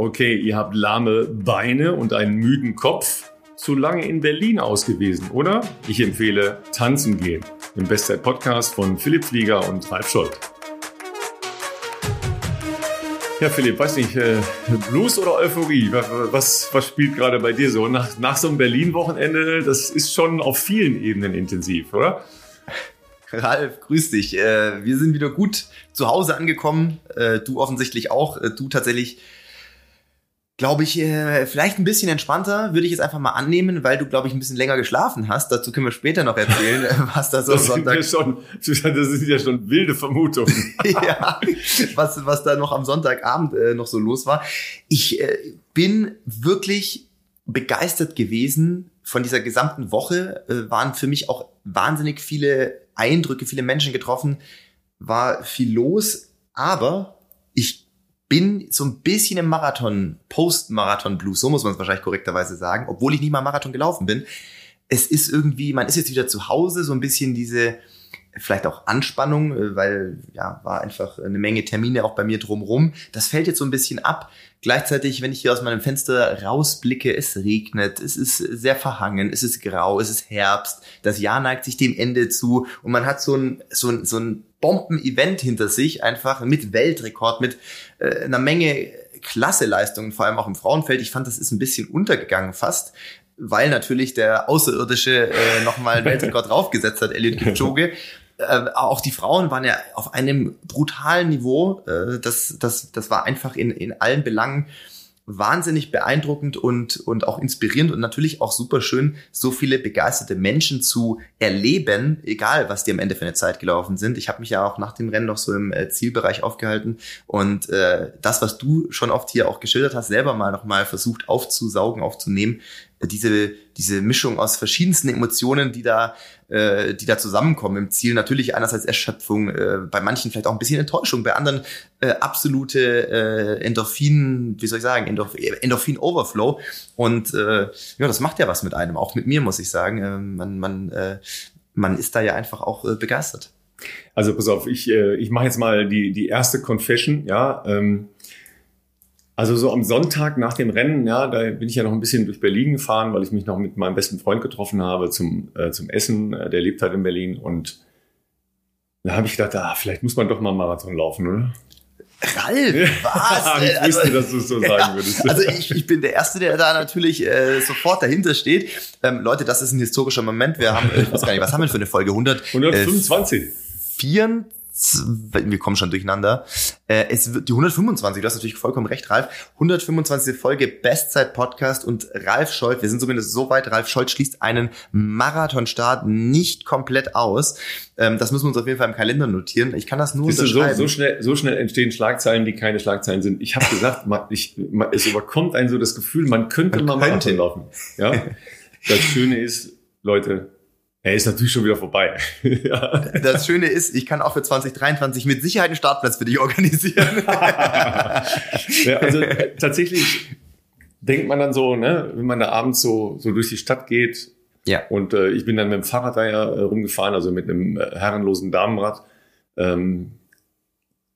Okay, ihr habt lahme Beine und einen müden Kopf. Zu lange in Berlin ausgewiesen, oder? Ich empfehle Tanzen gehen. Im Bestzeit-Podcast von Philipp Flieger und Ralf Scholz. Ja, Philipp, weiß nicht, äh, Blues oder Euphorie? Was, was spielt gerade bei dir so? Nach, nach so einem Berlin-Wochenende, das ist schon auf vielen Ebenen intensiv, oder? Ralf, grüß dich. Äh, wir sind wieder gut zu Hause angekommen. Äh, du offensichtlich auch. Du tatsächlich glaube ich, äh, vielleicht ein bisschen entspannter, würde ich jetzt einfach mal annehmen, weil du, glaube ich, ein bisschen länger geschlafen hast. Dazu können wir später noch erzählen, was da so das Sonntag... Sind ja schon, das sind ja schon wilde Vermutungen. ja, was, was da noch am Sonntagabend äh, noch so los war. Ich äh, bin wirklich begeistert gewesen von dieser gesamten Woche. Äh, waren für mich auch wahnsinnig viele Eindrücke, viele Menschen getroffen, war viel los, aber bin so ein bisschen im Marathon, Post-Marathon-Blues, so muss man es wahrscheinlich korrekterweise sagen, obwohl ich nicht mal Marathon gelaufen bin. Es ist irgendwie, man ist jetzt wieder zu Hause, so ein bisschen diese, vielleicht auch Anspannung, äh, weil ja, war einfach eine Menge Termine auch bei mir drumrum. Das fällt jetzt so ein bisschen ab. Gleichzeitig, wenn ich hier aus meinem Fenster rausblicke, es regnet, es ist sehr verhangen, es ist grau, es ist Herbst, das Jahr neigt sich dem Ende zu und man hat so ein, so ein, so ein Bomben-Event hinter sich, einfach mit Weltrekord, mit äh, einer Menge Klasseleistungen, vor allem auch im Frauenfeld. Ich fand, das ist ein bisschen untergegangen fast, weil natürlich der Außerirdische äh, nochmal einen Weltrekord draufgesetzt hat, Elliot Kipchoge. Äh, auch die Frauen waren ja auf einem brutalen Niveau. Äh, das, das, das war einfach in, in allen Belangen wahnsinnig beeindruckend und, und auch inspirierend und natürlich auch super schön, so viele begeisterte Menschen zu erleben, egal was die am Ende für eine Zeit gelaufen sind. Ich habe mich ja auch nach dem Rennen noch so im äh, Zielbereich aufgehalten und äh, das, was du schon oft hier auch geschildert hast, selber mal nochmal versucht aufzusaugen, aufzunehmen, diese, diese Mischung aus verschiedensten Emotionen, die da, äh, die da zusammenkommen im Ziel. Natürlich einerseits Erschöpfung, äh, bei manchen vielleicht auch ein bisschen Enttäuschung, bei anderen äh, absolute äh, Endorphin, wie soll ich sagen, Endorphin-Overflow. Und äh, ja, das macht ja was mit einem, auch mit mir, muss ich sagen. Äh, man, man, äh, man ist da ja einfach auch äh, begeistert. Also pass auf, ich, äh, ich mache jetzt mal die, die erste Confession, ja. Ähm also so am Sonntag nach dem Rennen, ja, da bin ich ja noch ein bisschen durch Berlin gefahren, weil ich mich noch mit meinem besten Freund getroffen habe zum, äh, zum Essen. Äh, der lebt halt in Berlin und da habe ich gedacht, ah, vielleicht muss man doch mal Marathon laufen, oder? Ralf, was? ich wusste, also, dass du es so sagen würdest. Also ich, ich bin der Erste, der da natürlich äh, sofort dahinter steht. Ähm, Leute, das ist ein historischer Moment. Wir haben, ich weiß gar nicht, was haben wir für eine Folge? 100, 125. Äh, 24 wir kommen schon durcheinander. Äh, es wird die 125, du hast natürlich vollkommen recht, Ralf. 125. Folge Bestzeit Podcast und Ralf Scholz, wir sind zumindest so weit, Ralf Scholz schließt einen Marathonstart nicht komplett aus. Ähm, das müssen wir uns auf jeden Fall im Kalender notieren. Ich kann das nur Siehst unterschreiben. So, so, schnell, so schnell entstehen Schlagzeilen, die keine Schlagzeilen sind. Ich habe gesagt, man, ich, man, es überkommt einen so das Gefühl, man könnte man mal Marathon laufen. Ja? Das Schöne ist, Leute, er ist natürlich schon wieder vorbei. ja. Das Schöne ist, ich kann auch für 2023 mit Sicherheit einen Startplatz für dich organisieren. ja, also äh, tatsächlich denkt man dann so, ne, wenn man da abends so, so durch die Stadt geht. Ja. Und äh, ich bin dann mit dem Fahrrad da ja äh, rumgefahren, also mit einem äh, herrenlosen Damenrad. Ähm,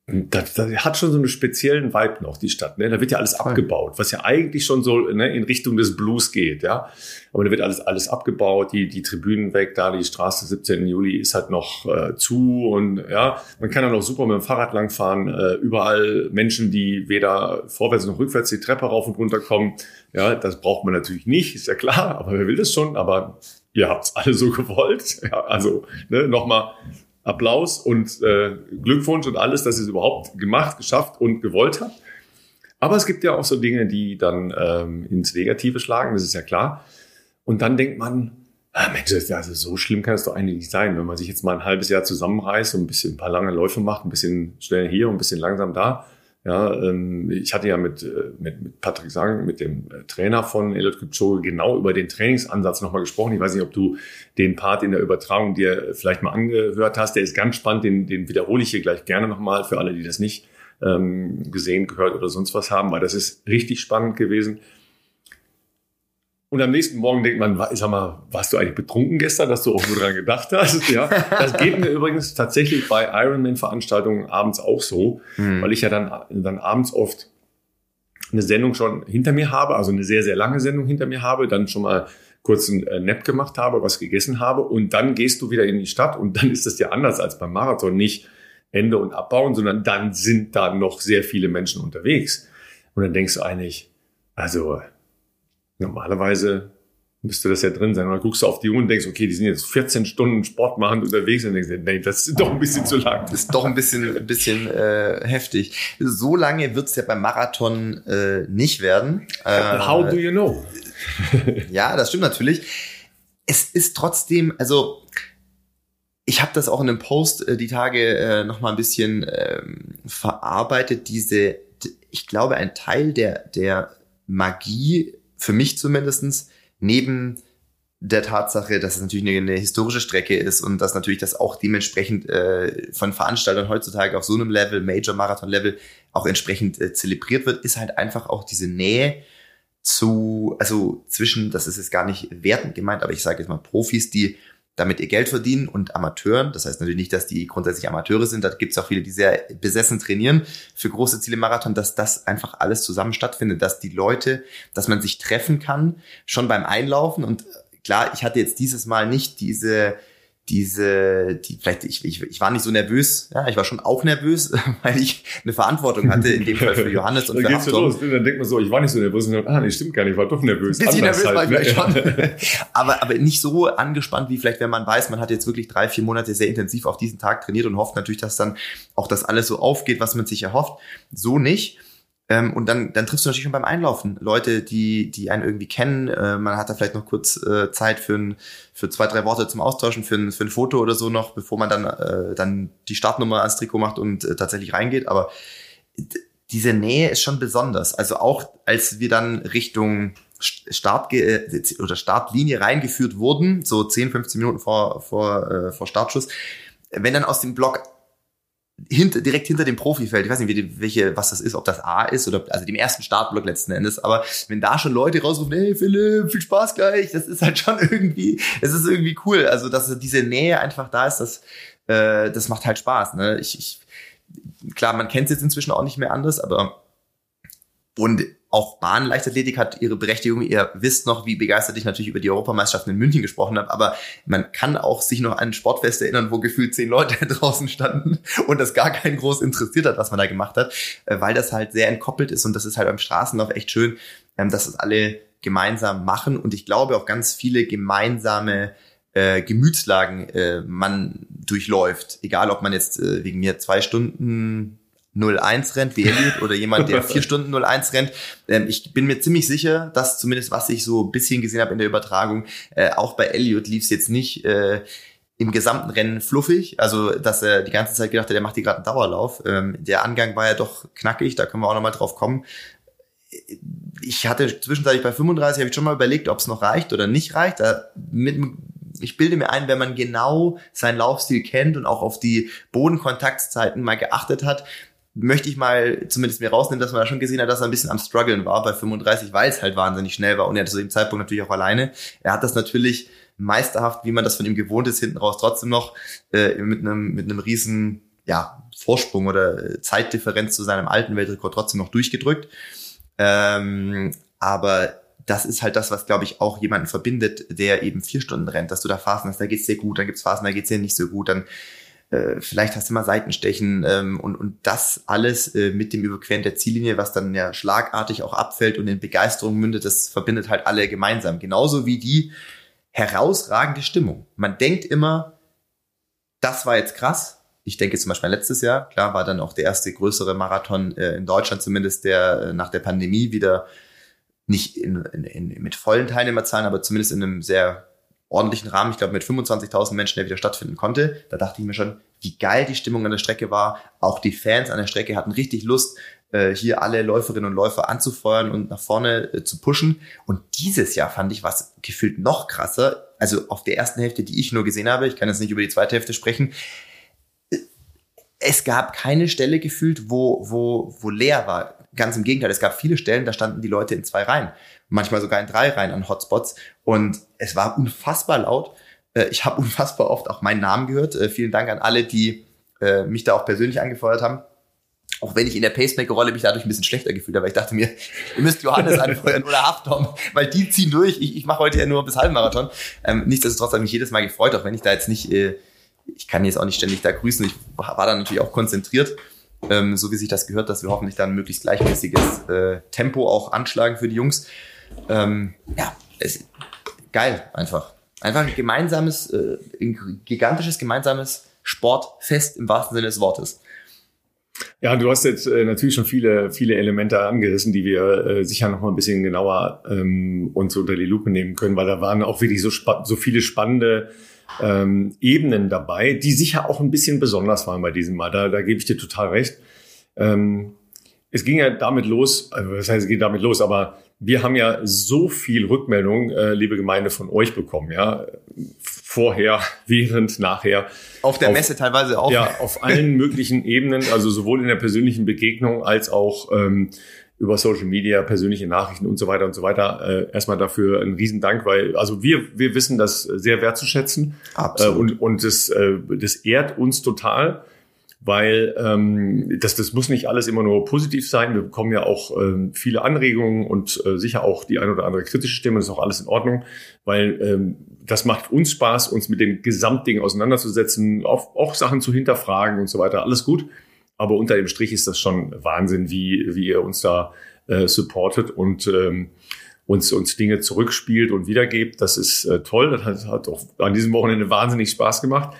das, das hat schon so einen speziellen Vibe noch, die Stadt. Ne? Da wird ja alles abgebaut, was ja eigentlich schon so ne, in Richtung des Blues geht, ja. Aber da wird alles, alles abgebaut, die, die Tribünen weg, da die Straße 17. Juli ist halt noch äh, zu und ja, man kann dann auch super mit dem Fahrrad langfahren. Äh, überall Menschen, die weder vorwärts noch rückwärts die Treppe rauf und runter kommen. Ja, das braucht man natürlich nicht, ist ja klar, aber wer will das schon? Aber ihr habt's alle so gewollt. Ja, also ne, nochmal Applaus und äh, Glückwunsch und alles, dass ihr es überhaupt gemacht, geschafft und gewollt habt. Aber es gibt ja auch so Dinge, die dann ähm, ins Negative schlagen, das ist ja klar. Und dann denkt man, ah, Mensch, also so schlimm kann es doch eigentlich nicht sein, wenn man sich jetzt mal ein halbes Jahr zusammenreißt und ein bisschen ein paar lange Läufe macht, ein bisschen schnell hier und ein bisschen langsam da ja, ähm, ich hatte ja mit, äh, mit, mit Patrick Sang, mit dem äh, Trainer von Elliot Kipchoge, genau über den Trainingsansatz nochmal gesprochen. Ich weiß nicht, ob du den Part in der Übertragung dir vielleicht mal angehört hast. Der ist ganz spannend, den, den wiederhole ich hier gleich gerne nochmal für alle, die das nicht ähm, gesehen, gehört oder sonst was haben, weil das ist richtig spannend gewesen. Und am nächsten Morgen denkt man, sag mal, warst du eigentlich betrunken gestern, dass du auch nur dran gedacht hast? Ja, das geht mir übrigens tatsächlich bei Ironman-Veranstaltungen abends auch so, mhm. weil ich ja dann, dann abends oft eine Sendung schon hinter mir habe, also eine sehr, sehr lange Sendung hinter mir habe, dann schon mal kurz einen äh, Nap gemacht habe, was gegessen habe und dann gehst du wieder in die Stadt und dann ist das ja anders als beim Marathon. Nicht Ende und abbauen, sondern dann sind da noch sehr viele Menschen unterwegs. Und dann denkst du eigentlich, also normalerweise müsste das ja drin sein. Und dann guckst du auf die Uhr und denkst, okay, die sind jetzt 14 Stunden Sport machen unterwegs und denkst, nee, das ist doch ein bisschen zu lang. Das ist doch ein bisschen, ein bisschen äh, heftig. So lange wird's ja beim Marathon äh, nicht werden. Äh, How do you know? ja, das stimmt natürlich. Es ist trotzdem, also ich habe das auch in einem Post äh, die Tage äh, noch mal ein bisschen ähm, verarbeitet. Diese, ich glaube, ein Teil der der Magie für mich zumindestens neben der Tatsache, dass es natürlich eine, eine, historische Strecke ist und dass natürlich das auch dementsprechend äh, von Veranstaltern heutzutage auf so einem Level, Major-Marathon-Level, auch entsprechend äh, zelebriert wird, ist halt einfach auch diese Nähe zu, also zwischen, das ist jetzt gar nicht wertend gemeint, aber ich sage jetzt mal Profis, die damit ihr Geld verdienen und Amateuren. Das heißt natürlich nicht, dass die grundsätzlich Amateure sind. Da gibt es auch viele, die sehr besessen trainieren für große Ziele Marathon, dass das einfach alles zusammen stattfindet, dass die Leute, dass man sich treffen kann, schon beim Einlaufen. Und klar, ich hatte jetzt dieses Mal nicht diese diese, die, vielleicht, ich, ich, ich war nicht so nervös, ja, ich war schon auch nervös, weil ich eine Verantwortung hatte, in dem Fall für Johannes und dann für geht's Hafton. los, dann denkt man so, ich war nicht so nervös, und dann, ah, nee, stimmt gar nicht, ich war doch nervös. Ein bisschen nervös halt, war ich ne? schon. aber, aber nicht so angespannt, wie vielleicht, wenn man weiß, man hat jetzt wirklich drei, vier Monate sehr intensiv auf diesen Tag trainiert und hofft natürlich, dass dann auch das alles so aufgeht, was man sich erhofft. So nicht. Ähm, und dann, dann triffst du natürlich schon beim Einlaufen Leute, die, die einen irgendwie kennen. Äh, man hat da vielleicht noch kurz äh, Zeit für, ein, für zwei, drei Worte zum Austauschen, für ein, für ein Foto oder so noch, bevor man dann, äh, dann die Startnummer ans Trikot macht und äh, tatsächlich reingeht. Aber diese Nähe ist schon besonders. Also auch als wir dann Richtung Start äh, oder Startlinie reingeführt wurden, so 10, 15 Minuten vor, vor, äh, vor Startschuss, wenn dann aus dem Block hinter, direkt hinter dem Profifeld, ich weiß nicht, wie, welche, was das ist, ob das A ist oder also dem ersten Startblock letzten Endes, aber wenn da schon Leute rausrufen, hey Philipp, viel Spaß gleich, das ist halt schon irgendwie, es ist irgendwie cool. Also, dass diese Nähe einfach da ist, das, äh, das macht halt Spaß. Ne? Ich, ich, klar, man kennt es jetzt inzwischen auch nicht mehr anders, aber und auch Bahnleichtathletik hat ihre Berechtigung. Ihr wisst noch, wie begeistert ich natürlich über die Europameisterschaften in München gesprochen habe, aber man kann auch sich noch an ein Sportfest erinnern, wo gefühlt zehn Leute draußen standen und das gar keinen groß interessiert hat, was man da gemacht hat, äh, weil das halt sehr entkoppelt ist und das ist halt beim Straßenlauf echt schön, ähm, dass das alle gemeinsam machen und ich glaube auch ganz viele gemeinsame äh, Gemütslagen äh, man durchläuft. Egal, ob man jetzt äh, wegen mir zwei Stunden 01 rennt, wie Elliot, oder jemand, der vier Stunden 01 rennt. Ähm, ich bin mir ziemlich sicher, dass zumindest was ich so ein bisschen gesehen habe in der Übertragung, äh, auch bei Elliot lief es jetzt nicht äh, im gesamten Rennen fluffig. Also, dass er die ganze Zeit gedacht hat, der macht hier gerade einen Dauerlauf. Ähm, der Angang war ja doch knackig, da können wir auch nochmal drauf kommen. Ich hatte zwischenzeitlich bei 35, habe ich schon mal überlegt, ob es noch reicht oder nicht reicht. Da mit, ich bilde mir ein, wenn man genau seinen Laufstil kennt und auch auf die Bodenkontaktzeiten mal geachtet hat, möchte ich mal zumindest mir rausnehmen, dass man da schon gesehen hat, dass er ein bisschen am struggeln war bei 35, weil es halt wahnsinnig schnell war und er zu dem Zeitpunkt natürlich auch alleine. Er hat das natürlich meisterhaft, wie man das von ihm gewohnt ist, hinten raus trotzdem noch äh, mit einem mit einem riesen ja, Vorsprung oder Zeitdifferenz zu seinem alten Weltrekord trotzdem noch durchgedrückt. Ähm, aber das ist halt das, was, glaube ich, auch jemanden verbindet, der eben vier Stunden rennt, dass du da Phasen hast, da geht's dir gut, dann gibt's Phasen, da geht's dir nicht so gut, dann äh, vielleicht hast du mal Seitenstechen ähm, und, und das alles äh, mit dem Überqueren der Ziellinie, was dann ja schlagartig auch abfällt und in Begeisterung mündet, das verbindet halt alle gemeinsam. Genauso wie die herausragende Stimmung. Man denkt immer, das war jetzt krass. Ich denke zum Beispiel letztes Jahr, klar, war dann auch der erste größere Marathon äh, in Deutschland zumindest, der äh, nach der Pandemie wieder nicht in, in, in, mit vollen Teilnehmerzahlen, aber zumindest in einem sehr ordentlichen Rahmen, ich glaube mit 25.000 Menschen, der wieder stattfinden konnte. Da dachte ich mir schon, wie geil die Stimmung an der Strecke war. Auch die Fans an der Strecke hatten richtig Lust, äh, hier alle Läuferinnen und Läufer anzufeuern und nach vorne äh, zu pushen. Und dieses Jahr fand ich was gefühlt noch krasser. Also auf der ersten Hälfte, die ich nur gesehen habe, ich kann jetzt nicht über die zweite Hälfte sprechen, äh, es gab keine Stelle gefühlt, wo, wo, wo leer war. Ganz im Gegenteil, es gab viele Stellen, da standen die Leute in zwei Reihen manchmal sogar in drei Reihen an Hotspots. Und es war unfassbar laut. Äh, ich habe unfassbar oft auch meinen Namen gehört. Äh, vielen Dank an alle, die äh, mich da auch persönlich angefeuert haben. Auch wenn ich in der Pacemaker-Rolle mich dadurch ein bisschen schlechter gefühlt habe, weil ich dachte mir, ihr müsst Johannes anfeuern oder Haftom, weil die ziehen durch. Ich, ich mache heute ja nur bis Halbmarathon. Ähm, nichtsdestotrotz ich mich jedes Mal gefreut, auch wenn ich da jetzt nicht, äh, ich kann jetzt auch nicht ständig da grüßen. Ich war, da natürlich auch konzentriert, ähm, so wie sich das gehört, dass wir hoffentlich dann möglichst gleichmäßiges äh, Tempo auch anschlagen für die Jungs. Ähm, ja, es, geil einfach. Einfach ein gemeinsames, äh, ein gigantisches gemeinsames Sportfest im wahrsten Sinne des Wortes. Ja, du hast jetzt äh, natürlich schon viele, viele Elemente angerissen, die wir äh, sicher noch mal ein bisschen genauer ähm, uns unter die Lupe nehmen können, weil da waren auch wirklich so, so viele spannende ähm, Ebenen dabei, die sicher auch ein bisschen besonders waren bei diesem Mal. Da, da gebe ich dir total recht. Ähm, es ging ja damit los, also das heißt, es geht damit los, aber wir haben ja so viel Rückmeldung, äh, liebe Gemeinde, von euch bekommen, ja. Vorher, während, nachher. Auf der auf, Messe teilweise auch. Ja, auf allen möglichen Ebenen, also sowohl in der persönlichen Begegnung als auch ähm, über Social Media, persönliche Nachrichten und so weiter und so weiter. Äh, erstmal dafür ein Riesendank, weil also wir wir wissen das sehr wertzuschätzen Absolut. Äh, und und das äh, das ehrt uns total weil ähm, das, das muss nicht alles immer nur positiv sein. Wir bekommen ja auch ähm, viele Anregungen und äh, sicher auch die ein oder andere kritische Stimme. Das ist auch alles in Ordnung, weil ähm, das macht uns Spaß, uns mit den Gesamtdingen auseinanderzusetzen, auch, auch Sachen zu hinterfragen und so weiter. Alles gut. Aber unter dem Strich ist das schon Wahnsinn, wie, wie ihr uns da äh, supportet und ähm, uns, uns Dinge zurückspielt und wiedergebt. Das ist äh, toll. Das hat, hat auch an diesem Wochenende wahnsinnig Spaß gemacht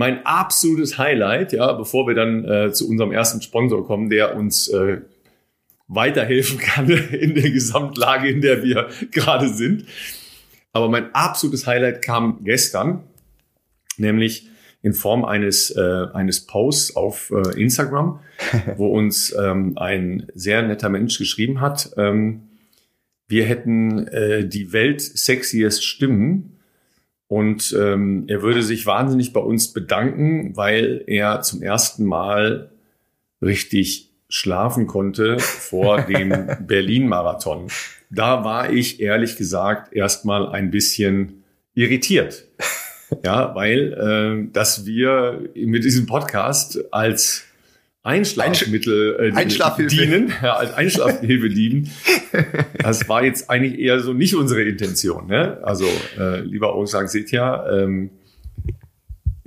mein absolutes Highlight, ja, bevor wir dann äh, zu unserem ersten Sponsor kommen, der uns äh, weiterhelfen kann in der Gesamtlage, in der wir gerade sind. Aber mein absolutes Highlight kam gestern, nämlich in Form eines, äh, eines Posts auf äh, Instagram, wo uns ähm, ein sehr netter Mensch geschrieben hat, ähm, wir hätten äh, die Welt sexiest Stimmen und ähm, er würde sich wahnsinnig bei uns bedanken, weil er zum ersten Mal richtig schlafen konnte vor dem Berlin-Marathon. Da war ich ehrlich gesagt erstmal ein bisschen irritiert. Ja, weil äh, dass wir mit diesem Podcast als Einschlafmittel äh, Einschlafhilfe. dienen, ja, als Einschlafhilfe dienen. Das war jetzt eigentlich eher so nicht unsere Intention. Ne? Also, äh, lieber Ausgang ja, ähm,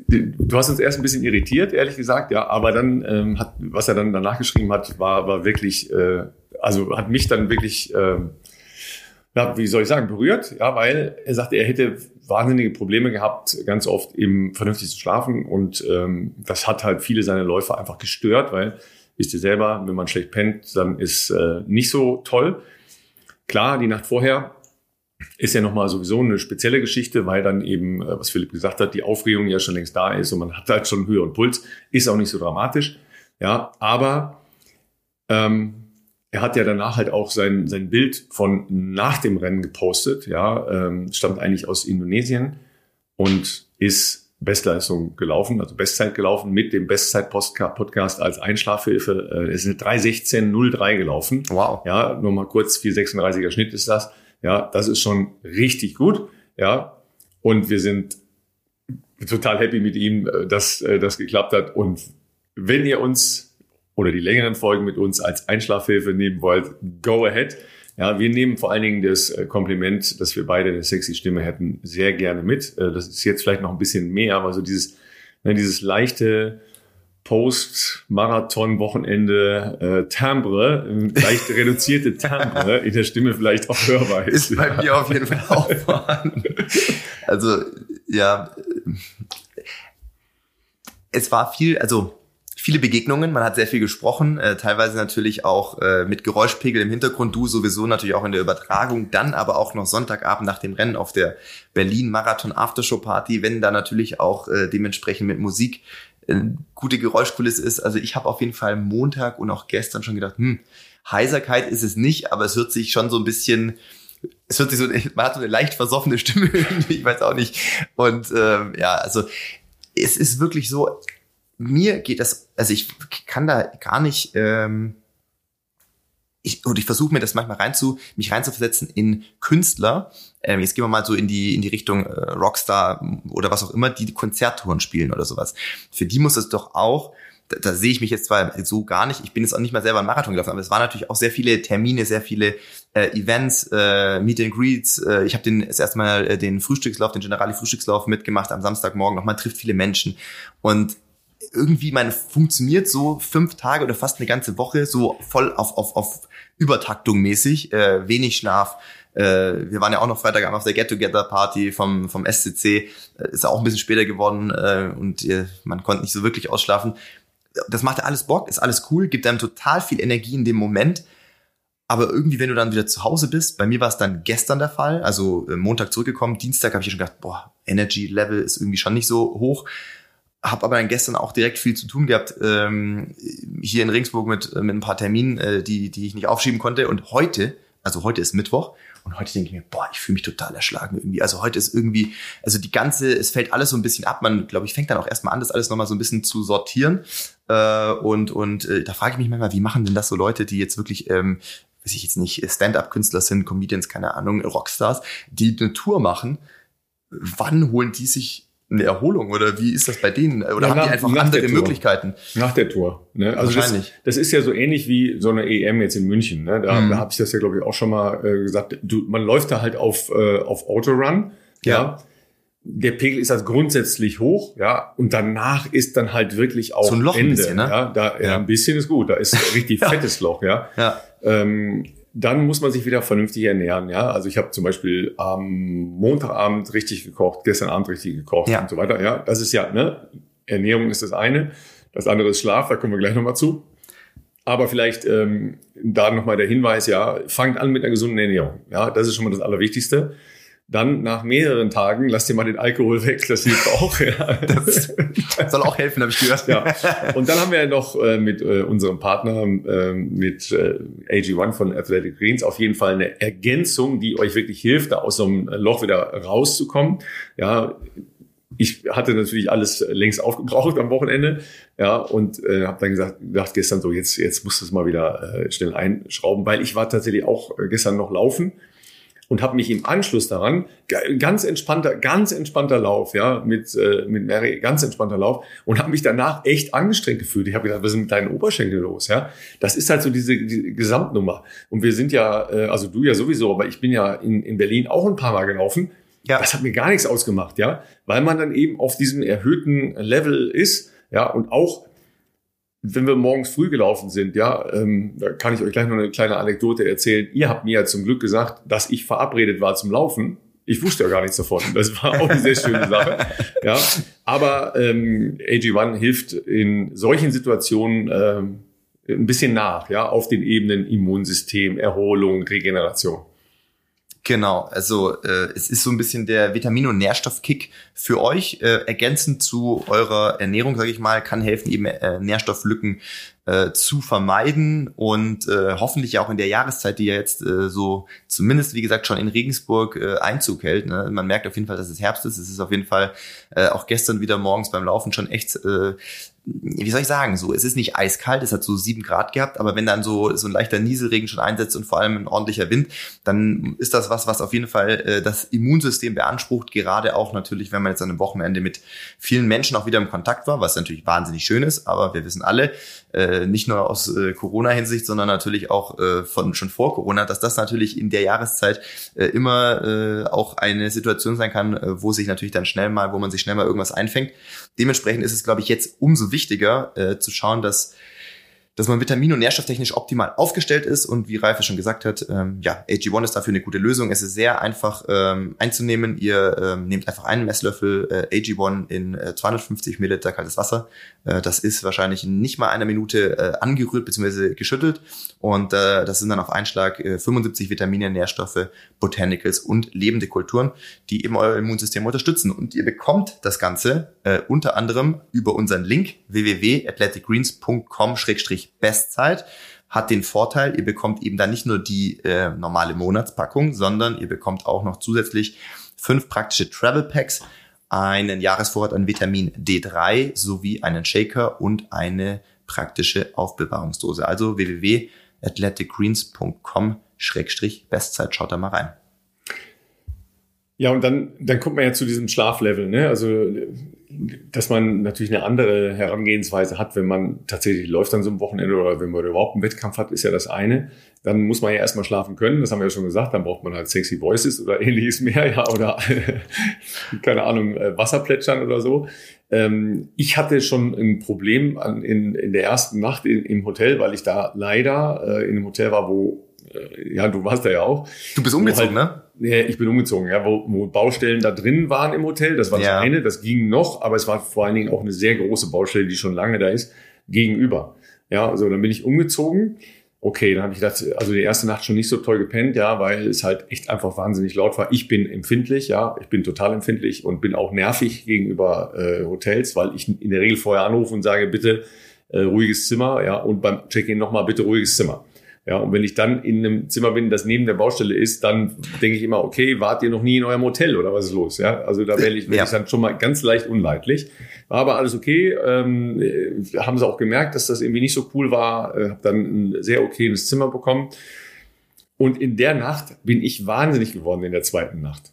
du hast uns erst ein bisschen irritiert, ehrlich gesagt, ja, aber dann ähm, hat, was er dann danach geschrieben hat, war, war wirklich, äh, also hat mich dann wirklich, äh, ja, wie soll ich sagen, berührt, ja, weil er sagte, er hätte wahnsinnige Probleme gehabt, ganz oft eben vernünftig zu schlafen. Und ähm, das hat halt viele seiner Läufer einfach gestört, weil, wisst ihr selber, wenn man schlecht pennt, dann ist äh, nicht so toll. Klar, die Nacht vorher ist ja nochmal sowieso eine spezielle Geschichte, weil dann eben, äh, was Philipp gesagt hat, die Aufregung ja schon längst da ist und man hat halt schon Höhe und Puls, ist auch nicht so dramatisch. Ja, aber ähm, er hat ja danach halt auch sein, sein Bild von nach dem Rennen gepostet, ja, ähm, stammt eigentlich aus Indonesien und ist Bestleistung gelaufen, also Bestzeit gelaufen mit dem Bestzeit-Podcast als Einschlafhilfe. Äh, ist eine 3.16.03 gelaufen. Wow. Ja, nur mal kurz, 436er Schnitt ist das. Ja, das ist schon richtig gut. Ja, und wir sind total happy mit ihm, äh, dass äh, das geklappt hat. Und wenn ihr uns oder die längeren Folgen mit uns als Einschlafhilfe nehmen wollt, go ahead. Ja, wir nehmen vor allen Dingen das äh, Kompliment, dass wir beide eine sexy Stimme hätten, sehr gerne mit. Äh, das ist jetzt vielleicht noch ein bisschen mehr, aber so dieses, ne, dieses leichte Post-Marathon-Wochenende äh, Timbre, äh, leicht reduzierte Timbre in der Stimme vielleicht auch hörbar ist. Ist bei mir auf jeden Fall auch vorhanden. Also, ja, es war viel, also viele Begegnungen, man hat sehr viel gesprochen, äh, teilweise natürlich auch äh, mit Geräuschpegel im Hintergrund, du sowieso natürlich auch in der Übertragung, dann aber auch noch Sonntagabend nach dem Rennen auf der Berlin Marathon Aftershow Party, wenn da natürlich auch äh, dementsprechend mit Musik äh, gute Geräuschkulisse ist. Also ich habe auf jeden Fall Montag und auch gestern schon gedacht, hm, Heiserkeit ist es nicht, aber es hört sich schon so ein bisschen es hört sich so, man hat so eine leicht versoffene Stimme, ich weiß auch nicht. Und ähm, ja, also es ist wirklich so, mir geht das, also ich kann da gar nicht, ähm, ich, und ich versuche mir das manchmal reinzu, mich reinzuversetzen in Künstler. Ähm, jetzt gehen wir mal so in die in die Richtung äh, Rockstar oder was auch immer, die, Konzerttouren spielen oder sowas. Für die muss es doch auch da, da sehe ich mich jetzt zwar so gar nicht, ich bin jetzt auch nicht mal selber einen Marathon gelaufen, aber es waren natürlich auch sehr viele Termine, sehr viele äh, Events, äh, Meet and Greets. Äh, ich habe den das erste Mal äh, den Frühstückslauf, den Generali Frühstückslauf mitgemacht am Samstagmorgen. Noch man trifft viele Menschen und irgendwie man funktioniert so fünf Tage oder fast eine ganze Woche so voll auf auf auf Übertaktung mäßig, äh, wenig Schlaf. Äh, wir waren ja auch noch Freitagabend auf der Get-Together-Party vom, vom SCC. Äh, ist auch ein bisschen später geworden äh, und äh, man konnte nicht so wirklich ausschlafen. Das macht alles Bock, ist alles cool, gibt einem total viel Energie in dem Moment. Aber irgendwie, wenn du dann wieder zu Hause bist, bei mir war es dann gestern der Fall, also äh, Montag zurückgekommen, Dienstag habe ich schon gedacht, boah, Energy Level ist irgendwie schon nicht so hoch. Hab aber dann gestern auch direkt viel zu tun gehabt, ähm, hier in Regensburg mit, mit ein paar Terminen, äh, die, die ich nicht aufschieben konnte. Und heute, also heute ist Mittwoch, und heute denke ich mir, boah, ich fühle mich total erschlagen irgendwie. Also heute ist irgendwie, also die ganze, es fällt alles so ein bisschen ab. Man, glaube ich, fängt dann auch erstmal an, das alles nochmal so ein bisschen zu sortieren. Äh, und und äh, da frage ich mich manchmal, wie machen denn das so Leute, die jetzt wirklich ähm, weiß ich jetzt nicht, Stand-up-Künstler sind, Comedians, keine Ahnung, Rockstars, die eine Tour machen, wann holen die sich eine Erholung oder wie ist das bei denen? Oder ja, haben nach, die einfach andere Möglichkeiten? Nach der Tour. Ne? Also Wahrscheinlich. Das, das, ist ja so ähnlich wie so eine EM jetzt in München. Ne? Da, mhm. da habe ich das ja, glaube ich, auch schon mal äh, gesagt. Du, man läuft da halt auf, äh, auf Autorun. Ja. ja. Der Pegel ist also grundsätzlich hoch, ja, und danach ist dann halt wirklich auch so ein Loch Ende. Ein bisschen, ne? ja, da, ja. ein bisschen ist gut. Da ist richtig fettes Loch, ja. ja. Ähm, dann muss man sich wieder vernünftig ernähren. Ja, also ich habe zum Beispiel am Montagabend richtig gekocht, gestern Abend richtig gekocht ja. und so weiter. Ja, das ist ja ne Ernährung ist das eine, das andere ist Schlaf. Da kommen wir gleich nochmal zu. Aber vielleicht ähm, da nochmal der Hinweis: Ja, fangt an mit einer gesunden Ernährung. Ja, das ist schon mal das Allerwichtigste. Dann nach mehreren Tagen lasst ihr mal den Alkohol weg, das hilft auch. Ja. Das soll auch helfen, habe ich gehört. Ja. Und dann haben wir ja noch äh, mit äh, unserem Partner, äh, mit äh, AG1 von Athletic Greens, auf jeden Fall eine Ergänzung, die euch wirklich hilft, da aus so einem Loch wieder rauszukommen. Ja, ich hatte natürlich alles längst aufgebraucht am Wochenende, ja, und äh, habe dann gesagt, gedacht gestern so, jetzt jetzt musst du es mal wieder äh, schnell einschrauben, weil ich war tatsächlich auch äh, gestern noch laufen und habe mich im Anschluss daran ganz entspannter, ganz entspannter Lauf, ja, mit äh, mit Mary, ganz entspannter Lauf und habe mich danach echt angestrengt gefühlt. Ich habe gedacht, was ist mit deinen Oberschenkel los, ja? Das ist halt so diese, diese Gesamtnummer. Und wir sind ja, äh, also du ja sowieso, aber ich bin ja in, in Berlin auch ein paar Mal gelaufen. Ja. Das hat mir gar nichts ausgemacht, ja, weil man dann eben auf diesem erhöhten Level ist, ja, und auch wenn wir morgens früh gelaufen sind, ja, ähm, da kann ich euch gleich noch eine kleine Anekdote erzählen. Ihr habt mir ja zum Glück gesagt, dass ich verabredet war zum Laufen. Ich wusste ja gar nichts davon. Das war auch eine sehr schöne Sache. Ja, aber ähm, AG1 hilft in solchen Situationen ähm, ein bisschen nach, ja, auf den Ebenen Immunsystem, Erholung, Regeneration. Genau, also äh, es ist so ein bisschen der Vitamin- und Nährstoffkick für euch. Äh, ergänzend zu eurer Ernährung, sage ich mal, kann helfen, eben äh, Nährstofflücken äh, zu vermeiden und äh, hoffentlich auch in der Jahreszeit, die ja jetzt äh, so zumindest, wie gesagt, schon in Regensburg äh, Einzug hält. Ne? Man merkt auf jeden Fall, dass es Herbst ist. Es ist auf jeden Fall äh, auch gestern wieder morgens beim Laufen schon echt äh, wie soll ich sagen, so, es ist nicht eiskalt, es hat so sieben Grad gehabt, aber wenn dann so, so ein leichter Nieselregen schon einsetzt und vor allem ein ordentlicher Wind, dann ist das was, was auf jeden Fall äh, das Immunsystem beansprucht, gerade auch natürlich, wenn man jetzt an einem Wochenende mit vielen Menschen auch wieder im Kontakt war, was natürlich wahnsinnig schön ist, aber wir wissen alle, äh, nicht nur aus äh, Corona-Hinsicht, sondern natürlich auch äh, von schon vor Corona, dass das natürlich in der Jahreszeit äh, immer äh, auch eine Situation sein kann, äh, wo sich natürlich dann schnell mal, wo man sich schnell mal irgendwas einfängt. Dementsprechend ist es, glaube ich, jetzt umso wichtiger äh, zu schauen, dass dass man vitamin- und nährstofftechnisch optimal aufgestellt ist und wie Ralf schon gesagt hat, ähm, ja, AG1 ist dafür eine gute Lösung. Es ist sehr einfach ähm, einzunehmen. Ihr ähm, nehmt einfach einen Messlöffel äh, AG1 in äh, 250 Milliliter kaltes Wasser. Äh, das ist wahrscheinlich nicht mal eine Minute äh, angerührt bzw. geschüttelt und äh, das sind dann auf einen Schlag äh, 75 Vitamine, Nährstoffe, Botanicals und lebende Kulturen, die eben euer Immunsystem unterstützen. Und ihr bekommt das Ganze unter anderem über unseren Link www.athleticgreens.com Bestzeit hat den Vorteil, ihr bekommt eben dann nicht nur die äh, normale Monatspackung, sondern ihr bekommt auch noch zusätzlich fünf praktische Travel Packs, einen Jahresvorrat an Vitamin D3 sowie einen Shaker und eine praktische Aufbewahrungsdose. Also www.athleticgreens.com-bestzeit. Schaut da mal rein. Ja, und dann, dann kommt man ja zu diesem Schlaflevel. Ne? Also dass man natürlich eine andere Herangehensweise hat, wenn man tatsächlich läuft an so einem Wochenende oder wenn man überhaupt einen Wettkampf hat, ist ja das eine. Dann muss man ja erstmal schlafen können, das haben wir ja schon gesagt, dann braucht man halt sexy Voices oder ähnliches mehr, ja, oder keine Ahnung, äh, Wasserplätschern oder so. Ähm, ich hatte schon ein Problem an, in, in der ersten Nacht in, im Hotel, weil ich da leider äh, in einem Hotel war, wo äh, ja, du warst da ja auch. Du bist umgezogen, halt, ne? Ja, ich bin umgezogen, ja, wo, wo Baustellen da drin waren im Hotel. Das war ja. das eine, das ging noch, aber es war vor allen Dingen auch eine sehr große Baustelle, die schon lange da ist, gegenüber. Ja, also dann bin ich umgezogen. Okay, dann habe ich gedacht, also die erste Nacht schon nicht so toll gepennt, ja, weil es halt echt einfach wahnsinnig laut war. Ich bin empfindlich, ja, ich bin total empfindlich und bin auch nervig gegenüber äh, Hotels, weil ich in der Regel vorher anrufe und sage, bitte äh, ruhiges Zimmer, ja, und beim Check-in nochmal bitte ruhiges Zimmer. Ja, und wenn ich dann in einem Zimmer bin, das neben der Baustelle ist, dann denke ich immer, okay, wart ihr noch nie in eurem Hotel oder was ist los? Ja, also da werde ich, werd ja. ich dann schon mal ganz leicht unleidlich. War aber alles okay. Ähm, haben sie auch gemerkt, dass das irgendwie nicht so cool war. Äh, habe dann ein sehr okayes Zimmer bekommen. Und in der Nacht bin ich wahnsinnig geworden in der zweiten Nacht.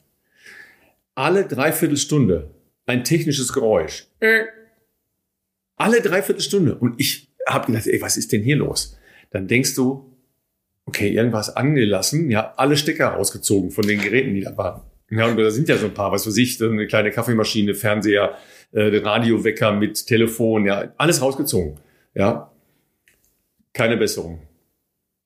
Alle Dreiviertelstunde ein technisches Geräusch. Äh. Alle Dreiviertelstunde. Und ich habe gedacht, ey, was ist denn hier los? Dann denkst du, okay, irgendwas angelassen, ja, alle Stecker rausgezogen von den Geräten, die da waren. Ja, und da sind ja so ein paar, was weiß ich, eine kleine Kaffeemaschine, Fernseher, äh, Radiowecker mit Telefon, ja, alles rausgezogen. Ja, keine Besserung.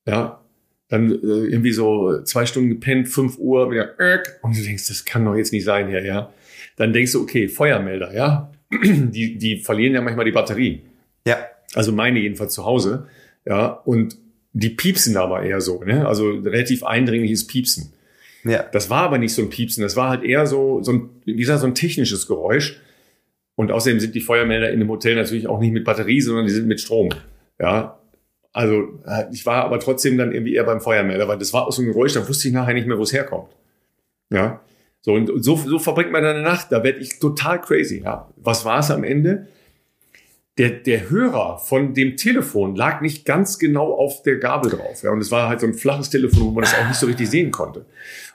Ja, dann äh, irgendwie so zwei Stunden gepennt, fünf Uhr, wieder, äh, und du denkst, das kann doch jetzt nicht sein hier, ja. Dann denkst du, okay, Feuermelder, ja, die, die verlieren ja manchmal die Batterie. Ja. Also meine jedenfalls zu Hause, ja, und die piepsen aber eher so, ne? Also relativ eindringliches Piepsen. Ja. Das war aber nicht so ein Piepsen, das war halt eher so, so ein, wie gesagt, so ein technisches Geräusch. Und außerdem sind die Feuermelder in dem Hotel natürlich auch nicht mit Batterie, sondern die sind mit Strom. Ja. Also ich war aber trotzdem dann irgendwie eher beim Feuermelder, weil das war auch so ein Geräusch, da wusste ich nachher nicht mehr, wo es herkommt. Ja. So, und so, so verbringt man eine Nacht. Da werde ich total crazy. Ja. Was war es am Ende? Der, der Hörer von dem Telefon lag nicht ganz genau auf der Gabel drauf. Ja, und es war halt so ein flaches Telefon, wo man das auch nicht so richtig sehen konnte.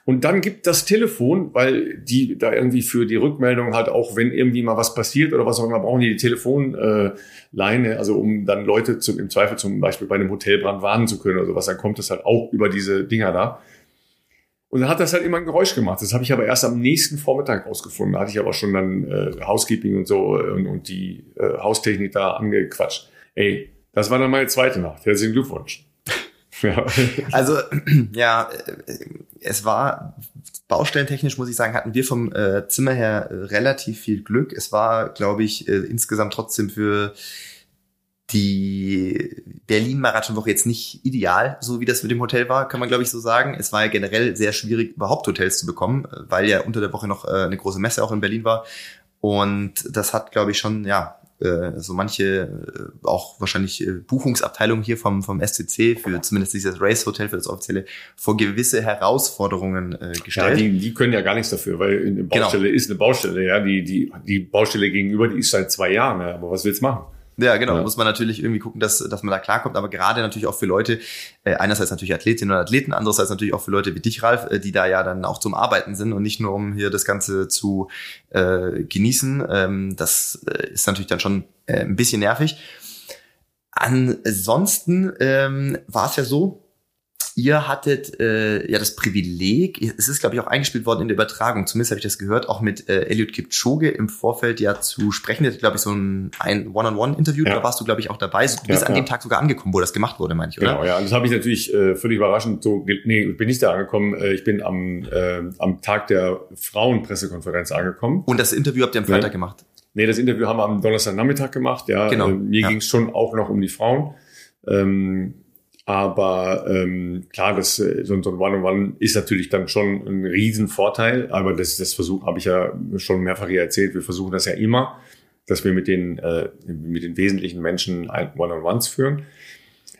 Und dann gibt das Telefon, weil die da irgendwie für die Rückmeldung halt auch, wenn irgendwie mal was passiert oder was auch immer, brauchen die die Telefonleine, äh, also um dann Leute zum, im Zweifel zum Beispiel bei einem Hotelbrand warnen zu können oder sowas, dann kommt das halt auch über diese Dinger da. Und dann hat das halt immer ein Geräusch gemacht. Das habe ich aber erst am nächsten Vormittag rausgefunden. Da hatte ich aber schon dann äh, Housekeeping und so äh, und, und die äh, Haustechnik da angequatscht. Ey, das war dann meine zweite Nacht. Herzlichen Glückwunsch. ja. Also ja, äh, es war baustellentechnisch, muss ich sagen, hatten wir vom äh, Zimmer her relativ viel Glück. Es war, glaube ich, äh, insgesamt trotzdem für die Berlin-Marathon-Woche jetzt nicht ideal, so wie das mit dem Hotel war, kann man glaube ich so sagen. Es war ja generell sehr schwierig, überhaupt Hotels zu bekommen, weil ja unter der Woche noch äh, eine große Messe auch in Berlin war. Und das hat, glaube ich, schon, ja, äh, so manche äh, auch wahrscheinlich Buchungsabteilungen hier vom, vom SCC für zumindest dieses Race Hotel, für das offizielle, vor gewisse Herausforderungen gestellt. Ja, die, die können ja gar nichts dafür, weil eine genau. Baustelle genau. ist eine Baustelle, ja. Die, die, die Baustelle gegenüber, die ist seit zwei Jahren, ja. aber was willst du machen? Ja, genau. Ja. Muss man natürlich irgendwie gucken, dass, dass man da klarkommt. Aber gerade natürlich auch für Leute, äh, einerseits natürlich Athletinnen und Athleten, andererseits natürlich auch für Leute wie dich, Ralf, äh, die da ja dann auch zum Arbeiten sind und nicht nur um hier das Ganze zu äh, genießen. Ähm, das äh, ist natürlich dann schon äh, ein bisschen nervig. Ansonsten ähm, war es ja so, ihr hattet äh, ja das Privileg, es ist glaube ich auch eingespielt worden in der Übertragung, zumindest habe ich das gehört, auch mit äh, Elliot Kipchoge im Vorfeld ja zu sprechen. Der hat glaube ich so ein, ein One-on-One-Interview, ja. da warst du glaube ich auch dabei. Du bist ja, an ja. dem Tag sogar angekommen, wo das gemacht wurde, meine ich, oder? Genau, ja, das habe ich natürlich äh, völlig überraschend so, nee, bin nicht da angekommen, äh, ich bin am, äh, am Tag der Frauenpressekonferenz angekommen. Und das Interview habt ihr am Freitag gemacht? Nee, das Interview haben wir am Donnerstagnachmittag gemacht, ja. Genau. Äh, mir ging es schon auch noch um die Frauen. Ähm, aber ähm, klar, das, äh, so, so ein One-on-One ist natürlich dann schon ein Riesenvorteil. Aber das, das Versuch habe ich ja schon mehrfach hier erzählt. Wir versuchen das ja immer, dass wir mit den, äh, mit den wesentlichen Menschen One-on-Ones führen.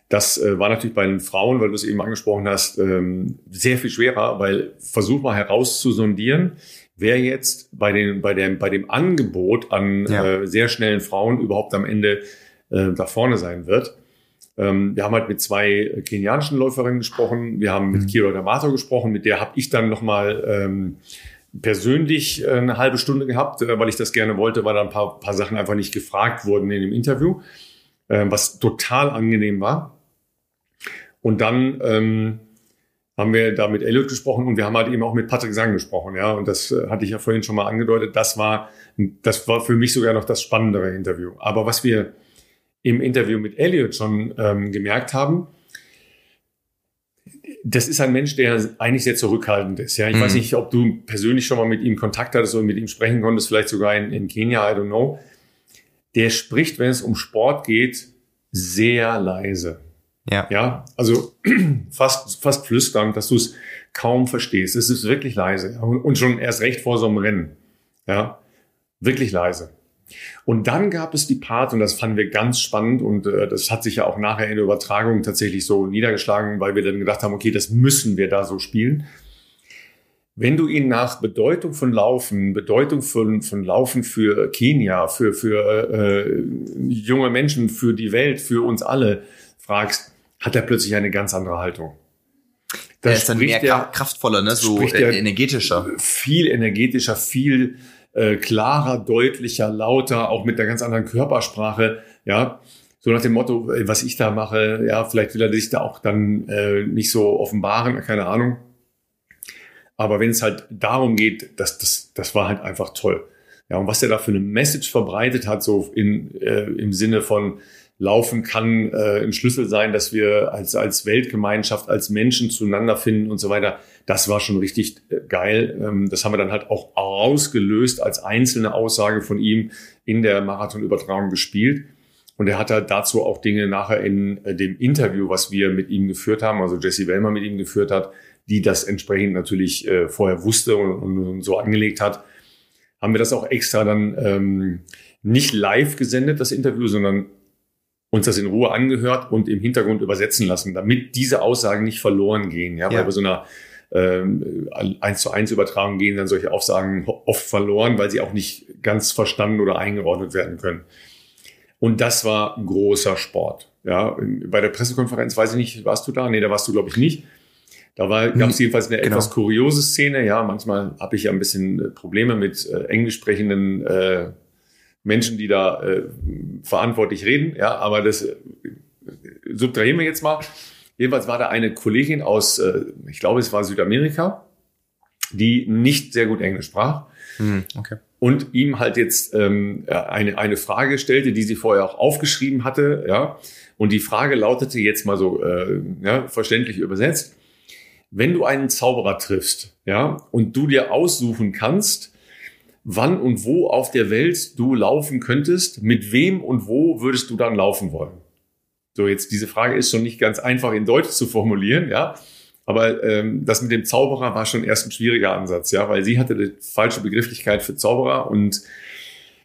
Das äh, war natürlich bei den Frauen, weil du es eben angesprochen hast, ähm, sehr viel schwerer, weil versuch mal herauszusondieren, wer jetzt bei, den, bei, dem, bei dem Angebot an ja. äh, sehr schnellen Frauen überhaupt am Ende äh, da vorne sein wird. Ähm, wir haben halt mit zwei kenianischen Läuferinnen gesprochen. Wir haben mit mhm. Kira D'Amato gesprochen. Mit der habe ich dann nochmal ähm, persönlich äh, eine halbe Stunde gehabt, äh, weil ich das gerne wollte, weil da ein paar, paar Sachen einfach nicht gefragt wurden in dem Interview, äh, was total angenehm war. Und dann ähm, haben wir da mit Elliot gesprochen und wir haben halt eben auch mit Patrick Sang gesprochen, ja. Und das äh, hatte ich ja vorhin schon mal angedeutet. Das war, das war für mich sogar noch das spannendere Interview. Aber was wir im Interview mit Elliot schon ähm, gemerkt haben, das ist ein Mensch, der eigentlich sehr zurückhaltend ist. Ja, ich mhm. weiß nicht, ob du persönlich schon mal mit ihm Kontakt hattest oder mit ihm sprechen konntest, vielleicht sogar in, in Kenia, I don't know. Der spricht, wenn es um Sport geht, sehr leise. Ja. Ja, also fast, fast flüsternd, dass du es kaum verstehst. Es ist wirklich leise. Und schon erst recht vor so einem Rennen. Ja, wirklich leise. Und dann gab es die Part, und das fanden wir ganz spannend, und äh, das hat sich ja auch nachher in der Übertragung tatsächlich so niedergeschlagen, weil wir dann gedacht haben, okay, das müssen wir da so spielen. Wenn du ihn nach Bedeutung von Laufen, Bedeutung von, von Laufen für Kenia, für, für äh, junge Menschen, für die Welt, für uns alle fragst, hat er plötzlich eine ganz andere Haltung. Da er ist dann mehr er, kraftvoller, ne? so äh, energetischer. Viel energetischer, viel äh, klarer, deutlicher, lauter, auch mit einer ganz anderen Körpersprache, ja. So nach dem Motto, was ich da mache, ja, vielleicht will er sich da auch dann äh, nicht so offenbaren, keine Ahnung. Aber wenn es halt darum geht, das, das, das war halt einfach toll. Ja, und was er da für eine Message verbreitet hat, so in, äh, im Sinne von, Laufen kann äh, ein Schlüssel sein, dass wir als, als Weltgemeinschaft, als Menschen zueinander finden und so weiter. Das war schon richtig äh, geil. Ähm, das haben wir dann halt auch ausgelöst als einzelne Aussage von ihm in der Marathonübertragung gespielt. Und er hat halt dazu auch Dinge nachher in äh, dem Interview, was wir mit ihm geführt haben, also Jesse Wellmer mit ihm geführt hat, die das entsprechend natürlich äh, vorher wusste und, und, so angelegt hat, haben wir das auch extra dann ähm, nicht live gesendet, das Interview, sondern uns das in Ruhe angehört und im Hintergrund übersetzen lassen, damit diese Aussagen nicht verloren gehen. Ja, ja. weil bei so einer ähm, 1 zu 1 Übertragung gehen dann solche Aussagen oft verloren, weil sie auch nicht ganz verstanden oder eingeordnet werden können. Und das war großer Sport. Ja, bei der Pressekonferenz weiß ich nicht, warst du da? Nee, da warst du, glaube ich, nicht. Da war, gab es jedenfalls eine genau. etwas kuriose Szene. Ja, manchmal habe ich ja ein bisschen äh, Probleme mit äh, englisch sprechenden äh, Menschen, die da äh, verantwortlich reden. Ja, aber das äh, subtrahieren wir jetzt mal. Jedenfalls war da eine Kollegin aus, äh, ich glaube, es war Südamerika, die nicht sehr gut Englisch sprach. Hm, okay. Und ihm halt jetzt ähm, eine, eine Frage stellte, die sie vorher auch aufgeschrieben hatte. Ja, und die Frage lautete jetzt mal so äh, ja, verständlich übersetzt. Wenn du einen Zauberer triffst, ja, und du dir aussuchen kannst, wann und wo auf der Welt du laufen könntest, mit wem und wo würdest du dann laufen wollen? So, jetzt diese Frage ist schon nicht ganz einfach in Deutsch zu formulieren, ja. Aber ähm, das mit dem Zauberer war schon erst ein schwieriger Ansatz, ja, weil sie hatte die falsche Begrifflichkeit für Zauberer und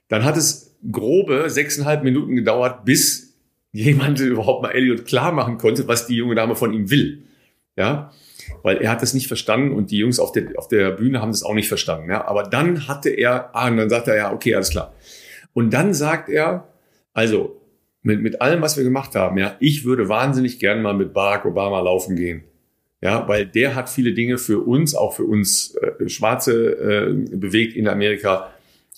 dann hat es grobe sechseinhalb Minuten gedauert, bis jemand überhaupt mal Elliot klar machen konnte, was die junge Dame von ihm will. Ja, weil er hat das nicht verstanden und die Jungs auf der, auf der Bühne haben das auch nicht verstanden. Ja? Aber dann hatte er, ah, und dann sagt er, ja, okay, alles klar. Und dann sagt er, also mit, mit allem, was wir gemacht haben, ja, ich würde wahnsinnig gern mal mit Barack Obama laufen gehen. Ja, weil der hat viele Dinge für uns, auch für uns äh, Schwarze äh, bewegt in Amerika.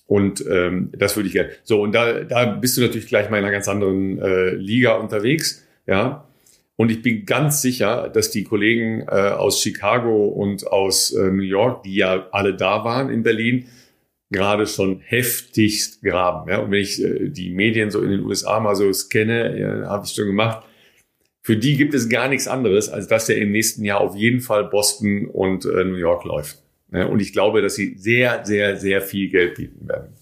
Und ähm, das würde ich gerne. So, und da, da bist du natürlich gleich mal in einer ganz anderen äh, Liga unterwegs. Ja, und ich bin ganz sicher, dass die Kollegen äh, aus Chicago und aus äh, New York, die ja alle da waren in Berlin, gerade schon heftigst graben. Ja? Und wenn ich äh, die Medien so in den USA mal so scanne, ja, habe ich schon gemacht, für die gibt es gar nichts anderes, als dass er im nächsten Jahr auf jeden Fall Boston und äh, New York läuft. Ja? Und ich glaube, dass sie sehr, sehr, sehr viel Geld bieten werden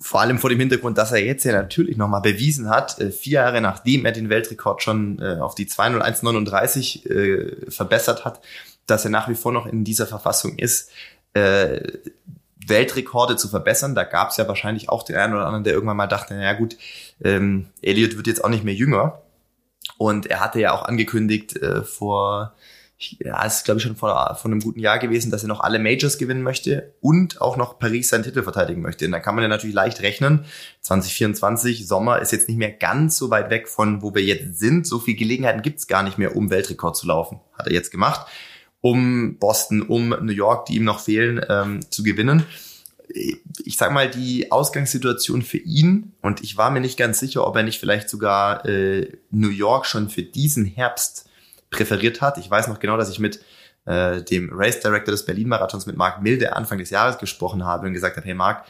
vor allem vor dem Hintergrund, dass er jetzt ja natürlich nochmal bewiesen hat, äh, vier Jahre nachdem er den Weltrekord schon äh, auf die 201,39 äh, verbessert hat, dass er nach wie vor noch in dieser Verfassung ist, Weltrekorde zu verbessern. Da gab es ja wahrscheinlich auch den einen oder anderen, der irgendwann mal dachte, na ja gut, ähm, Elliot wird jetzt auch nicht mehr jünger. Und er hatte ja auch angekündigt vor ja, es ist glaube ich schon vor, vor einem guten Jahr gewesen, dass er noch alle Majors gewinnen möchte und auch noch Paris seinen Titel verteidigen möchte. Und da kann man ja natürlich leicht rechnen. 2024, Sommer ist jetzt nicht mehr ganz so weit weg von, wo wir jetzt sind. So viel Gelegenheiten gibt's gar nicht mehr, um Weltrekord zu laufen. Hat er jetzt gemacht. um Boston, um New York, die ihm noch fehlen, ähm, zu gewinnen. Ich sag mal, die Ausgangssituation für ihn, und ich war mir nicht ganz sicher, ob er nicht vielleicht sogar äh, New York schon für diesen Herbst präferiert hat. Ich weiß noch genau, dass ich mit äh, dem Race Director des Berlin-Marathons, mit Marc Milde, Anfang des Jahres gesprochen habe und gesagt habe, hey Marc,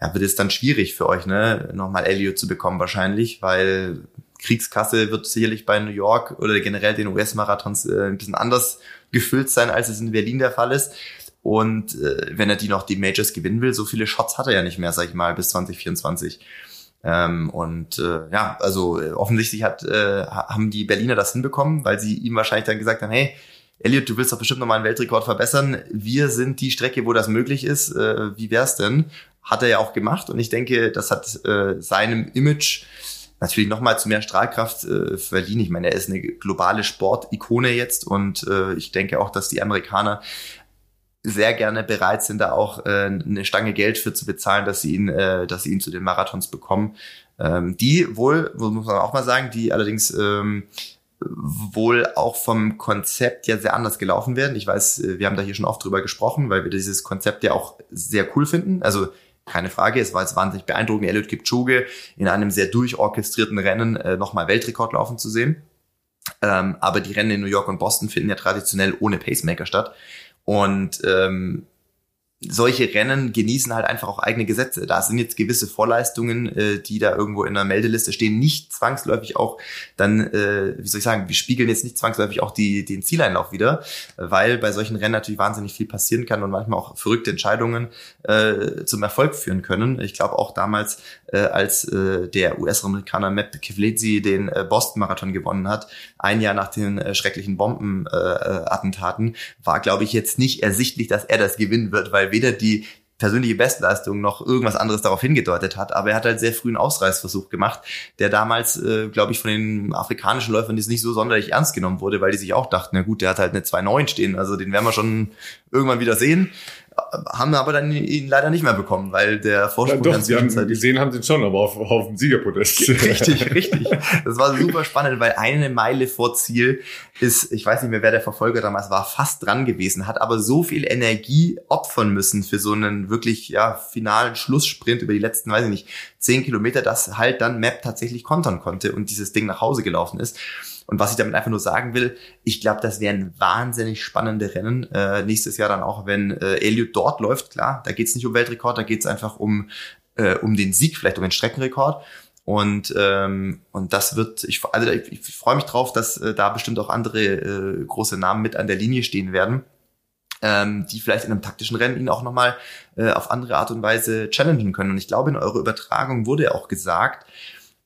ja, wird es dann schwierig für euch, ne, nochmal Elliot zu bekommen wahrscheinlich, weil Kriegskasse wird sicherlich bei New York oder generell den US-Marathons äh, ein bisschen anders gefüllt sein, als es in Berlin der Fall ist. Und äh, wenn er die noch die Majors gewinnen will, so viele Shots hat er ja nicht mehr, sag ich mal, bis 2024. Ähm, und äh, ja, also äh, offensichtlich hat, äh, haben die Berliner das hinbekommen, weil sie ihm wahrscheinlich dann gesagt haben, hey, Elliot, du willst doch bestimmt nochmal einen Weltrekord verbessern. Wir sind die Strecke, wo das möglich ist. Äh, wie wär's denn? Hat er ja auch gemacht und ich denke, das hat äh, seinem Image natürlich nochmal zu mehr Strahlkraft äh, verliehen. Ich meine, er ist eine globale Sportikone jetzt und äh, ich denke auch, dass die Amerikaner sehr gerne bereit sind, da auch äh, eine Stange Geld für zu bezahlen, dass sie ihn, äh, dass sie ihn zu den Marathons bekommen. Ähm, die wohl, muss man auch mal sagen, die allerdings ähm, wohl auch vom Konzept ja sehr anders gelaufen werden. Ich weiß, äh, wir haben da hier schon oft drüber gesprochen, weil wir dieses Konzept ja auch sehr cool finden. Also keine Frage, es war jetzt wahnsinnig beeindruckend, Elliot Kipchoge in einem sehr durchorchestrierten Rennen äh, nochmal Weltrekord laufen zu sehen. Ähm, aber die Rennen in New York und Boston finden ja traditionell ohne Pacemaker statt. Und ähm, solche Rennen genießen halt einfach auch eigene Gesetze. Da sind jetzt gewisse Vorleistungen, äh, die da irgendwo in der Meldeliste stehen, nicht zwangsläufig auch dann, äh, wie soll ich sagen, wir spiegeln jetzt nicht zwangsläufig auch die, den Zieleinlauf wieder, weil bei solchen Rennen natürlich wahnsinnig viel passieren kann und manchmal auch verrückte Entscheidungen äh, zum Erfolg führen können. Ich glaube auch damals, äh, als äh, der US-Amerikaner Matt Kivlezi den äh, Boston-Marathon gewonnen hat, ein Jahr nach den äh, schrecklichen Bombenattentaten, äh, war, glaube ich, jetzt nicht ersichtlich, dass er das gewinnen wird, weil weder die persönliche Bestleistung noch irgendwas anderes darauf hingedeutet hat. Aber er hat halt sehr früh einen Ausreißversuch gemacht, der damals, äh, glaube ich, von den afrikanischen Läufern jetzt nicht so sonderlich ernst genommen wurde, weil die sich auch dachten, na gut, der hat halt eine 2-9 stehen, also den werden wir schon irgendwann wieder sehen haben aber dann ihn leider nicht mehr bekommen, weil der Vorsprung ja, doch, sie haben gesehen haben sie schon, aber auf, auf dem Siegerpodest. Richtig, richtig. Das war super spannend, weil eine Meile vor Ziel ist, ich weiß nicht mehr, wer der Verfolger damals war, fast dran gewesen, hat aber so viel Energie opfern müssen für so einen wirklich ja finalen Schlusssprint über die letzten, weiß ich nicht, zehn Kilometer, dass halt dann Map tatsächlich kontern konnte und dieses Ding nach Hause gelaufen ist. Und was ich damit einfach nur sagen will, ich glaube, das wären wahnsinnig spannende Rennen. Äh, nächstes Jahr dann auch, wenn äh, Elliot dort läuft, klar, da geht es nicht um Weltrekord, da geht es einfach um, äh, um den Sieg, vielleicht um den Streckenrekord. Und, ähm, und das wird, ich, also ich, ich freue mich drauf, dass äh, da bestimmt auch andere äh, große Namen mit an der Linie stehen werden, ähm, die vielleicht in einem taktischen Rennen ihn auch nochmal äh, auf andere Art und Weise challengen können. Und ich glaube, in eurer Übertragung wurde auch gesagt,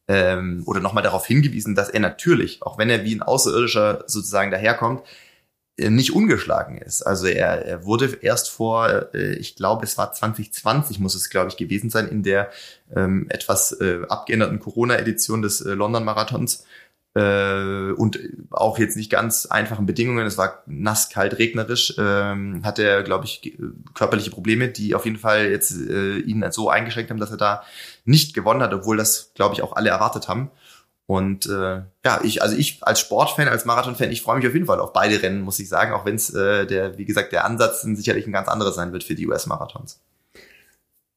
ähm, oder nochmal darauf hingewiesen, dass er natürlich, auch wenn er wie ein Außerirdischer sozusagen daherkommt, äh, nicht ungeschlagen ist. Also er, er wurde erst vor, äh, ich glaube, es war 2020, muss es, glaube ich, gewesen sein, in der ähm, etwas äh, abgeänderten Corona-Edition des äh, London-Marathons äh, und auch jetzt nicht ganz einfachen Bedingungen. Es war nass, kalt, regnerisch. Ähm, hat er, glaube ich, körperliche Probleme, die auf jeden Fall jetzt äh, ihn so eingeschränkt haben, dass er da nicht gewonnen hat, obwohl das, glaube ich, auch alle erwartet haben. Und äh, ja, ich, also ich als Sportfan, als Marathonfan, ich freue mich auf jeden Fall auf beide Rennen, muss ich sagen, auch wenn es äh, der, wie gesagt, der Ansatz sicherlich ein ganz anderer sein wird für die US-Marathons.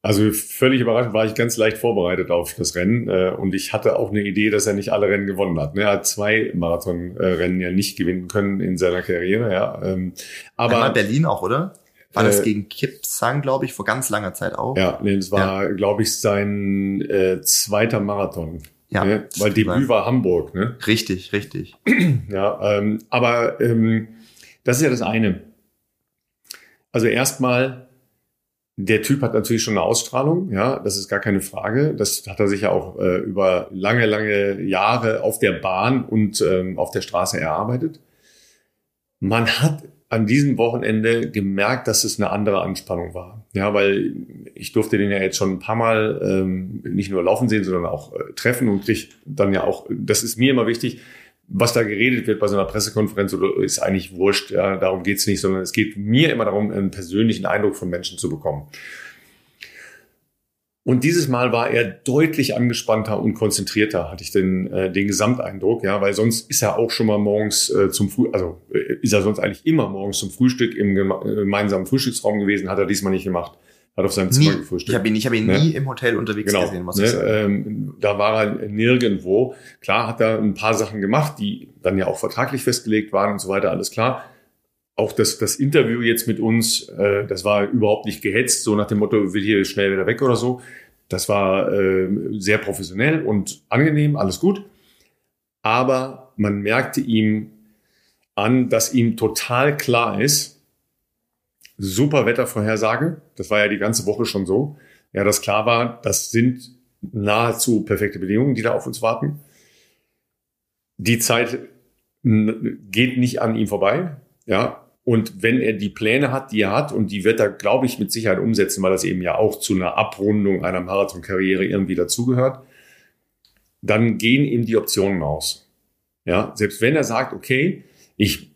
Also völlig überraschend war ich ganz leicht vorbereitet auf das Rennen äh, und ich hatte auch eine Idee, dass er nicht alle Rennen gewonnen hat. Ne? Er hat zwei Marathonrennen ja nicht gewinnen können in seiner Karriere. Ja, ähm, aber Einmal Berlin auch, oder? War das äh, gegen Kipsang, glaube ich, vor ganz langer Zeit auch? Ja, nee, das war, ja. glaube ich, sein äh, zweiter Marathon. Ja, ne? weil Debüt war Hamburg. Ne? Richtig, richtig. ja, ähm, aber ähm, das ist ja das eine. Also erstmal der Typ hat natürlich schon eine Ausstrahlung, ja, das ist gar keine Frage. Das hat er sich ja auch äh, über lange, lange Jahre auf der Bahn und ähm, auf der Straße erarbeitet. Man hat an diesem Wochenende gemerkt, dass es eine andere Anspannung war. Ja, weil ich durfte den ja jetzt schon ein paar Mal ähm, nicht nur laufen sehen, sondern auch äh, treffen und krieg dann ja auch, das ist mir immer wichtig, was da geredet wird bei so einer Pressekonferenz ist eigentlich wurscht. Ja, darum geht's nicht, sondern es geht mir immer darum, einen persönlichen Eindruck von Menschen zu bekommen. Und dieses Mal war er deutlich angespannter und konzentrierter, hatte ich den, äh, den Gesamteindruck, ja, weil sonst ist er auch schon mal morgens äh, zum Früh, also äh, ist er sonst eigentlich immer morgens zum Frühstück im gemeinsamen Frühstücksraum gewesen, hat er diesmal nicht gemacht. Hat auf seinem Zimmer nie. gefrühstückt. Ich habe ihn, ich hab ihn ne? nie im Hotel unterwegs genau. gesehen, muss ne? ich sagen. Ähm, da war er nirgendwo. Klar hat er ein paar Sachen gemacht, die dann ja auch vertraglich festgelegt waren und so weiter, alles klar auch das, das Interview jetzt mit uns, äh, das war überhaupt nicht gehetzt, so nach dem Motto, will hier schnell wieder weg oder so. Das war äh, sehr professionell und angenehm, alles gut. Aber man merkte ihm an, dass ihm total klar ist, super Wettervorhersage, das war ja die ganze Woche schon so, ja, dass klar war, das sind nahezu perfekte Bedingungen, die da auf uns warten. Die Zeit geht nicht an ihm vorbei, ja, und wenn er die Pläne hat, die er hat, und die wird er, glaube ich, mit Sicherheit umsetzen, weil das eben ja auch zu einer Abrundung einer Marathonkarriere irgendwie dazugehört, dann gehen ihm die Optionen aus. Ja, selbst wenn er sagt, okay, ich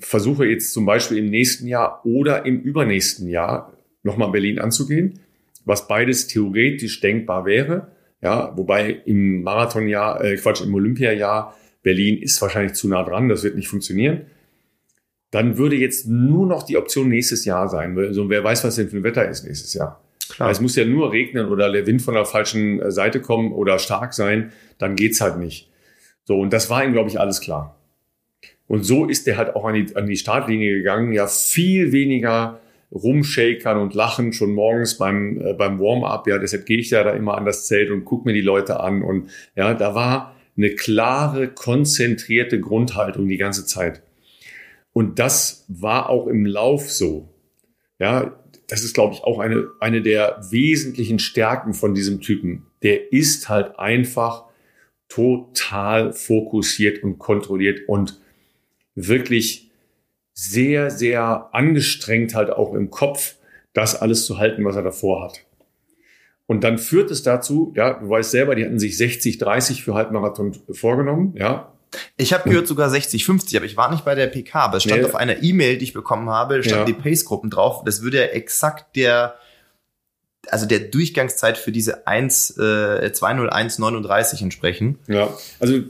versuche jetzt zum Beispiel im nächsten Jahr oder im übernächsten Jahr nochmal Berlin anzugehen, was beides theoretisch denkbar wäre. Ja, wobei im Marathonjahr, äh, Quatsch, im Olympiajahr Berlin ist wahrscheinlich zu nah dran, das wird nicht funktionieren dann würde jetzt nur noch die Option nächstes Jahr sein. Also wer weiß, was denn für ein Wetter ist nächstes Jahr. Klar. Es muss ja nur regnen oder der Wind von der falschen äh, Seite kommen oder stark sein, dann geht's halt nicht. So, und das war ihm, glaube ich, alles klar. Und so ist er halt auch an die, an die Startlinie gegangen, ja viel weniger rumshakern und lachen schon morgens beim, äh, beim Warm-up. Ja, deshalb gehe ich ja da immer an das Zelt und gucke mir die Leute an. Und ja, da war eine klare, konzentrierte Grundhaltung die ganze Zeit. Und das war auch im Lauf so. Ja, das ist, glaube ich, auch eine, eine der wesentlichen Stärken von diesem Typen. Der ist halt einfach total fokussiert und kontrolliert und wirklich sehr, sehr angestrengt halt auch im Kopf, das alles zu halten, was er davor hat. Und dann führt es dazu, ja, du weißt selber, die hatten sich 60, 30 für Halbmarathon vorgenommen, ja, ich habe gehört sogar 60, 50, aber ich war nicht bei der PK, aber es stand nee. auf einer E-Mail, die ich bekommen habe, stand ja. die Pace-Gruppen drauf. Das würde ja exakt der, also der Durchgangszeit für diese 1, äh, 20139 entsprechen. Ja, also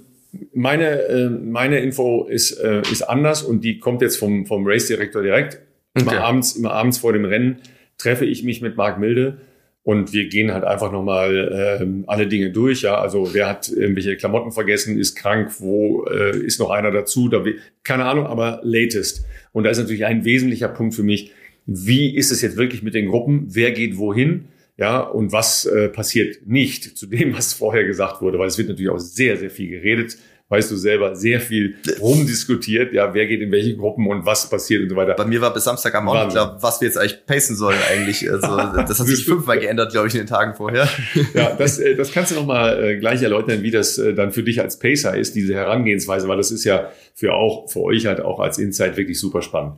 meine, äh, meine Info ist, äh, ist anders und die kommt jetzt vom, vom Race-Direktor direkt. Immer, okay. abends, immer abends vor dem Rennen treffe ich mich mit Marc Milde und wir gehen halt einfach nochmal ähm, alle Dinge durch. Ja, also wer hat irgendwelche Klamotten vergessen, ist krank, wo äh, ist noch einer dazu? Da, keine Ahnung, aber latest. Und da ist natürlich ein wesentlicher Punkt für mich. Wie ist es jetzt wirklich mit den Gruppen? Wer geht wohin? Ja, und was äh, passiert nicht zu dem, was vorher gesagt wurde? Weil es wird natürlich auch sehr, sehr viel geredet weißt du selber, sehr viel rumdiskutiert, ja, wer geht in welche Gruppen und was passiert und so weiter. Bei mir war bis Samstag am Abend klar, was wir jetzt eigentlich pacen sollen eigentlich. Also das hat sich fünfmal geändert, glaube ich, in den Tagen vorher. Ja, das, äh, das kannst du nochmal äh, gleich erläutern, wie das äh, dann für dich als Pacer ist, diese Herangehensweise, weil das ist ja für auch, für euch halt auch als Insight wirklich super spannend.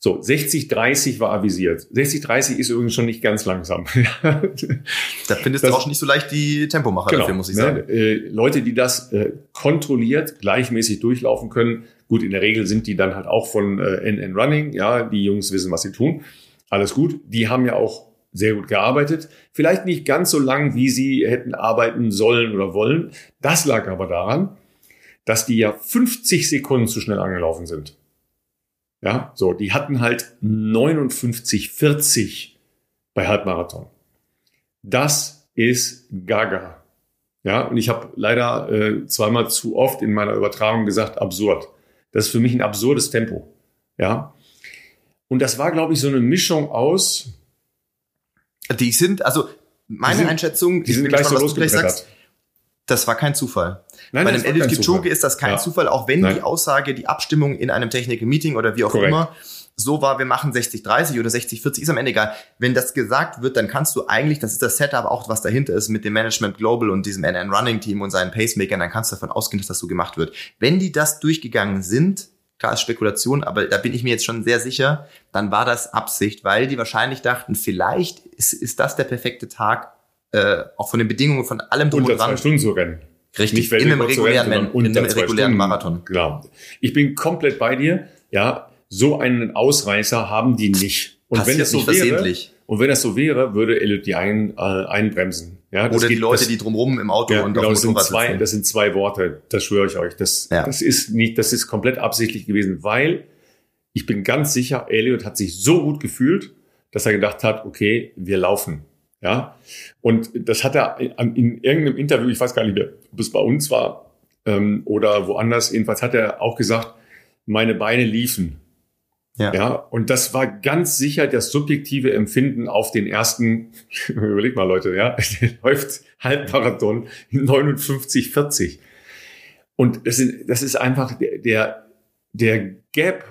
So, 60, 30 war avisiert. 60, 30 ist übrigens schon nicht ganz langsam. da findest das, du auch nicht so leicht die Tempomacher genau, dafür, muss ich ne, sagen. Äh, Leute, die das äh, kontrolliert, gleichmäßig durchlaufen können. Gut, in der Regel sind die dann halt auch von äh, NN Running. Ja, die Jungs wissen, was sie tun. Alles gut. Die haben ja auch sehr gut gearbeitet. Vielleicht nicht ganz so lang, wie sie hätten arbeiten sollen oder wollen. Das lag aber daran, dass die ja 50 Sekunden zu schnell angelaufen sind. Ja, so, die hatten halt 59, 40 bei Halbmarathon. Das ist gaga. Ja, und ich habe leider äh, zweimal zu oft in meiner Übertragung gesagt, absurd. Das ist für mich ein absurdes Tempo. Ja. Und das war, glaube ich, so eine Mischung aus. Die sind, also meine die sind, Einschätzung, die sind gleich so losgebrettert. Das war kein Zufall. Nein, Bei dem Eliud Kipchoge ist das kein ja. Zufall, auch wenn Nein. die Aussage, die Abstimmung in einem Technical Meeting oder wie auch Korrekt. immer so war, wir machen 60-30 oder 60-40, ist am Ende egal. Wenn das gesagt wird, dann kannst du eigentlich, das ist das Setup auch, was dahinter ist mit dem Management Global und diesem NN Running Team und seinen Pacemakern, dann kannst du davon ausgehen, dass das so gemacht wird. Wenn die das durchgegangen sind, klar ist Spekulation, aber da bin ich mir jetzt schon sehr sicher, dann war das Absicht, weil die wahrscheinlich dachten, vielleicht ist, ist das der perfekte Tag, äh, auch von den Bedingungen, von allem drum Unter und dran. zwei Stunden zu rennen. Richtig, in einem regulären, rennen, in einem regulären Marathon. Genau. Ich bin komplett bei dir. Ja, so einen Ausreißer haben die nicht. Und Passiert wenn es so wäre, Und wenn das so wäre, würde Elliot die ein, äh, einbremsen. Ja, Oder geht, die Leute, das, die drumherum im Auto ja, und genau, das sind zwei, Das sind zwei Worte, das schwöre ich euch. Das, ja. das ist nicht, das ist komplett absichtlich gewesen, weil ich bin ganz sicher, Elliot hat sich so gut gefühlt, dass er gedacht hat, okay, wir laufen. Ja, und das hat er in, in irgendeinem Interview, ich weiß gar nicht mehr, ob es bei uns war ähm, oder woanders, jedenfalls hat er auch gesagt, meine Beine liefen. Ja. ja, und das war ganz sicher das subjektive Empfinden auf den ersten, überleg mal Leute, ja, der läuft Halbmarathon in 59, 40. Und das ist, das ist einfach der, der, der Gap,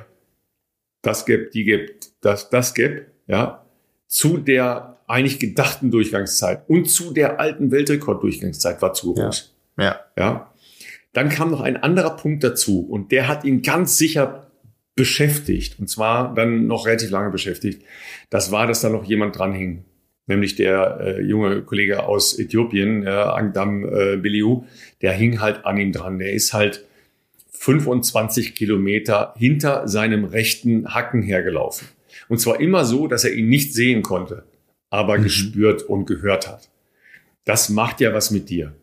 das Gap, die Gap, das, das Gap, ja, zu der eigentlich gedachten Durchgangszeit und zu der alten Weltrekorddurchgangszeit war zu groß. Ja. ja. ja. Dann kam noch ein anderer Punkt dazu und der hat ihn ganz sicher beschäftigt und zwar dann noch relativ lange beschäftigt. Das war, dass da noch jemand dran hing, nämlich der äh, junge Kollege aus Äthiopien, äh, Angdam äh, Biliu, der hing halt an ihm dran. Der ist halt 25 Kilometer hinter seinem rechten Hacken hergelaufen. Und zwar immer so, dass er ihn nicht sehen konnte, aber mhm. gespürt und gehört hat. Das macht ja was mit dir.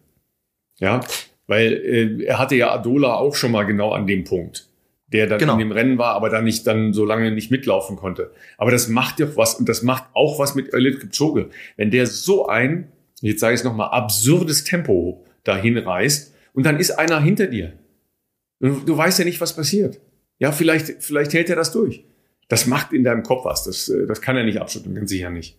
Ja, weil äh, er hatte ja Adola auch schon mal genau an dem Punkt der dann genau. in dem Rennen war, aber dann nicht dann so lange nicht mitlaufen konnte. Aber das macht doch was und das macht auch was mit Eliud Kipchoge. Wenn der so ein, jetzt sage ich es nochmal, absurdes Tempo dahin reißt und dann ist einer hinter dir. Du, du weißt ja nicht, was passiert. Ja, vielleicht, vielleicht hält er das durch. Das macht in deinem Kopf was. Das, äh, das kann er nicht abschütteln, ganz sicher nicht.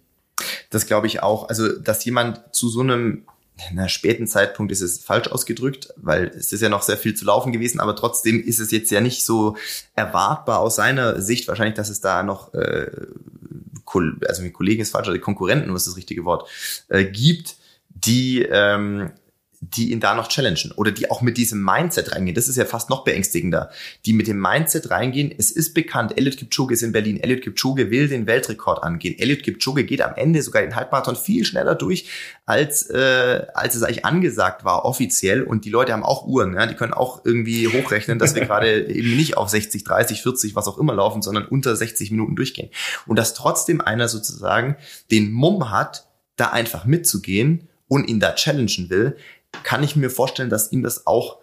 Das glaube ich auch. Also, dass jemand zu so einem na, späten Zeitpunkt ist es falsch ausgedrückt, weil es ist ja noch sehr viel zu laufen gewesen, aber trotzdem ist es jetzt ja nicht so erwartbar aus seiner Sicht wahrscheinlich, dass es da noch, äh, also mit Kollegen ist falsch, die Konkurrenten, was ist das richtige Wort, äh, gibt, die ähm, die ihn da noch challengen oder die auch mit diesem Mindset reingehen. Das ist ja fast noch beängstigender. Die mit dem Mindset reingehen. Es ist bekannt, Elliot Kipchoge ist in Berlin. Elliot Kipchoge will den Weltrekord angehen. Elliot Kipchoge geht am Ende sogar den Halbmarathon viel schneller durch, als, äh, als es eigentlich angesagt war, offiziell. Und die Leute haben auch Uhren. Ja? Die können auch irgendwie hochrechnen, dass wir gerade eben nicht auf 60, 30, 40, was auch immer laufen, sondern unter 60 Minuten durchgehen. Und dass trotzdem einer sozusagen den Mumm hat, da einfach mitzugehen und ihn da challengen will, kann ich mir vorstellen, dass ihm das auch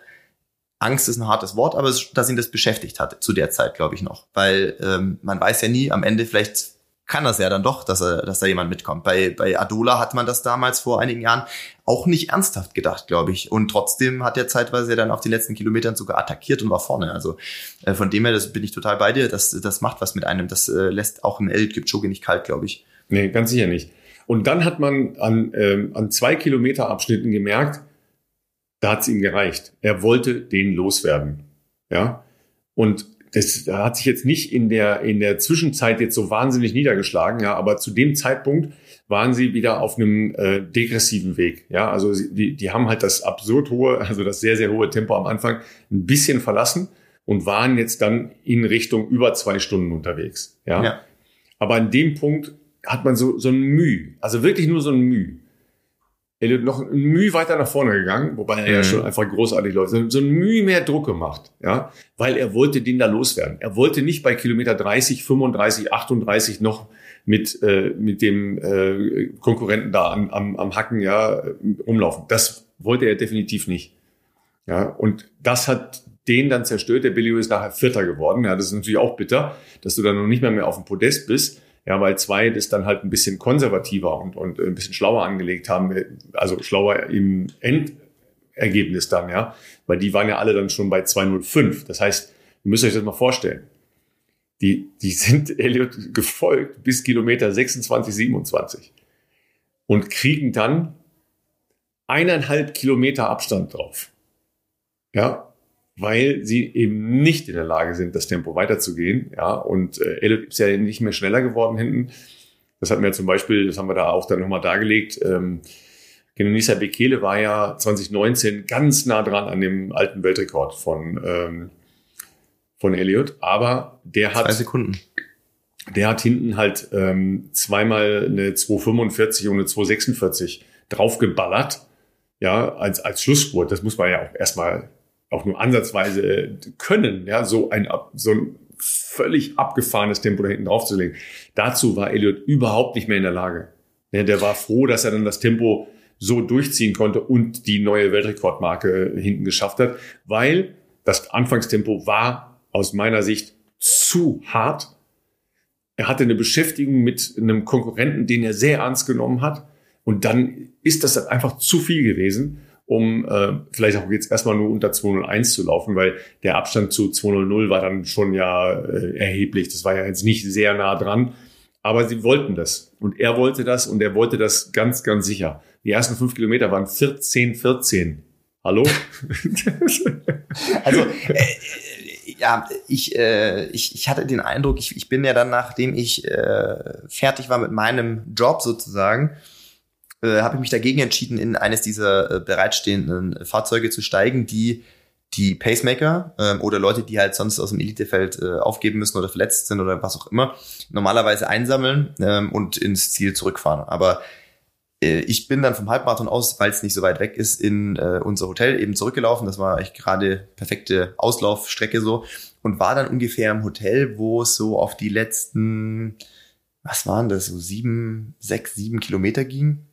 Angst ist ein hartes Wort, aber dass ihn das beschäftigt hat zu der Zeit, glaube ich noch. Weil ähm, man weiß ja nie, am Ende vielleicht kann das ja dann doch, dass, er, dass da jemand mitkommt. Bei, bei Adola hat man das damals vor einigen Jahren auch nicht ernsthaft gedacht, glaube ich. Und trotzdem hat er zeitweise dann auf die letzten Kilometern sogar attackiert und war vorne. Also äh, von dem her, das bin ich total bei dir. Das, das macht was mit einem. Das äh, lässt auch im Elliot Kipchoge nicht kalt, glaube ich. Nee, ganz sicher nicht. Und dann hat man an, ähm, an zwei Kilometer Abschnitten gemerkt, da hat es ihm gereicht. Er wollte den loswerden. Ja. Und das hat sich jetzt nicht in der, in der Zwischenzeit jetzt so wahnsinnig niedergeschlagen, ja, aber zu dem Zeitpunkt waren sie wieder auf einem äh, degressiven Weg. Ja, also sie, die, die haben halt das absurd hohe, also das sehr, sehr hohe Tempo am Anfang ein bisschen verlassen und waren jetzt dann in Richtung über zwei Stunden unterwegs. Ja. ja. Aber an dem Punkt hat man so, so ein Mühe, also wirklich nur so ein Mühe. Elliot noch ein Mühe weiter nach vorne gegangen, wobei er mhm. ja schon einfach großartig läuft, so ein Mühe mehr Druck gemacht, ja, weil er wollte den da loswerden. Er wollte nicht bei Kilometer 30, 35, 38 noch mit, äh, mit dem äh, Konkurrenten da am, am, am Hacken ja rumlaufen. Das wollte er definitiv nicht. Ja, und das hat den dann zerstört. Der Billy ist nachher Vierter geworden. Ja, das ist natürlich auch bitter, dass du dann noch nicht mehr mehr auf dem Podest bist. Ja, weil zwei das dann halt ein bisschen konservativer und, und ein bisschen schlauer angelegt haben, also schlauer im Endergebnis dann, ja, weil die waren ja alle dann schon bei 205. Das heißt, ihr müsst euch das mal vorstellen. Die, die sind Elliot gefolgt bis Kilometer 26, 27 und kriegen dann eineinhalb Kilometer Abstand drauf. Ja, weil sie eben nicht in der Lage sind, das Tempo weiterzugehen. Ja, und äh, Elliot ist ja nicht mehr schneller geworden hinten. Das hatten wir zum Beispiel, das haben wir da auch dann nochmal dargelegt. Ähm, Genonisa Bekele war ja 2019 ganz nah dran an dem alten Weltrekord von, ähm, von Elliot, aber der hat. Zwei Sekunden. Der hat hinten halt ähm, zweimal eine 245 und eine 246 draufgeballert. Ja, als, als Schlussspurt. Das muss man ja auch erstmal auch nur ansatzweise können, ja, so ein, so ein völlig abgefahrenes Tempo da hinten draufzulegen. Dazu war Elliot überhaupt nicht mehr in der Lage. Ja, der war froh, dass er dann das Tempo so durchziehen konnte und die neue Weltrekordmarke hinten geschafft hat, weil das Anfangstempo war aus meiner Sicht zu hart. Er hatte eine Beschäftigung mit einem Konkurrenten, den er sehr ernst genommen hat. Und dann ist das einfach zu viel gewesen, um äh, vielleicht auch jetzt erstmal nur unter 201 zu laufen, weil der Abstand zu 200 war dann schon ja äh, erheblich. Das war ja jetzt nicht sehr nah dran. Aber sie wollten das. Und er wollte das und er wollte das ganz, ganz sicher. Die ersten fünf Kilometer waren 14, 14. Hallo? also, äh, ja, ich, äh, ich, ich hatte den Eindruck, ich, ich bin ja dann, nachdem ich äh, fertig war mit meinem Job sozusagen, äh, habe ich mich dagegen entschieden, in eines dieser äh, bereitstehenden Fahrzeuge zu steigen, die die Pacemaker ähm, oder Leute, die halt sonst aus dem Elitefeld äh, aufgeben müssen oder verletzt sind oder was auch immer, normalerweise einsammeln ähm, und ins Ziel zurückfahren. Aber äh, ich bin dann vom Halbmarathon aus, weil es nicht so weit weg ist, in äh, unser Hotel eben zurückgelaufen. Das war echt gerade perfekte Auslaufstrecke so und war dann ungefähr im Hotel, wo es so auf die letzten, was waren das, so sieben, sechs, sieben Kilometer ging.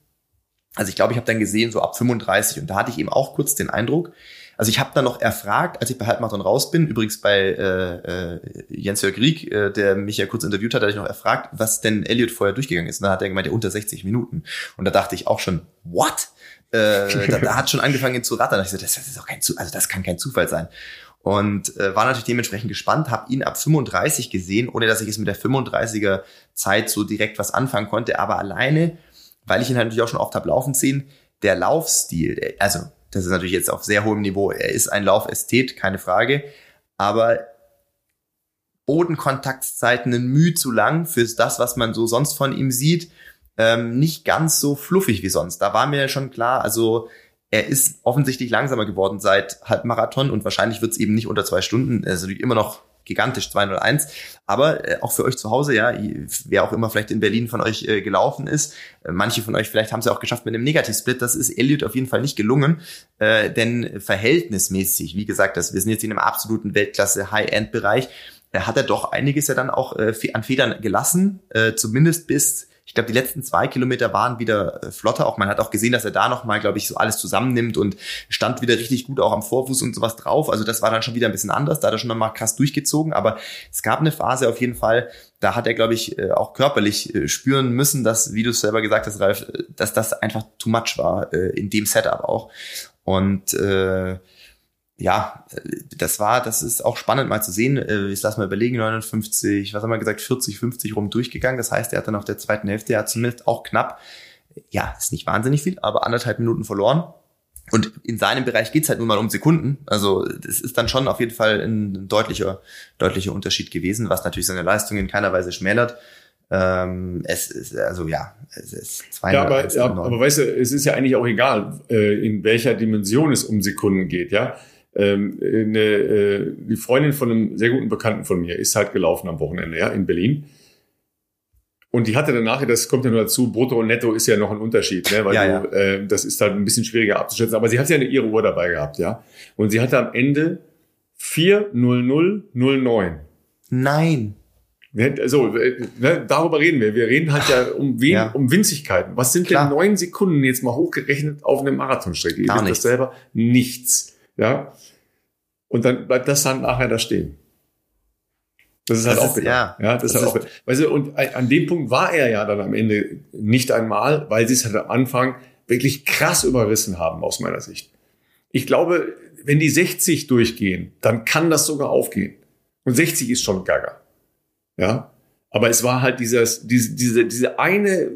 Also ich glaube, ich habe dann gesehen, so ab 35 und da hatte ich eben auch kurz den Eindruck, also ich habe dann noch erfragt, als ich bei Halbmarathon raus bin, übrigens bei äh, äh, Jens-Jörg Rieck, äh, der mich ja kurz interviewt hat, hatte ich noch erfragt, was denn Elliot vorher durchgegangen ist. Und dann hat er gemeint, ja, unter 60 Minuten. Und da dachte ich auch schon, what? Äh, da, da hat schon angefangen zu rattern. Ich so, das, das ist doch kein Zufall, also das kann kein Zufall sein. Und äh, war natürlich dementsprechend gespannt, habe ihn ab 35 gesehen, ohne dass ich es mit der 35er Zeit so direkt was anfangen konnte, aber alleine, weil ich ihn halt natürlich auch schon oft habe laufen sehen, der Laufstil, also das ist natürlich jetzt auf sehr hohem Niveau. Er ist ein Laufästhet, keine Frage. Aber Bodenkontaktzeiten ein Mühe zu lang für das, was man so sonst von ihm sieht. Ähm, nicht ganz so fluffig wie sonst. Da war mir schon klar, also er ist offensichtlich langsamer geworden seit Halbmarathon und wahrscheinlich wird es eben nicht unter zwei Stunden. Natürlich immer noch gigantisch 201. Aber äh, auch für euch zu Hause, ja, wer auch immer vielleicht in Berlin von euch äh, gelaufen ist, äh, manche von euch vielleicht haben es ja auch geschafft mit einem Negativsplit. Das ist Elliot auf jeden Fall nicht gelungen, äh, denn verhältnismäßig, wie gesagt, das, wir sind jetzt in einem absoluten Weltklasse High-End-Bereich, äh, hat er doch einiges ja dann auch äh, an Federn gelassen, äh, zumindest bis ich glaube, die letzten zwei Kilometer waren wieder äh, flotter. Auch man hat auch gesehen, dass er da nochmal, glaube ich, so alles zusammennimmt und stand wieder richtig gut auch am Vorfuß und sowas drauf. Also das war dann schon wieder ein bisschen anders. Da hat er schon nochmal krass durchgezogen. Aber es gab eine Phase auf jeden Fall, da hat er, glaube ich, äh, auch körperlich äh, spüren müssen, dass, wie du es selber gesagt hast, Ralf, dass das einfach too much war in dem Setup auch. Und äh, ja, das war, das ist auch spannend mal zu sehen. Äh, ich lass mal überlegen, 59, was haben wir gesagt, 40, 50 rum durchgegangen. Das heißt, er hat dann auf der zweiten Hälfte, er hat zumindest auch knapp, ja, ist nicht wahnsinnig viel, aber anderthalb Minuten verloren. Und in seinem Bereich geht's halt nur mal um Sekunden. Also das ist dann schon auf jeden Fall ein deutlicher, deutlicher Unterschied gewesen, was natürlich seine Leistung in keiner Weise schmälert. Ähm, es ist, also ja, es ist 200. Ja, aber, ja, aber weißt du, es ist ja eigentlich auch egal, äh, in welcher Dimension es um Sekunden geht, ja ähm, eine, äh, die Freundin von einem sehr guten Bekannten von mir ist halt gelaufen am Wochenende, ja, in Berlin. Und die hatte dann nachher, das kommt ja nur dazu, Brutto und Netto ist ja noch ein Unterschied, ne? weil ja, du, ja. Äh, das ist halt ein bisschen schwieriger abzuschätzen. Aber sie hat ja eine, ihre Uhr dabei gehabt, ja. Und sie hatte am Ende 40009. Nein. So, äh, ne, darüber reden wir. Wir reden halt ja um, wen, ja. um Winzigkeiten. Was sind Klar. denn neun Sekunden jetzt mal hochgerechnet auf einem Marathonstrecke? Ihr wisst das selber? Nichts. Ja. Und dann bleibt das dann nachher da stehen. Das ist halt das auch ist, ja, ja, das, das ist halt auch, weißt du, und an dem Punkt war er ja dann am Ende nicht einmal, weil sie es halt am Anfang wirklich krass überrissen haben aus meiner Sicht. Ich glaube, wenn die 60 durchgehen, dann kann das sogar aufgehen. Und 60 ist schon gaga. Ja. Aber es war halt dieses, diese, diese, diese eine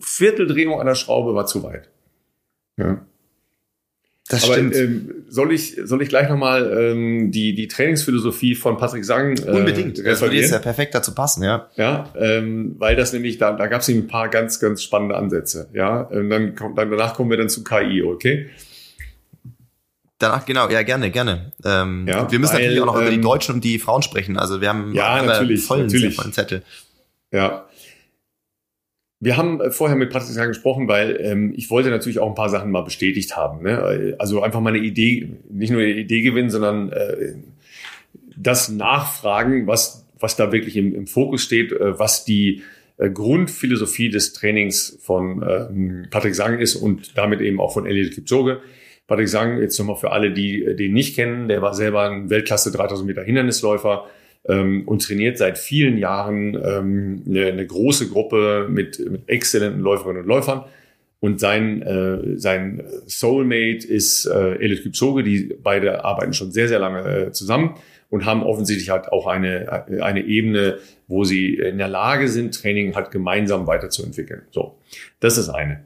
Vierteldrehung an der Schraube war zu weit. Ja. Das Aber stimmt. Ähm, soll ich soll ich gleich nochmal ähm, die die Trainingsphilosophie von Patrick Sang äh, unbedingt. Das würde jetzt ja perfekt dazu passen, ja. Ja, ähm, weil das nämlich da da gab es ein paar ganz ganz spannende Ansätze, ja. Und dann kommt dann danach kommen wir dann zu KI, okay? Danach, genau, ja, gerne, gerne. Ähm, ja, wir müssen weil, natürlich auch noch über die ähm, Deutschen und die Frauen sprechen. Also wir haben, ja, natürlich, vollen, natürlich. vollen Zettel. Ja, wir haben äh, vorher mit Patrick gesprochen, weil ähm, ich wollte natürlich auch ein paar Sachen mal bestätigt haben. Ne? Also einfach mal eine Idee, nicht nur eine Idee gewinnen, sondern äh, das nachfragen, was, was da wirklich im, im Fokus steht, äh, was die äh, Grundphilosophie des Trainings von äh, Patrick Sang ist und damit eben auch von Elliot Kipchoge. Patrick Sang, jetzt nochmal für alle, die den nicht kennen, der war selber ein Weltklasse 3000 Meter Hindernisläufer ähm, und trainiert seit vielen Jahren ähm, eine, eine große Gruppe mit, mit exzellenten Läuferinnen und Läufern. Und sein, äh, sein Soulmate ist äh, Elliot Kipchoge, die beide arbeiten schon sehr, sehr lange äh, zusammen und haben offensichtlich halt auch eine, eine Ebene, wo sie in der Lage sind, Training halt gemeinsam weiterzuentwickeln. So, das ist eine.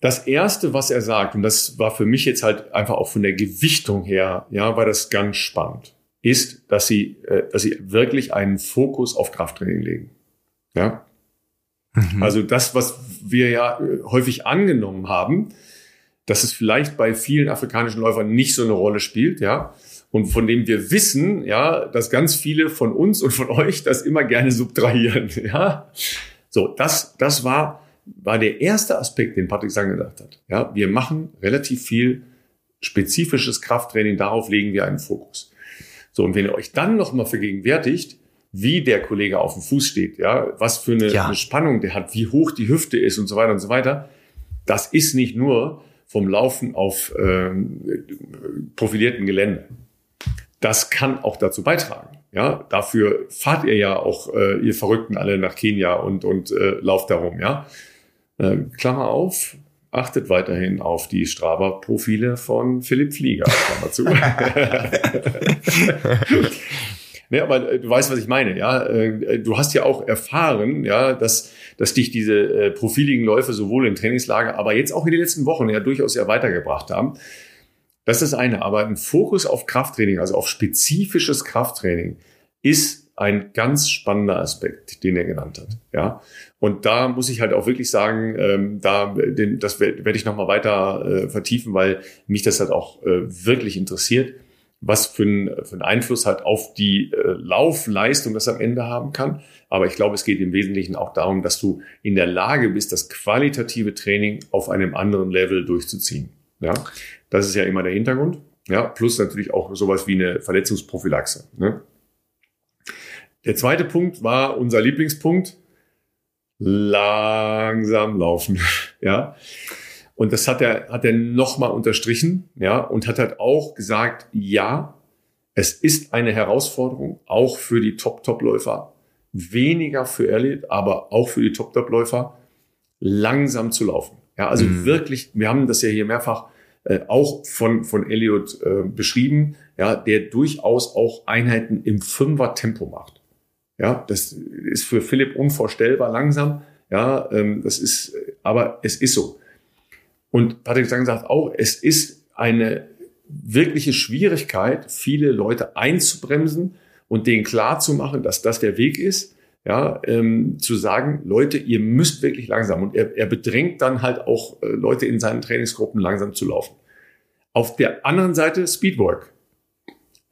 Das erste, was er sagt, und das war für mich jetzt halt einfach auch von der Gewichtung her, ja, war das ganz spannend, ist, dass sie, äh, dass sie wirklich einen Fokus auf Krafttraining legen. Ja. Mhm. Also das, was wir ja äh, häufig angenommen haben, dass es vielleicht bei vielen afrikanischen Läufern nicht so eine Rolle spielt, ja. Und von dem wir wissen, ja, dass ganz viele von uns und von euch das immer gerne subtrahieren, ja. So, das, das war, war der erste Aspekt, den Patrick Sang gesagt hat. Ja, wir machen relativ viel spezifisches Krafttraining, darauf legen wir einen Fokus. So, und wenn ihr euch dann nochmal vergegenwärtigt, wie der Kollege auf dem Fuß steht, ja, was für eine, ja. eine, Spannung der hat, wie hoch die Hüfte ist und so weiter und so weiter, das ist nicht nur vom Laufen auf ähm, profilierten Gelände. Das kann auch dazu beitragen. Ja, dafür fahrt ihr ja auch, äh, ihr Verrückten alle nach Kenia und, und äh, lauft darum, ja. Äh, Klammer auf, achtet weiterhin auf die Strava-Profile von Philipp Flieger. Klammer zu. Ne, aber äh, du weißt, was ich meine, ja. Äh, du hast ja auch erfahren, ja, dass, dass dich diese äh, profiligen Läufe sowohl im Trainingslager, aber jetzt auch in den letzten Wochen ja durchaus ja weitergebracht haben. Das ist das eine. Aber ein Fokus auf Krafttraining, also auf spezifisches Krafttraining, ist ein ganz spannender Aspekt, den er genannt hat. Ja, und da muss ich halt auch wirklich sagen, ähm, da den, das werde ich noch mal weiter äh, vertiefen, weil mich das halt auch äh, wirklich interessiert was für, ein, für einen Einfluss halt auf die äh, Laufleistung das am Ende haben kann. Aber ich glaube, es geht im Wesentlichen auch darum, dass du in der Lage bist, das qualitative Training auf einem anderen Level durchzuziehen. Ja, das ist ja immer der Hintergrund. Ja, plus natürlich auch sowas wie eine Verletzungsprophylaxe. Ne? Der zweite Punkt war unser Lieblingspunkt. Langsam laufen. ja. Und das hat er, hat er nochmal unterstrichen, ja, und hat halt auch gesagt, ja, es ist eine Herausforderung, auch für die Top-Top-Läufer, weniger für Elliot, aber auch für die Top-Top-Läufer, langsam zu laufen. Ja, also mhm. wirklich, wir haben das ja hier mehrfach äh, auch von, von Elliot äh, beschrieben, ja, der durchaus auch Einheiten im Fünfer-Tempo macht. Ja, das ist für Philipp unvorstellbar langsam. Ja, ähm, das ist, aber es ist so. Und Patrick Sang sagt auch, es ist eine wirkliche Schwierigkeit, viele Leute einzubremsen und denen klar zu machen, dass das der Weg ist. Ja, ähm, zu sagen, Leute, ihr müsst wirklich langsam. Und er, er bedrängt dann halt auch äh, Leute in seinen Trainingsgruppen langsam zu laufen. Auf der anderen Seite Speedwork.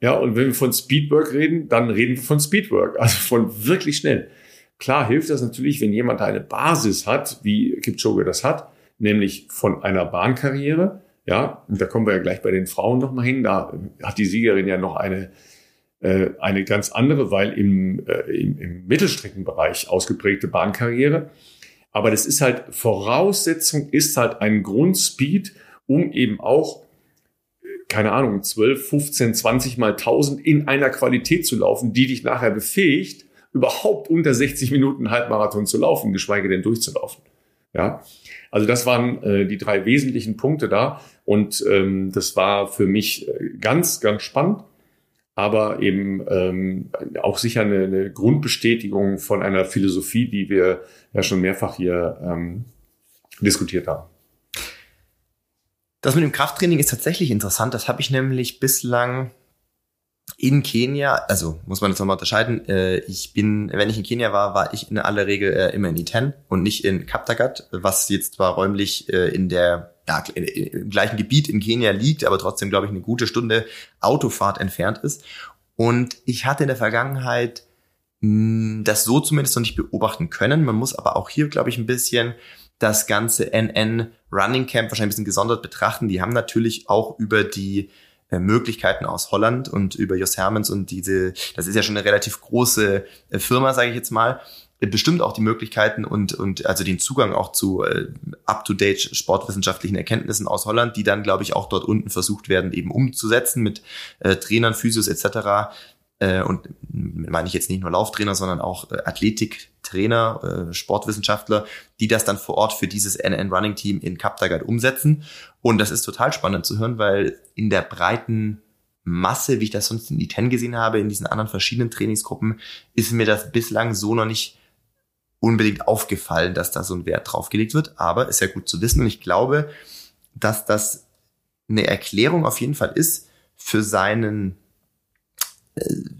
Ja, und wenn wir von Speedwork reden, dann reden wir von Speedwork, also von wirklich schnell. Klar hilft das natürlich, wenn jemand eine Basis hat, wie Kipchoge das hat, nämlich von einer Bahnkarriere. Ja, und da kommen wir ja gleich bei den Frauen noch mal hin. Da hat die Siegerin ja noch eine äh, eine ganz andere, weil im, äh, im, im Mittelstreckenbereich ausgeprägte Bahnkarriere. Aber das ist halt Voraussetzung, ist halt ein Grundspeed, um eben auch keine Ahnung, 12, 15, 20 mal 1000 in einer Qualität zu laufen, die dich nachher befähigt, überhaupt unter 60 Minuten Halbmarathon zu laufen, geschweige denn durchzulaufen. Ja, also das waren äh, die drei wesentlichen Punkte da und ähm, das war für mich äh, ganz, ganz spannend, aber eben ähm, auch sicher eine, eine Grundbestätigung von einer Philosophie, die wir ja schon mehrfach hier ähm, diskutiert haben. Das mit dem Krafttraining ist tatsächlich interessant. Das habe ich nämlich bislang in Kenia, also muss man jetzt nochmal unterscheiden, äh, ich bin, wenn ich in Kenia war, war ich in aller Regel äh, immer in Iten und nicht in Kaptagat, was jetzt zwar räumlich äh, in der ja, im gleichen Gebiet in Kenia liegt, aber trotzdem, glaube ich, eine gute Stunde Autofahrt entfernt ist. Und ich hatte in der Vergangenheit mh, das so zumindest noch nicht beobachten können. Man muss aber auch hier, glaube ich, ein bisschen das ganze NN Running Camp wahrscheinlich ein bisschen gesondert betrachten. Die haben natürlich auch über die äh, Möglichkeiten aus Holland und über Jos Hermans und diese, das ist ja schon eine relativ große äh, Firma, sage ich jetzt mal, bestimmt auch die Möglichkeiten und, und also den Zugang auch zu äh, up-to-date sportwissenschaftlichen Erkenntnissen aus Holland, die dann, glaube ich, auch dort unten versucht werden, eben umzusetzen mit äh, Trainern, Physios etc. Äh, und meine ich jetzt nicht nur Lauftrainer, sondern auch äh, Athletiktrainer, äh, Sportwissenschaftler, die das dann vor Ort für dieses NN Running Team in Kaptagat umsetzen. Und das ist total spannend zu hören, weil in der breiten Masse, wie ich das sonst in die Ten gesehen habe, in diesen anderen verschiedenen Trainingsgruppen, ist mir das bislang so noch nicht unbedingt aufgefallen, dass da so ein Wert drauf gelegt wird. Aber ist ja gut zu wissen. Und ich glaube, dass das eine Erklärung auf jeden Fall ist für seinen,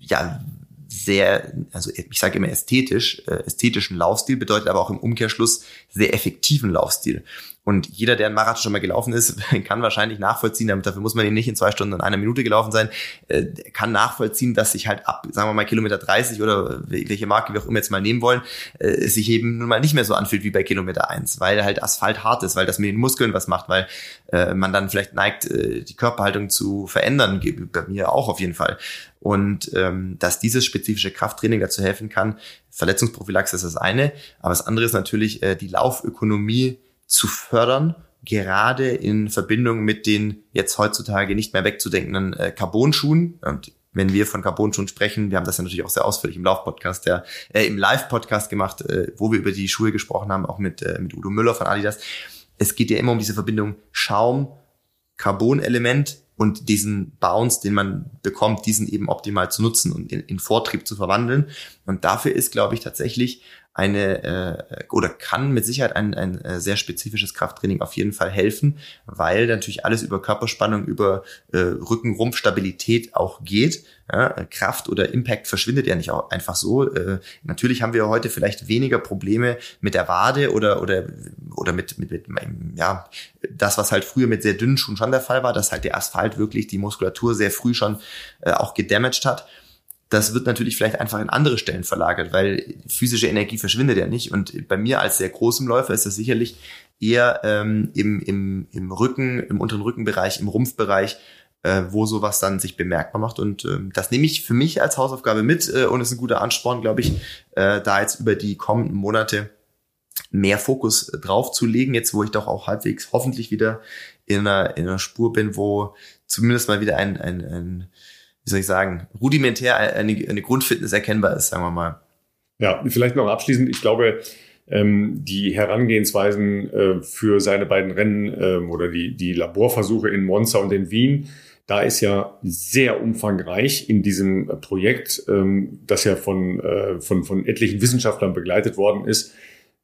ja, sehr, also ich sage immer ästhetisch, äh, ästhetischen Laufstil, bedeutet aber auch im Umkehrschluss sehr effektiven Laufstil. Und jeder, der einen Marathon schon mal gelaufen ist, kann wahrscheinlich nachvollziehen, dafür muss man ihn nicht in zwei Stunden und einer Minute gelaufen sein, äh, kann nachvollziehen, dass sich halt ab, sagen wir mal, Kilometer 30 oder welche Marke wir auch immer jetzt mal nehmen wollen, äh, sich eben nun mal nicht mehr so anfühlt wie bei Kilometer 1, weil halt Asphalt hart ist, weil das mit den Muskeln was macht, weil äh, man dann vielleicht neigt, die Körperhaltung zu verändern, bei mir auch auf jeden Fall. Und ähm, dass dieses spezifische Krafttraining dazu helfen kann, Verletzungsprophylaxe ist das eine, aber das andere ist natürlich äh, die Laufökonomie zu fördern, gerade in Verbindung mit den jetzt heutzutage nicht mehr wegzudenkenden äh, Carbon-Schuhen. Und wenn wir von Carbon-Schuhen sprechen, wir haben das ja natürlich auch sehr ausführlich im Lauf-Podcast, der, äh, im Live-Podcast gemacht, äh, wo wir über die Schuhe gesprochen haben, auch mit, äh, mit Udo Müller von Adidas. Es geht ja immer um diese Verbindung Schaum, Carbon-Element und diesen Bounce, den man bekommt, diesen eben optimal zu nutzen und in, in Vortrieb zu verwandeln. Und dafür ist, glaube ich, tatsächlich eine äh, oder kann mit Sicherheit ein, ein äh, sehr spezifisches Krafttraining auf jeden Fall helfen, weil natürlich alles über Körperspannung, über äh, Rücken-Rumpf-Stabilität auch geht. Ja, Kraft oder Impact verschwindet ja nicht auch einfach so. Äh, natürlich haben wir heute vielleicht weniger Probleme mit der Wade oder oder oder mit, mit, mit ja das, was halt früher mit sehr dünnen Schuhen schon der Fall war, dass halt der Asphalt wirklich die Muskulatur sehr früh schon äh, auch gedamaged hat das wird natürlich vielleicht einfach in andere Stellen verlagert, weil physische Energie verschwindet ja nicht. Und bei mir als sehr großem Läufer ist das sicherlich eher ähm, im, im, im Rücken, im unteren Rückenbereich, im Rumpfbereich, äh, wo sowas dann sich bemerkbar macht. Und ähm, das nehme ich für mich als Hausaufgabe mit äh, und ist ein guter Ansporn, glaube ich, äh, da jetzt über die kommenden Monate mehr Fokus drauf zu legen, jetzt wo ich doch auch halbwegs hoffentlich wieder in einer, in einer Spur bin, wo zumindest mal wieder ein, ein, ein wie soll ich sagen, rudimentär eine, eine Grundfitness erkennbar ist, sagen wir mal. Ja, vielleicht noch abschließend, ich glaube, ähm, die Herangehensweisen äh, für seine beiden Rennen ähm, oder die, die Laborversuche in Monza und in Wien, da ist ja sehr umfangreich in diesem Projekt, ähm, das ja von, äh, von, von etlichen Wissenschaftlern begleitet worden ist,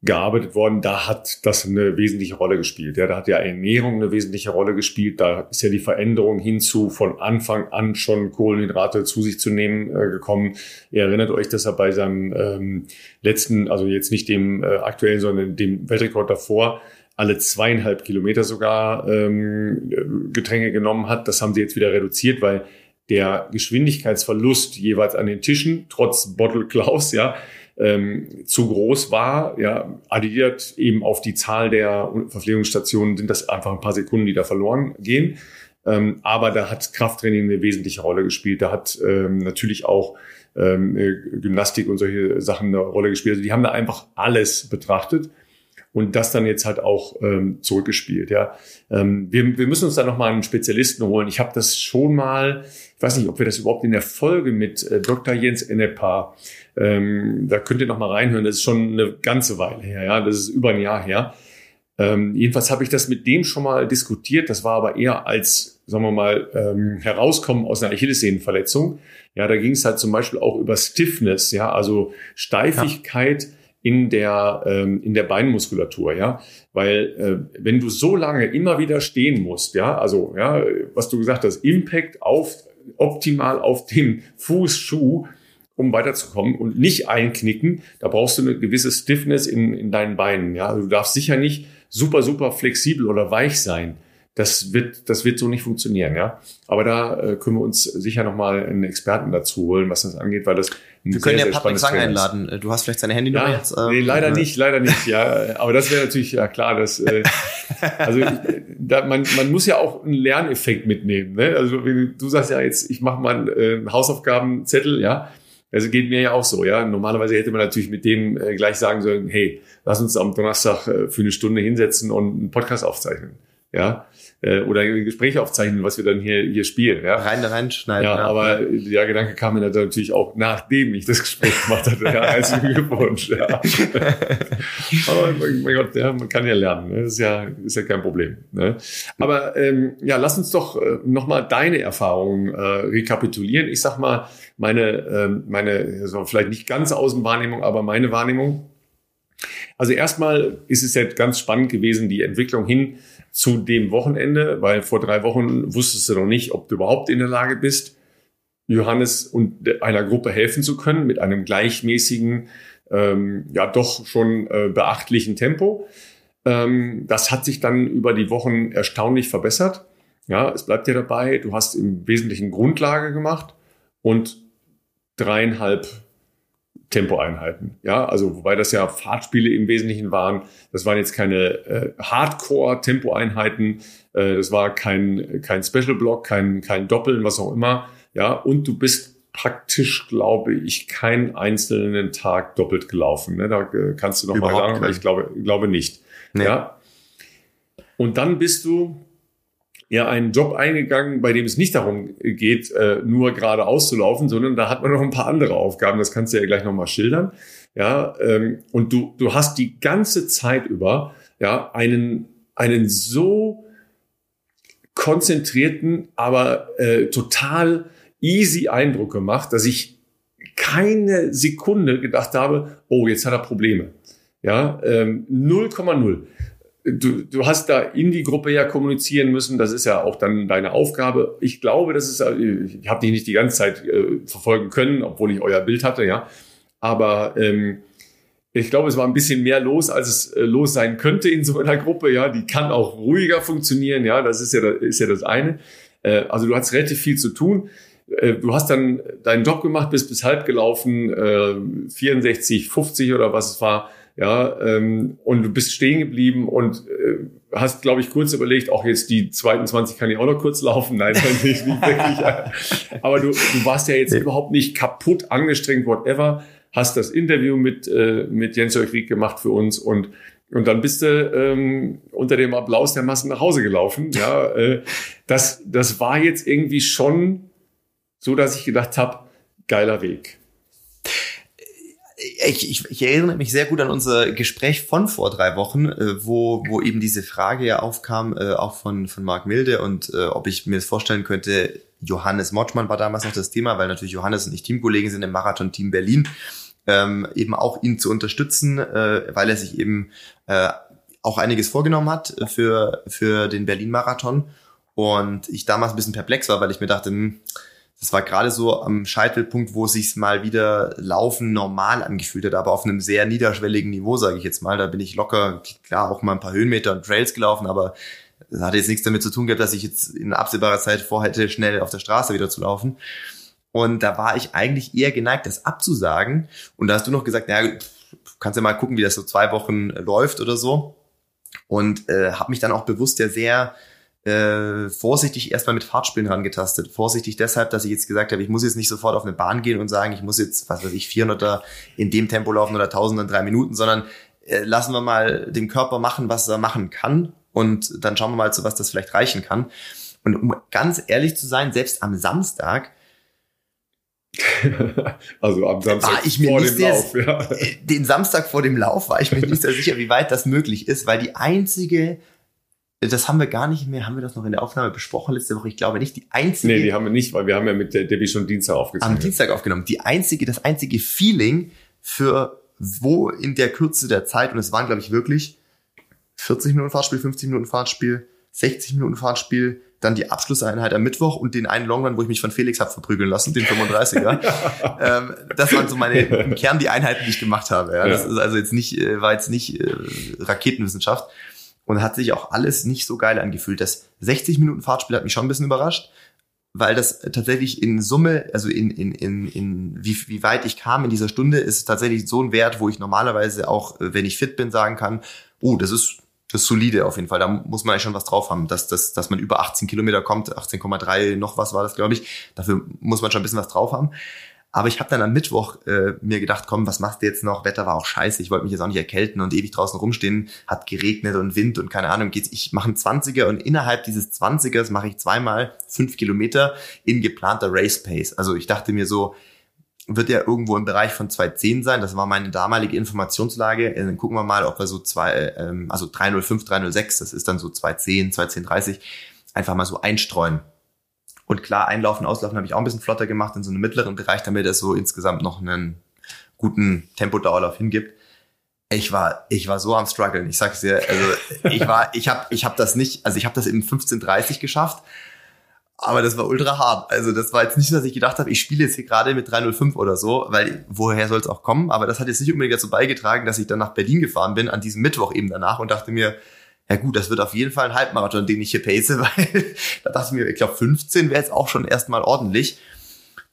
gearbeitet worden, da hat das eine wesentliche Rolle gespielt. Ja, da hat ja Ernährung eine wesentliche Rolle gespielt. Da ist ja die Veränderung hinzu von Anfang an schon Kohlenhydrate zu sich zu nehmen äh, gekommen. Ihr erinnert euch, dass er bei seinem ähm, letzten, also jetzt nicht dem äh, aktuellen, sondern dem Weltrekord davor, alle zweieinhalb Kilometer sogar ähm, Getränke genommen hat. Das haben sie jetzt wieder reduziert, weil der Geschwindigkeitsverlust jeweils an den Tischen, trotz Bottle Klaus, ja, ähm, zu groß war, ja, addiert eben auf die Zahl der Verpflegungsstationen sind das einfach ein paar Sekunden, die da verloren gehen. Ähm, aber da hat Krafttraining eine wesentliche Rolle gespielt. Da hat ähm, natürlich auch ähm, äh, Gymnastik und solche Sachen eine Rolle gespielt. Also die haben da einfach alles betrachtet und das dann jetzt halt auch ähm, zurückgespielt. Ja, ähm, wir, wir müssen uns da noch mal einen Spezialisten holen. Ich habe das schon mal, ich weiß nicht, ob wir das überhaupt in der Folge mit äh, Dr. Jens Ennepa ähm, da könnt ihr noch mal reinhören. Das ist schon eine ganze Weile her. Ja, das ist über ein Jahr her. Ähm, jedenfalls habe ich das mit dem schon mal diskutiert. Das war aber eher als, sagen wir mal, ähm, herauskommen aus einer Achillessehnenverletzung. Ja, da ging es halt zum Beispiel auch über Stiffness, ja, also Steifigkeit. Ja in der, ähm, in der Beinmuskulatur, ja. Weil äh, wenn du so lange immer wieder stehen musst, ja, also ja, was du gesagt hast, Impact auf optimal auf dem Fußschuh, um weiterzukommen und nicht einknicken. Da brauchst du eine gewisse Stiffness in, in deinen Beinen. Ja, also du darfst sicher nicht super, super flexibel oder weich sein. Das wird, das wird so nicht funktionieren, ja. Aber da äh, können wir uns sicher nochmal einen Experten dazu holen, was das angeht, weil das wir können ja Patrick Sang einladen. Du hast vielleicht seine Handynummer ja, jetzt. Ähm, nee, leider oder? nicht, leider nicht, ja. Aber das wäre natürlich ja klar, dass äh, also ich, da, man, man muss ja auch einen Lerneffekt mitnehmen. Ne? Also du sagst ja jetzt, ich mache mal einen äh, Hausaufgabenzettel, ja. Also geht mir ja auch so, ja. Normalerweise hätte man natürlich mit dem äh, gleich sagen sollen, hey, lass uns am Donnerstag äh, für eine Stunde hinsetzen und einen Podcast aufzeichnen ja, äh, oder Gespräche aufzeichnen, was wir dann hier, hier spielen. Ja. Rein, reinschneiden. Ja, ja, aber der Gedanke kam mir natürlich auch, nachdem ich das Gespräch gemacht hatte. Ja, herzlichen Glückwunsch. Ja. aber mein Gott, ja, man kann ja lernen. Ne? Das ist ja, ist ja kein Problem. Ne? Aber ähm, ja, lass uns doch äh, nochmal deine Erfahrungen äh, rekapitulieren. Ich sag mal, meine, ähm, meine, also vielleicht nicht ganz Außenwahrnehmung, aber meine Wahrnehmung. Also erstmal ist es ja ganz spannend gewesen, die Entwicklung hin zu dem Wochenende, weil vor drei Wochen wusstest du noch nicht, ob du überhaupt in der Lage bist, Johannes und einer Gruppe helfen zu können mit einem gleichmäßigen, ähm, ja doch schon äh, beachtlichen Tempo. Ähm, das hat sich dann über die Wochen erstaunlich verbessert. Ja, es bleibt dir dabei, du hast im Wesentlichen Grundlage gemacht und dreieinhalb Tempoeinheiten. Ja, also wobei das ja Fahrtspiele im Wesentlichen waren. Das waren jetzt keine äh, Hardcore-Tempoeinheiten. Äh, das war kein, kein Special Block, kein, kein Doppeln, was auch immer. Ja, und du bist praktisch, glaube ich, keinen einzelnen Tag doppelt gelaufen. Ne? Da äh, kannst du noch Überhaupt mal sagen, ich glaube, glaube nicht. Nee. Ja. Und dann bist du ja einen Job eingegangen, bei dem es nicht darum geht, äh, nur geradeaus zu laufen, sondern da hat man noch ein paar andere Aufgaben. Das kannst du ja gleich nochmal schildern. Ja, ähm, und du, du hast die ganze Zeit über ja einen, einen so konzentrierten, aber äh, total easy Eindruck gemacht, dass ich keine Sekunde gedacht habe, oh, jetzt hat er Probleme. Ja, ähm, 0,0 du, du hast da in die Gruppe ja kommunizieren müssen. Das ist ja auch dann deine Aufgabe. Ich glaube, das ist, ich habe dich nicht die ganze Zeit äh, verfolgen können, obwohl ich euer Bild hatte, ja. Aber ähm, ich glaube, es war ein bisschen mehr los, als es äh, los sein könnte in so einer Gruppe. Ja, die kann auch ruhiger funktionieren. Ja, das ist ja, ist ja das eine. Äh, also du hast relativ viel zu tun. Äh, du hast dann deinen Job gemacht, bist bis halb gelaufen, äh, 64, 50 oder was es war ja, ähm, und du bist stehen geblieben und äh, hast, glaube ich, kurz überlegt, auch jetzt die zweiten 20 kann ich auch noch kurz laufen. Nein, nicht, nicht wirklich. Aber du, du warst ja jetzt überhaupt nicht kaputt, angestrengt, whatever. Hast das Interview mit, äh, mit Jens Jörg gemacht für uns und und dann bist du ähm, unter dem Applaus der Massen nach Hause gelaufen. Ja, äh, das, das war jetzt irgendwie schon so, dass ich gedacht habe, geiler Weg ich, ich, ich erinnere mich sehr gut an unser Gespräch von vor drei Wochen, äh, wo, wo eben diese Frage ja aufkam, äh, auch von, von Marc Milde und äh, ob ich mir das vorstellen könnte, Johannes Motschmann war damals noch das Thema, weil natürlich Johannes und ich Teamkollegen sind im Marathon-Team Berlin, ähm, eben auch ihn zu unterstützen, äh, weil er sich eben äh, auch einiges vorgenommen hat für, für den Berlin-Marathon. Und ich damals ein bisschen perplex war, weil ich mir dachte, hm, das war gerade so am Scheitelpunkt, wo es sich mal wieder Laufen normal angefühlt hat, aber auf einem sehr niederschwelligen Niveau, sage ich jetzt mal. Da bin ich locker, klar, auch mal ein paar Höhenmeter und Trails gelaufen, aber das hatte jetzt nichts damit zu tun gehabt, dass ich jetzt in absehbarer Zeit vorhätte, schnell auf der Straße wieder zu laufen. Und da war ich eigentlich eher geneigt, das abzusagen. Und da hast du noch gesagt, naja, kannst ja mal gucken, wie das so zwei Wochen läuft oder so. Und äh, habe mich dann auch bewusst ja sehr äh, vorsichtig erstmal mit Fahrtspielen rangetastet. Vorsichtig deshalb, dass ich jetzt gesagt habe, ich muss jetzt nicht sofort auf eine Bahn gehen und sagen, ich muss jetzt, was weiß ich, 400er in dem Tempo laufen oder 1000 in drei Minuten, sondern äh, lassen wir mal dem Körper machen, was er machen kann und dann schauen wir mal, zu was das vielleicht reichen kann. Und um ganz ehrlich zu sein, selbst am Samstag also am Samstag war ich mir vor nicht dem sehr, Lauf. Ja. Äh, den Samstag vor dem Lauf war ich mir nicht sehr sicher, wie weit das möglich ist, weil die einzige das haben wir gar nicht mehr, haben wir das noch in der Aufnahme besprochen letzte Woche? Ich glaube nicht. Die einzige. Nee, die haben wir nicht, weil wir haben ja mit der Debbie schon Dienstag aufgenommen. Am Dienstag aufgenommen. Die einzige, das einzige Feeling für wo in der Kürze der Zeit, und es waren, glaube ich, wirklich 40 Minuten Fahrtspiel, 50 Minuten Fahrtspiel, 60 Minuten Fahrtspiel, dann die Abschlusseinheit am Mittwoch und den einen Longrun, wo ich mich von Felix habe verprügeln lassen, den 35er. ähm, das waren so meine im Kern die Einheiten, die ich gemacht habe. Ja. Das ist also jetzt nicht, äh, war jetzt nicht äh, Raketenwissenschaft. Und hat sich auch alles nicht so geil angefühlt. Das 60 Minuten Fahrtspiel hat mich schon ein bisschen überrascht, weil das tatsächlich in Summe, also in, in, in, in wie, wie weit ich kam in dieser Stunde, ist tatsächlich so ein Wert, wo ich normalerweise auch, wenn ich fit bin, sagen kann, oh, das ist das ist solide auf jeden Fall. Da muss man eigentlich schon was drauf haben, dass, dass, dass man über 18 Kilometer kommt, 18,3 noch was war das, glaube ich. Dafür muss man schon ein bisschen was drauf haben. Aber ich habe dann am Mittwoch äh, mir gedacht, komm, was machst du jetzt noch? Wetter war auch scheiße, ich wollte mich jetzt auch nicht erkälten und ewig draußen rumstehen, hat geregnet und Wind und keine Ahnung, geht's. Ich mache einen 20er und innerhalb dieses 20ers mache ich zweimal fünf Kilometer in geplanter Race Pace. Also ich dachte mir so, wird ja irgendwo im Bereich von 210 sein. Das war meine damalige Informationslage. Äh, dann gucken wir mal, ob wir so zwei, ähm, also 305, 306, das ist dann so 210, 210, einfach mal so einstreuen. Und klar, einlaufen, auslaufen habe ich auch ein bisschen flotter gemacht in so einem mittleren Bereich, damit es so insgesamt noch einen guten Tempodauerlauf hingibt. Ich war, ich war so am struggeln. Ich sag's dir, also ich war, ich habe, ich habe das nicht, also ich habe das in 15:30 geschafft, aber das war ultra hart. Also das war jetzt nicht, dass ich gedacht habe, ich spiele jetzt hier gerade mit 305 oder so, weil woher soll es auch kommen? Aber das hat jetzt nicht unbedingt dazu beigetragen, dass ich dann nach Berlin gefahren bin an diesem Mittwoch eben danach und dachte mir, ja gut, das wird auf jeden Fall ein Halbmarathon, den ich hier pace, weil da dachte ich mir, ich glaube 15 wäre jetzt auch schon erstmal ordentlich.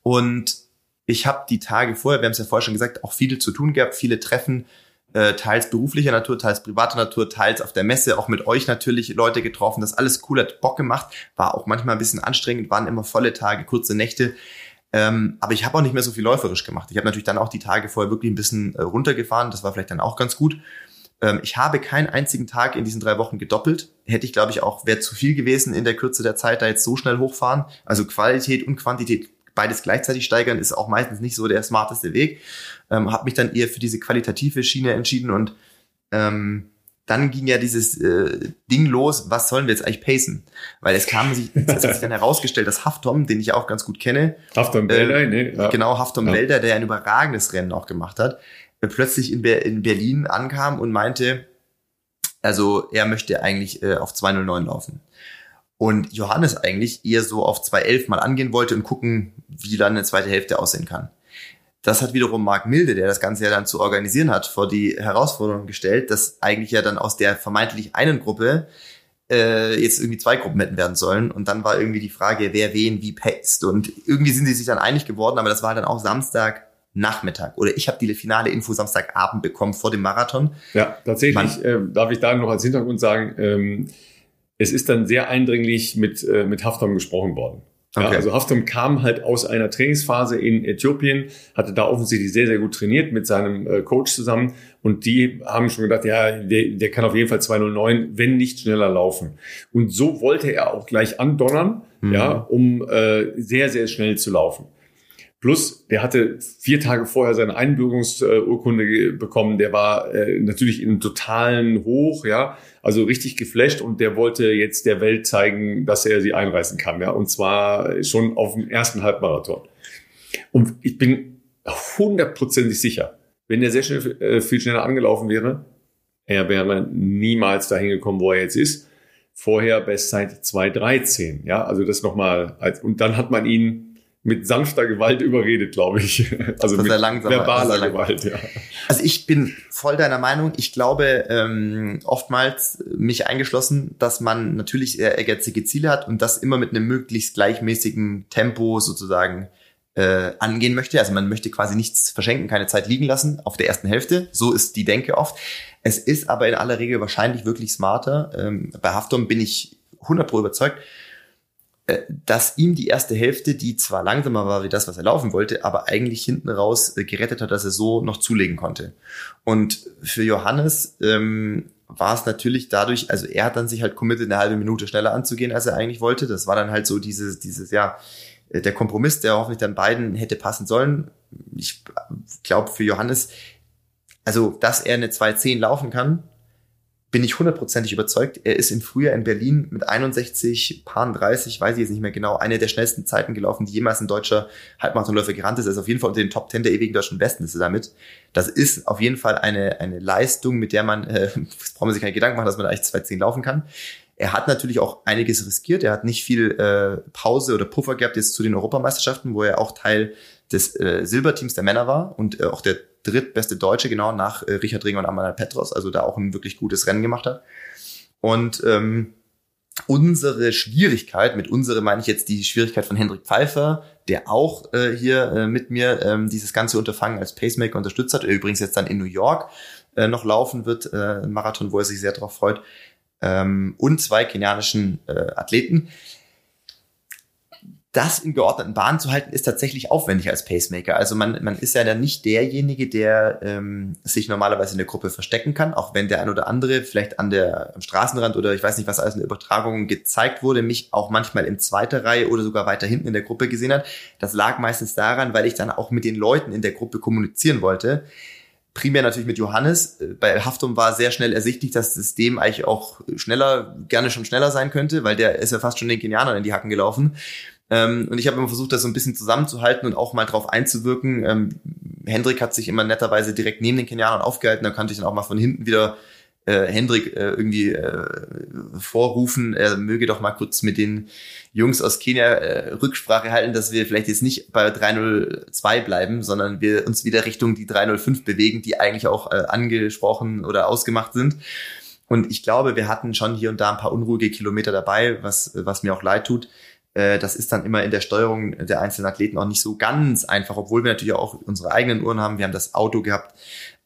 Und ich habe die Tage vorher, wir haben es ja vorher schon gesagt, auch viele zu tun gehabt, viele Treffen, äh, teils beruflicher Natur, teils privater Natur, teils auf der Messe, auch mit euch natürlich Leute getroffen. Das alles cool, hat Bock gemacht, war auch manchmal ein bisschen anstrengend, waren immer volle Tage, kurze Nächte. Ähm, aber ich habe auch nicht mehr so viel läuferisch gemacht. Ich habe natürlich dann auch die Tage vorher wirklich ein bisschen äh, runtergefahren. Das war vielleicht dann auch ganz gut. Ähm, ich habe keinen einzigen Tag in diesen drei Wochen gedoppelt. Hätte ich, glaube ich, auch, wäre zu viel gewesen in der Kürze der Zeit, da jetzt so schnell hochfahren. Also Qualität und Quantität beides gleichzeitig steigern, ist auch meistens nicht so der smarteste Weg. Ähm, habe mich dann eher für diese qualitative Schiene entschieden und ähm, dann ging ja dieses äh, Ding los, was sollen wir jetzt eigentlich pacen? Weil es kam sich, es hat sich dann herausgestellt, dass Haftom, den ich auch ganz gut kenne, Haftom Belder, äh, ne? Ja. Genau, Haftom ja. Belder, der ein überragendes Rennen auch gemacht hat, plötzlich in, Ber in Berlin ankam und meinte, also er möchte eigentlich äh, auf 209 laufen. Und Johannes eigentlich eher so auf 211 mal angehen wollte und gucken, wie dann eine zweite Hälfte aussehen kann. Das hat wiederum Marc Milde, der das Ganze ja dann zu organisieren hat, vor die Herausforderung gestellt, dass eigentlich ja dann aus der vermeintlich einen Gruppe äh, jetzt irgendwie zwei Gruppen hätten werden sollen. Und dann war irgendwie die Frage, wer wen wie paced. Und irgendwie sind sie sich dann einig geworden, aber das war dann auch Samstag Nachmittag oder ich habe die finale Info Samstagabend bekommen vor dem Marathon. Ja, tatsächlich äh, darf ich da noch als Hintergrund sagen, ähm, es ist dann sehr eindringlich mit, äh, mit Haftom gesprochen worden. Okay. Ja, also Haftom kam halt aus einer Trainingsphase in Äthiopien, hatte da offensichtlich sehr, sehr gut trainiert mit seinem äh, Coach zusammen und die haben schon gedacht, ja, der, der kann auf jeden Fall 209, wenn nicht schneller laufen. Und so wollte er auch gleich andonnern, mhm. ja, um äh, sehr, sehr schnell zu laufen. Plus, der hatte vier Tage vorher seine Einbürgerungsurkunde bekommen. Der war äh, natürlich in totalen Hoch, ja, also richtig geflasht und der wollte jetzt der Welt zeigen, dass er sie einreißen kann, ja, und zwar schon auf dem ersten Halbmarathon. Und ich bin hundertprozentig sicher, wenn der sehr schnell, äh, viel schneller angelaufen wäre, er wäre niemals dahin gekommen, wo er jetzt ist. Vorher Bestzeit 2,13, ja, also das nochmal, und dann hat man ihn mit sanfter Gewalt überredet, glaube ich. Also mit verbaler Gewalt, ja. Also ich bin voll deiner Meinung. Ich glaube ähm, oftmals mich eingeschlossen, dass man natürlich sehr ehrgeizige Ziele hat und das immer mit einem möglichst gleichmäßigen Tempo sozusagen äh, angehen möchte. Also man möchte quasi nichts verschenken, keine Zeit liegen lassen auf der ersten Hälfte. So ist die Denke oft. Es ist aber in aller Regel wahrscheinlich wirklich smarter. Ähm, bei Haftom bin ich 100 überzeugt, dass ihm die erste Hälfte, die zwar langsamer war wie das, was er laufen wollte, aber eigentlich hinten raus äh, gerettet hat, dass er so noch zulegen konnte. Und für Johannes ähm, war es natürlich dadurch, also er hat dann sich halt committed, eine halbe Minute schneller anzugehen, als er eigentlich wollte. Das war dann halt so dieses, dieses, ja, äh, der Kompromiss, der hoffentlich dann beiden hätte passen sollen. Ich glaube für Johannes, also dass er eine 2.10 laufen kann, bin ich hundertprozentig überzeugt. Er ist im Frühjahr in Berlin mit 61, Paar 30, weiß ich jetzt nicht mehr genau, eine der schnellsten Zeiten gelaufen, die jemals ein deutscher Halbmarathonläufer gerannt ist. Er ist auf jeden Fall unter den Top 10 der ewigen deutschen Besten ist er damit. Das ist auf jeden Fall eine, eine Leistung, mit der man, äh, braucht man sich keine Gedanken machen, dass man eigentlich 210 laufen kann. Er hat natürlich auch einiges riskiert. Er hat nicht viel äh, Pause oder Puffer gehabt jetzt zu den Europameisterschaften, wo er auch Teil des äh, Silberteams der Männer war und äh, auch der drittbeste Deutsche, genau nach äh, Richard Ringer und Amanal Petros, also da auch ein wirklich gutes Rennen gemacht hat. Und ähm, unsere Schwierigkeit, mit unsere meine ich jetzt die Schwierigkeit von Hendrik Pfeiffer, der auch äh, hier äh, mit mir ähm, dieses ganze Unterfangen als Pacemaker unterstützt hat, übrigens jetzt dann in New York äh, noch laufen wird, äh, ein Marathon, wo er sich sehr darauf freut, ähm, und zwei kenianischen äh, Athleten das in geordneten Bahnen zu halten, ist tatsächlich aufwendig als Pacemaker. Also man, man ist ja dann nicht derjenige, der ähm, sich normalerweise in der Gruppe verstecken kann, auch wenn der ein oder andere vielleicht an der am Straßenrand oder ich weiß nicht, was alles in der Übertragung gezeigt wurde, mich auch manchmal in zweiter Reihe oder sogar weiter hinten in der Gruppe gesehen hat. Das lag meistens daran, weil ich dann auch mit den Leuten in der Gruppe kommunizieren wollte primär natürlich mit Johannes. Bei Haftum war sehr schnell ersichtlich, dass das dem eigentlich auch schneller, gerne schon schneller sein könnte, weil der ist ja fast schon den Kenianern in die Hacken gelaufen. Ähm, und ich habe immer versucht, das so ein bisschen zusammenzuhalten und auch mal drauf einzuwirken. Ähm, Hendrik hat sich immer netterweise direkt neben den Kenianern aufgehalten. Da konnte ich dann auch mal von hinten wieder äh, Hendrik äh, irgendwie äh, vorrufen, er möge doch mal kurz mit den Jungs aus Kenia äh, Rücksprache halten, dass wir vielleicht jetzt nicht bei 302 bleiben, sondern wir uns wieder Richtung die 305 bewegen, die eigentlich auch äh, angesprochen oder ausgemacht sind. Und ich glaube, wir hatten schon hier und da ein paar unruhige Kilometer dabei, was, was mir auch leid tut. Äh, das ist dann immer in der Steuerung der einzelnen Athleten auch nicht so ganz einfach, obwohl wir natürlich auch unsere eigenen Uhren haben. Wir haben das Auto gehabt,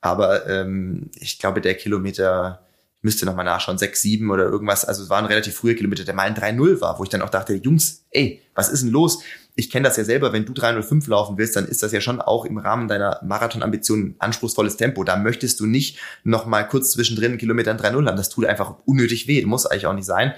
aber ähm, ich glaube, der Kilometer, müsste nochmal nachschauen, 6, 7 oder irgendwas, also es waren relativ frühe Kilometer, der mal ein 3-0 war, wo ich dann auch dachte, Jungs, ey, was ist denn los? Ich kenne das ja selber, wenn du 305 laufen willst, dann ist das ja schon auch im Rahmen deiner Marathonambition anspruchsvolles Tempo. Da möchtest du nicht nochmal kurz zwischendrin einen Kilometer 3-0 haben. Das tut einfach unnötig weh. Muss eigentlich auch nicht sein.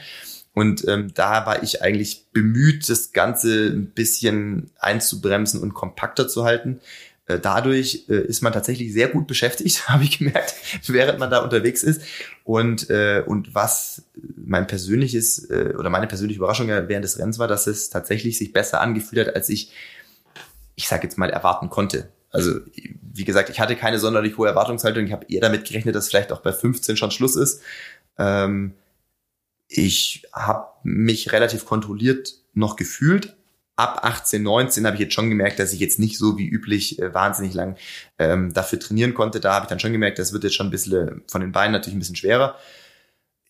Und ähm, da war ich eigentlich bemüht, das Ganze ein bisschen einzubremsen und kompakter zu halten. Äh, dadurch äh, ist man tatsächlich sehr gut beschäftigt, habe ich gemerkt, während man da unterwegs ist. Und, äh, und was mein persönliches äh, oder meine persönliche Überraschung während des Rennens war, dass es tatsächlich sich besser angefühlt hat, als ich, ich sage jetzt mal, erwarten konnte. Also wie gesagt, ich hatte keine sonderlich hohe Erwartungshaltung. Ich habe eher damit gerechnet, dass vielleicht auch bei 15 schon Schluss ist. Ähm, ich habe mich relativ kontrolliert noch gefühlt. Ab 18, 19 habe ich jetzt schon gemerkt, dass ich jetzt nicht so wie üblich äh, wahnsinnig lang ähm, dafür trainieren konnte. Da habe ich dann schon gemerkt, das wird jetzt schon ein bisschen äh, von den Beinen natürlich ein bisschen schwerer.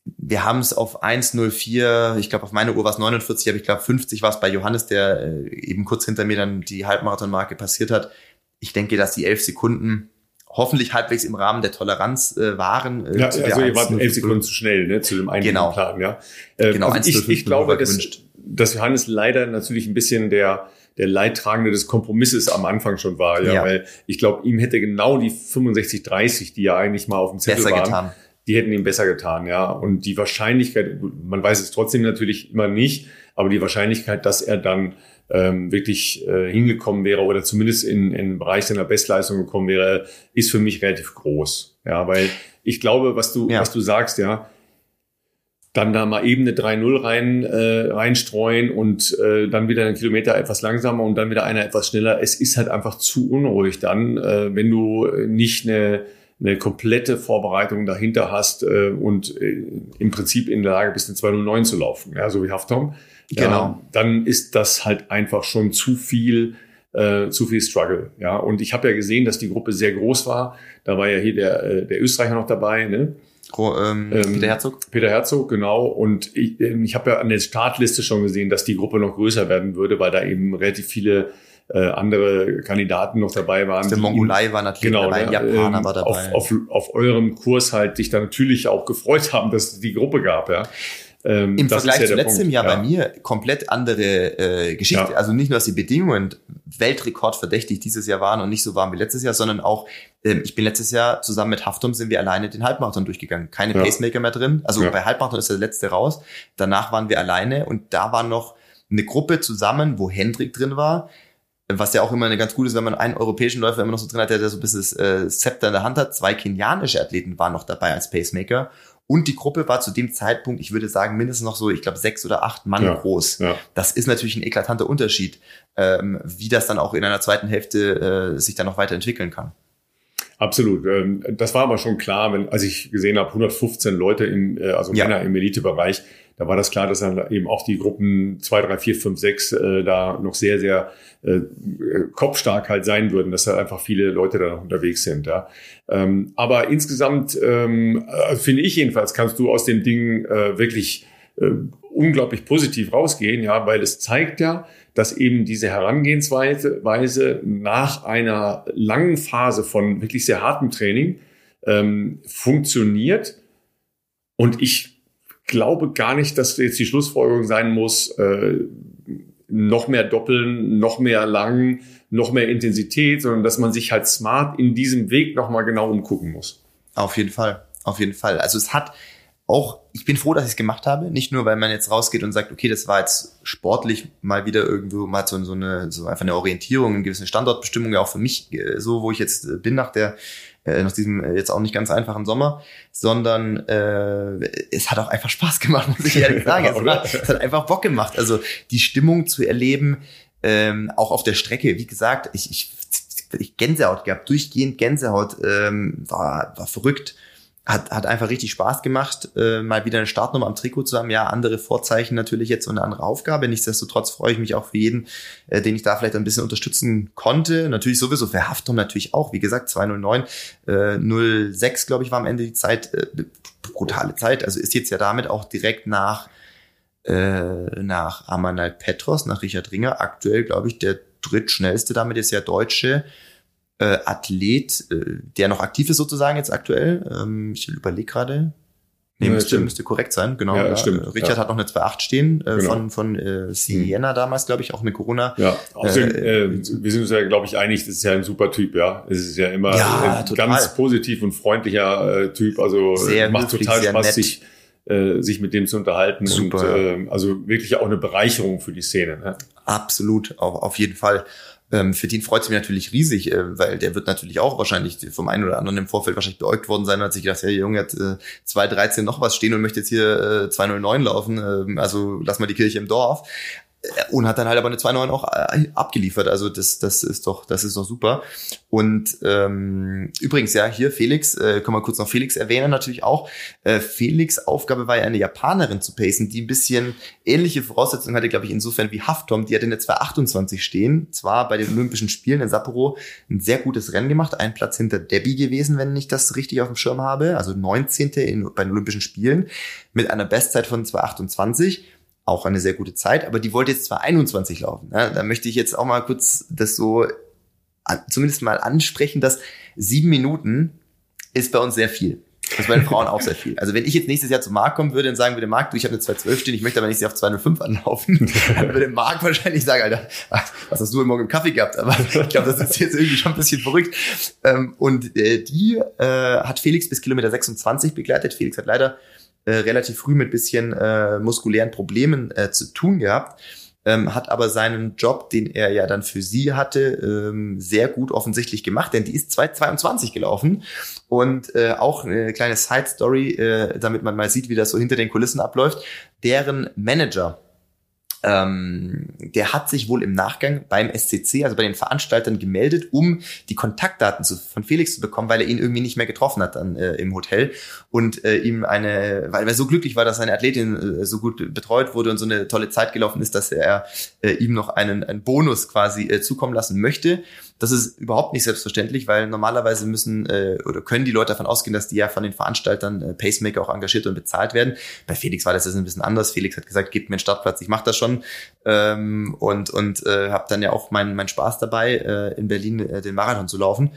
Wir haben es auf 1,04, ich glaube auf meine Uhr war es 49, aber ich glaube 50 war es bei Johannes, der äh, eben kurz hinter mir dann die Halbmarathonmarke passiert hat. Ich denke, dass die elf Sekunden hoffentlich halbwegs im Rahmen der Toleranz äh, waren. Äh, ja, also ihr wart elf Sekunden zu schnell, ne, zu dem einen genau. Plan, ja. Äh, genau, also ich, ich glaube, dass, dass Johannes leider natürlich ein bisschen der der Leidtragende des Kompromisses am Anfang schon war, ja, ja. weil ich glaube, ihm hätte genau die 65, 30, die ja eigentlich mal auf dem Zettel Besser waren, getan. die hätten ihm besser getan, ja. Und die Wahrscheinlichkeit, man weiß es trotzdem natürlich immer nicht, aber die Wahrscheinlichkeit, dass er dann ähm, wirklich äh, hingekommen wäre oder zumindest in, in den Bereich seiner Bestleistung gekommen wäre, ist für mich relativ groß. Ja, weil ich glaube, was du, ja. was du sagst, ja, dann da mal eben eine 3-0 rein, äh, reinstreuen und äh, dann wieder einen Kilometer etwas langsamer und dann wieder einer etwas schneller. Es ist halt einfach zu unruhig dann, äh, wenn du nicht eine, eine komplette Vorbereitung dahinter hast äh, und äh, im Prinzip in der Lage bist, eine 2-0-9 zu laufen, ja, so wie Haftom. Genau. Ja, dann ist das halt einfach schon zu viel, äh, zu viel Struggle. Ja, und ich habe ja gesehen, dass die Gruppe sehr groß war. Da war ja hier der, äh, der Österreicher noch dabei, ne? Oh, ähm, ähm, Peter Herzog? Peter Herzog, genau. Und ich, ähm, ich habe ja an der Startliste schon gesehen, dass die Gruppe noch größer werden würde, weil da eben relativ viele äh, andere Kandidaten noch dabei waren. Der Mongolei war natürlich genau, dabei, ne, Japaner ähm, war dabei. Auf, auf, auf eurem Kurs halt sich da natürlich auch gefreut haben, dass es die Gruppe gab, ja. Ähm, Im Vergleich ja zu letztem Punkt. Jahr ja. bei mir komplett andere äh, Geschichte. Ja. Also nicht nur, dass die Bedingungen Weltrekordverdächtig dieses Jahr waren und nicht so warm wie letztes Jahr, sondern auch, ähm, ich bin letztes Jahr zusammen mit Haftum sind wir alleine den Halbmarathon durchgegangen. Keine Pacemaker mehr drin. Also bei Halbmarathon ist der letzte raus. Danach waren wir alleine und da war noch eine Gruppe zusammen, wo Hendrik drin war, was ja auch immer eine ganz gute ist, wenn man einen europäischen Läufer immer noch so drin hat, der, der so ein bisschen das äh, Zepter in der Hand hat. Zwei kenianische Athleten waren noch dabei als Pacemaker und die Gruppe war zu dem Zeitpunkt, ich würde sagen, mindestens noch so, ich glaube, sechs oder acht Mann ja, groß. Ja. Das ist natürlich ein eklatanter Unterschied, ähm, wie das dann auch in einer zweiten Hälfte äh, sich dann noch weiterentwickeln kann. Absolut. Ähm, das war aber schon klar, wenn, als ich gesehen habe, 115 Leute im, äh, also ja. Männer im Elitebereich, da war das klar, dass dann eben auch die Gruppen 2, 3, 4, 5, 6 äh, da noch sehr, sehr äh, kopfstark halt sein würden, dass da einfach viele Leute da noch unterwegs sind. Ja. Ähm, aber insgesamt ähm, äh, finde ich jedenfalls, kannst du aus dem Ding äh, wirklich äh, unglaublich positiv rausgehen, ja, weil es zeigt ja, dass eben diese Herangehensweise Weise nach einer langen Phase von wirklich sehr hartem Training ähm, funktioniert. Und ich glaube gar nicht, dass jetzt die Schlussfolgerung sein muss, äh, noch mehr doppeln, noch mehr lang, noch mehr Intensität, sondern dass man sich halt smart in diesem Weg nochmal genau umgucken muss. Auf jeden Fall, auf jeden Fall. Also es hat auch, ich bin froh, dass ich es gemacht habe. Nicht nur, weil man jetzt rausgeht und sagt, okay, das war jetzt sportlich mal wieder irgendwo mal so, so eine, so einfach eine Orientierung, eine gewisse Standortbestimmung, ja auch für mich äh, so, wo ich jetzt äh, bin nach der, äh, nach diesem äh, jetzt auch nicht ganz einfachen Sommer, sondern äh, es hat auch einfach Spaß gemacht, muss ich ehrlich sagen. es, war, es hat einfach Bock gemacht. Also die Stimmung zu erleben, ähm, auch auf der Strecke, wie gesagt, ich, ich, ich Gänsehaut gehabt, durchgehend Gänsehaut, ähm, war, war verrückt hat, hat einfach richtig Spaß gemacht, äh, mal wieder eine Startnummer am Trikot zu haben. Ja, andere Vorzeichen natürlich jetzt und eine andere Aufgabe. Nichtsdestotrotz freue ich mich auch für jeden, äh, den ich da vielleicht ein bisschen unterstützen konnte. Natürlich sowieso für Haftung natürlich auch. Wie gesagt, 209, äh, 06, glaube ich, war am Ende die Zeit, äh, brutale Zeit. Also ist jetzt ja damit auch direkt nach, äh, nach Amanal Petros, nach Richard Ringer, aktuell, glaube ich, der drittschnellste damit ist ja Deutsche äh, Athlet, äh, der noch aktiv ist sozusagen jetzt aktuell. Ähm, ich überlege gerade. Nee, ja, müsste, müsste korrekt sein, genau. Ja, ja. Stimmt, Richard ja. hat noch eine 2.8 stehen äh, genau. von, von äh, Siena mhm. damals, glaube ich, auch mit Corona. Ja, außerdem, äh, äh, wir sind uns ja, glaube ich, einig, das ist ja ein super Typ, ja. Es ist ja immer ja, ein total. ganz positiv und freundlicher äh, Typ. Also sehr macht höflich, total Spaß, sich, äh, sich mit dem zu unterhalten. Super, und äh, also wirklich auch eine Bereicherung für die Szene. Ne? Absolut, auf, auf jeden Fall. Ähm, für den freut es mich natürlich riesig, äh, weil der wird natürlich auch wahrscheinlich vom einen oder anderen im Vorfeld wahrscheinlich beäugt worden sein, als ich gedacht, hey, Junge hat äh, 2.13 noch was stehen und möchte jetzt hier äh, 2.09 laufen. Äh, also lass mal die Kirche im Dorf und hat dann halt aber eine 2-9 auch äh, abgeliefert. Also das, das ist doch, das ist doch super. Und ähm, übrigens, ja, hier Felix, äh, können wir kurz noch Felix erwähnen natürlich auch. Äh, Felix Aufgabe war ja eine Japanerin zu pacen, die ein bisschen ähnliche Voraussetzungen hatte, glaube ich, insofern wie Haftom. Die hat in der 228 stehen, zwar bei den Olympischen Spielen in Sapporo ein sehr gutes Rennen gemacht, ein Platz hinter Debbie gewesen, wenn ich das richtig auf dem Schirm habe, also 19. In, bei den Olympischen Spielen mit einer Bestzeit von 228 auch eine sehr gute Zeit, aber die wollte jetzt zwar 21 laufen. Ja, da möchte ich jetzt auch mal kurz das so zumindest mal ansprechen, dass sieben Minuten ist bei uns sehr viel. Das ist bei den Frauen auch sehr viel. Also wenn ich jetzt nächstes Jahr zum Markt kommen würde und sagen würde, Marc, du, ich habe eine 212 stehen, ich möchte aber nicht auf 205 anlaufen, dann würde Marc wahrscheinlich sagen, Alter, was hast du heute Morgen im Kaffee gehabt? Aber ich glaube, das ist jetzt irgendwie schon ein bisschen verrückt. Ähm, und äh, die äh, hat Felix bis Kilometer 26 begleitet. Felix hat leider äh, relativ früh mit bisschen äh, muskulären Problemen äh, zu tun gehabt. Ähm, hat aber seinen Job, den er ja dann für sie hatte, ähm, sehr gut offensichtlich gemacht, denn die ist 2,22 gelaufen. Und äh, auch eine kleine Side-Story, äh, damit man mal sieht, wie das so hinter den Kulissen abläuft. Deren Manager ähm, der hat sich wohl im Nachgang beim SCC, also bei den Veranstaltern, gemeldet, um die Kontaktdaten zu, von Felix zu bekommen, weil er ihn irgendwie nicht mehr getroffen hat dann äh, im Hotel und äh, ihm eine, weil er so glücklich war, dass seine Athletin äh, so gut betreut wurde und so eine tolle Zeit gelaufen ist, dass er äh, ihm noch einen, einen Bonus quasi äh, zukommen lassen möchte. Das ist überhaupt nicht selbstverständlich, weil normalerweise müssen äh, oder können die Leute davon ausgehen, dass die ja von den Veranstaltern äh, Pacemaker auch engagiert und bezahlt werden. Bei Felix war das jetzt ein bisschen anders. Felix hat gesagt, gebt mir einen Startplatz, ich mache das schon ähm, und und äh, habe dann ja auch meinen mein Spaß dabei, äh, in Berlin äh, den Marathon zu laufen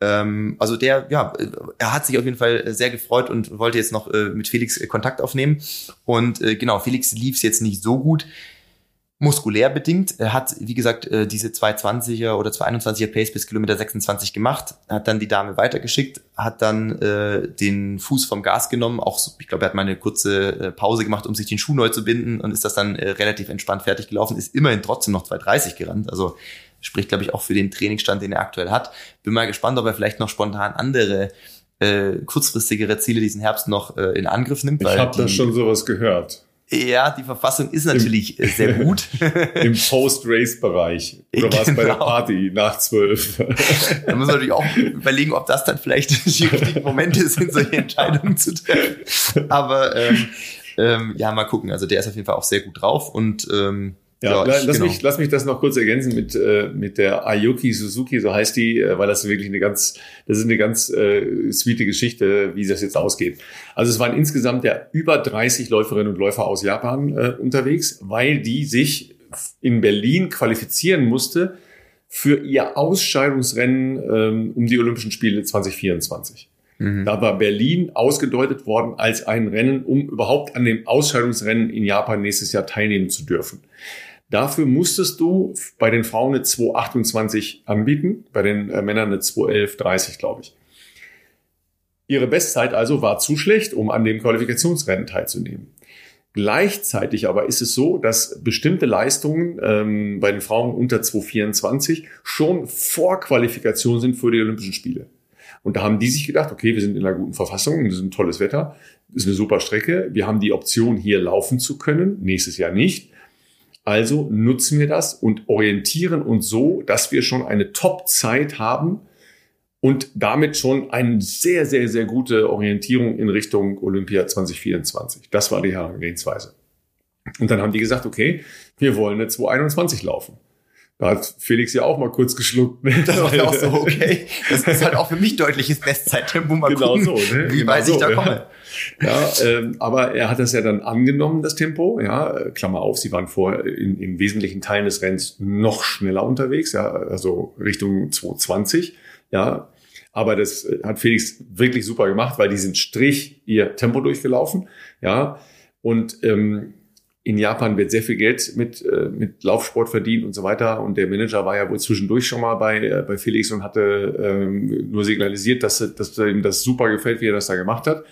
ähm, also der, ja, er hat sich auf jeden Fall sehr gefreut und wollte jetzt noch äh, mit Felix äh, Kontakt aufnehmen. Und äh, genau, Felix lief es jetzt nicht so gut muskulär bedingt. Er hat, wie gesagt, äh, diese 220er oder 221er Pace bis Kilometer 26 gemacht, hat dann die Dame weitergeschickt, hat dann äh, den Fuß vom Gas genommen, auch so, ich glaube, er hat mal eine kurze äh, Pause gemacht, um sich den Schuh neu zu binden und ist das dann äh, relativ entspannt fertig gelaufen, ist immerhin trotzdem noch 230 gerannt, also spricht, glaube ich, auch für den Trainingsstand, den er aktuell hat. Bin mal gespannt, ob er vielleicht noch spontan andere äh, kurzfristigere Ziele diesen Herbst noch äh, in Angriff nimmt. Ich habe da schon sowas gehört. Ja, die Verfassung ist natürlich Im, sehr gut. Im Post-Race-Bereich. Oder war es bei der genau. Party nach zwölf? Da muss man natürlich auch überlegen, ob das dann vielleicht die richtigen Momente sind, solche Entscheidungen zu treffen. Aber ähm, ähm, ja, mal gucken. Also der ist auf jeden Fall auch sehr gut drauf und ähm, ja, ja lass, genau. mich, lass mich das noch kurz ergänzen mit, äh, mit der Ayuki Suzuki, so heißt die, äh, weil das wirklich eine ganz, das ist eine ganz äh, sweete Geschichte, wie das jetzt ausgeht. Also es waren insgesamt ja über 30 Läuferinnen und Läufer aus Japan äh, unterwegs, weil die sich in Berlin qualifizieren musste für ihr Ausscheidungsrennen ähm, um die Olympischen Spiele 2024. Mhm. Da war Berlin ausgedeutet worden als ein Rennen, um überhaupt an dem Ausscheidungsrennen in Japan nächstes Jahr teilnehmen zu dürfen. Dafür musstest du bei den Frauen eine 2,28 anbieten, bei den äh, Männern eine 2,11,30, glaube ich. Ihre Bestzeit also war zu schlecht, um an dem Qualifikationsrennen teilzunehmen. Gleichzeitig aber ist es so, dass bestimmte Leistungen ähm, bei den Frauen unter 2,24 schon vor Qualifikation sind für die Olympischen Spiele. Und da haben die sich gedacht, okay, wir sind in einer guten Verfassung, das ist ein tolles Wetter, das ist eine super Strecke, wir haben die Option, hier laufen zu können, nächstes Jahr nicht. Also nutzen wir das und orientieren uns so, dass wir schon eine Top-Zeit haben und damit schon eine sehr, sehr, sehr gute Orientierung in Richtung Olympia 2024. Das war die Herangehensweise. Und dann haben die gesagt, okay, wir wollen eine 221 laufen. Da hat Felix ja auch mal kurz geschluckt. Ne? Das war auch so, okay. Das ist halt auch für mich deutliches Bestzeittempo. Mal genau gucken, so, ne? wie genau weit so, ich da komme. Ja, ähm, aber er hat das ja dann angenommen, das Tempo. Ja, Klammer auf, sie waren vorher in, in wesentlichen Teilen des Rennens noch schneller unterwegs, ja, also Richtung 220. Ja, aber das hat Felix wirklich super gemacht, weil die sind Strich ihr Tempo durchgelaufen. Ja, und ähm, in Japan wird sehr viel Geld mit, äh, mit Laufsport verdient und so weiter. Und der Manager war ja wohl zwischendurch schon mal bei, äh, bei Felix und hatte ähm, nur signalisiert, dass, dass ihm das super gefällt, wie er das da gemacht hat.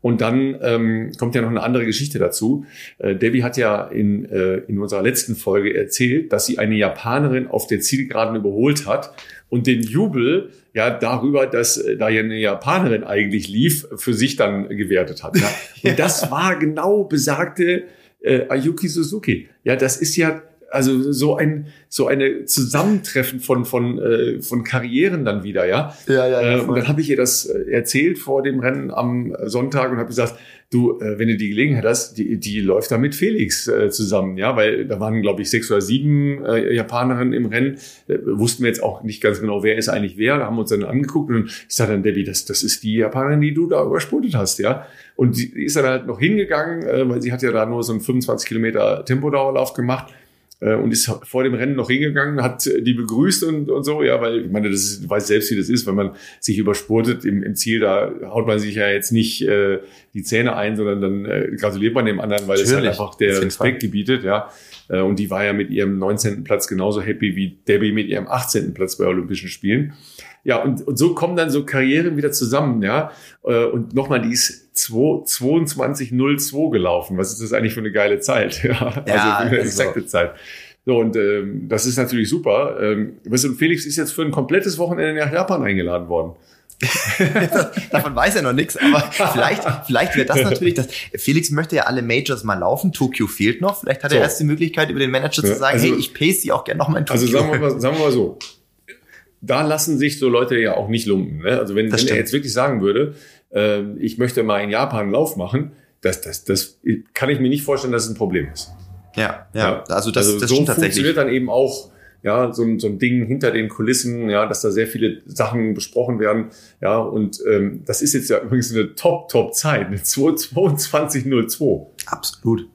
Und dann ähm, kommt ja noch eine andere Geschichte dazu. Äh, Debbie hat ja in, äh, in unserer letzten Folge erzählt, dass sie eine Japanerin auf der Zielgeraden überholt hat und den Jubel ja darüber, dass äh, da ja eine Japanerin eigentlich lief, für sich dann gewertet hat. Ja? Und das war genau besagte äh, Ayuki Suzuki. Ja, das ist ja also so ein so eine Zusammentreffen von von äh, von Karrieren dann wieder, ja. Ja, ja. ja äh, und dann habe ich ihr das äh, erzählt vor dem Rennen am Sonntag und habe gesagt, du, äh, wenn du die Gelegenheit hast, die die läuft da mit Felix äh, zusammen, ja, weil da waren glaube ich sechs oder sieben äh, Japanerinnen im Rennen, äh, wussten wir jetzt auch nicht ganz genau, wer ist eigentlich wer, da haben wir uns dann angeguckt und ich sage dann, Debbie, das das ist die Japanerin, die du da überspurtet hast, ja. Und sie ist dann halt noch hingegangen, äh, weil sie hat ja da nur so einen 25 Kilometer Tempodauerlauf gemacht äh, und ist vor dem Rennen noch hingegangen, hat die begrüßt und, und so, ja, weil ich meine, das ist, weiß selbst, wie das ist, wenn man sich überspurtet im, im Ziel, da haut man sich ja jetzt nicht äh, die Zähne ein, sondern dann äh, gratuliert man dem anderen, weil es halt einfach der Respekt gebietet, ja. Äh, und die war ja mit ihrem 19. Platz genauso happy wie Debbie mit ihrem 18. Platz bei Olympischen Spielen. Ja, und, und so kommen dann so Karrieren wieder zusammen, ja. Äh, und nochmal, die ist 22.02 gelaufen. Was ist das eigentlich für eine geile Zeit? Ja, ja also eine exakte so. Zeit. So, und ähm, das ist natürlich super. Ähm, weißt du, Felix ist jetzt für ein komplettes Wochenende nach Japan eingeladen worden. Davon weiß er noch nichts, aber vielleicht, vielleicht wäre das natürlich das. Felix möchte ja alle Majors mal laufen. Tokio fehlt noch. Vielleicht hat so. er erst die Möglichkeit, über den Manager zu sagen, also, hey, ich pace die auch gerne noch mal in also Tokio. Also sagen wir mal, sagen wir mal so da lassen sich so Leute ja auch nicht lumpen. Ne? Also wenn, wenn er jetzt wirklich sagen würde, äh, ich möchte mal in Japan einen Lauf machen, das, das, das kann ich mir nicht vorstellen, dass es ein Problem ist. Ja, ja. ja. Also das, also das so funktioniert dann eben auch ja, so, ein, so ein Ding hinter den Kulissen, ja, dass da sehr viele Sachen besprochen werden. Ja, und ähm, das ist jetzt ja übrigens eine Top-Top-Zeit, eine 22.02. Absolut.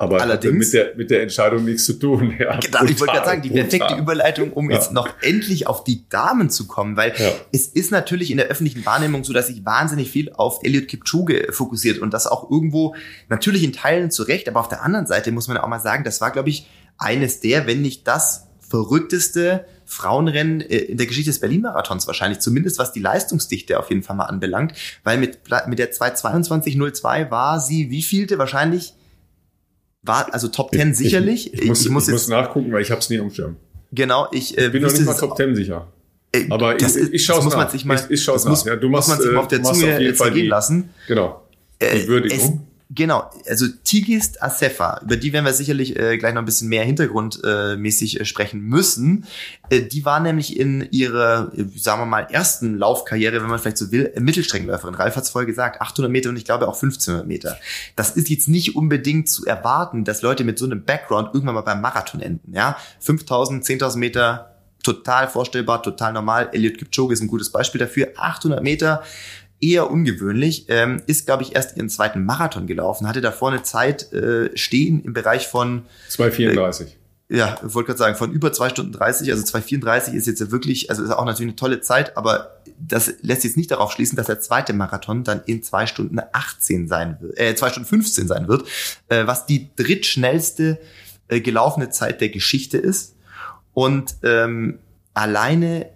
Aber Allerdings, mit der, mit der Entscheidung nichts zu tun. Ja, genau, brutal, ich wollte gerade sagen, die perfekte. Überleitung, um ja. jetzt noch endlich auf die Damen zu kommen, weil ja. es ist natürlich in der öffentlichen Wahrnehmung so, dass sich wahnsinnig viel auf Elliot Kipchoge fokussiert und das auch irgendwo natürlich in Teilen zurecht, aber auf der anderen Seite muss man auch mal sagen, das war, glaube ich, eines der, wenn nicht das verrückteste Frauenrennen äh, in der Geschichte des Berlin-Marathons wahrscheinlich, zumindest was die Leistungsdichte auf jeden Fall mal anbelangt, weil mit, mit der 222.02 war sie wie vielte wahrscheinlich war also Top 10 sicherlich. Ich, ich, muss, ich, muss, ich muss, nachgucken, weil ich habe es nie am Schirm. Genau, ich, äh, ich bin noch nicht mal Top 10 sicher. Äh, Aber ich, ist, ich schaue es nach. Mal, ich, ich schaue es nach. Ja, du machst, muss man sich mal auf der Zunge auf jeden Fall gehen lassen. Genau. Die äh, Würdigung. Genau, also Tigist Asefa, über die werden wir sicherlich äh, gleich noch ein bisschen mehr hintergrundmäßig äh, sprechen müssen. Äh, die war nämlich in ihrer, äh, sagen wir mal, ersten Laufkarriere, wenn man vielleicht so will, Mittelstreckenläuferin. Ralf hat es vorher gesagt, 800 Meter und ich glaube auch 1500 Meter. Das ist jetzt nicht unbedingt zu erwarten, dass Leute mit so einem Background irgendwann mal beim Marathon enden. Ja, 5000, 10.000 Meter, total vorstellbar, total normal. Elliot Kipchoge ist ein gutes Beispiel dafür. 800 Meter eher ungewöhnlich, ähm, ist, glaube ich, erst ihren zweiten Marathon gelaufen, hatte davor eine Zeit äh, stehen im Bereich von 2,34. Äh, ja, wollte gerade sagen, von über zwei Stunden 30, also 2,34 ist jetzt ja wirklich, also ist auch natürlich eine tolle Zeit, aber das lässt jetzt nicht darauf schließen, dass der zweite Marathon dann in zwei Stunden 18 sein wird, äh, zwei Stunden 15 sein wird, äh, was die drittschnellste äh, gelaufene Zeit der Geschichte ist. Und ähm, alleine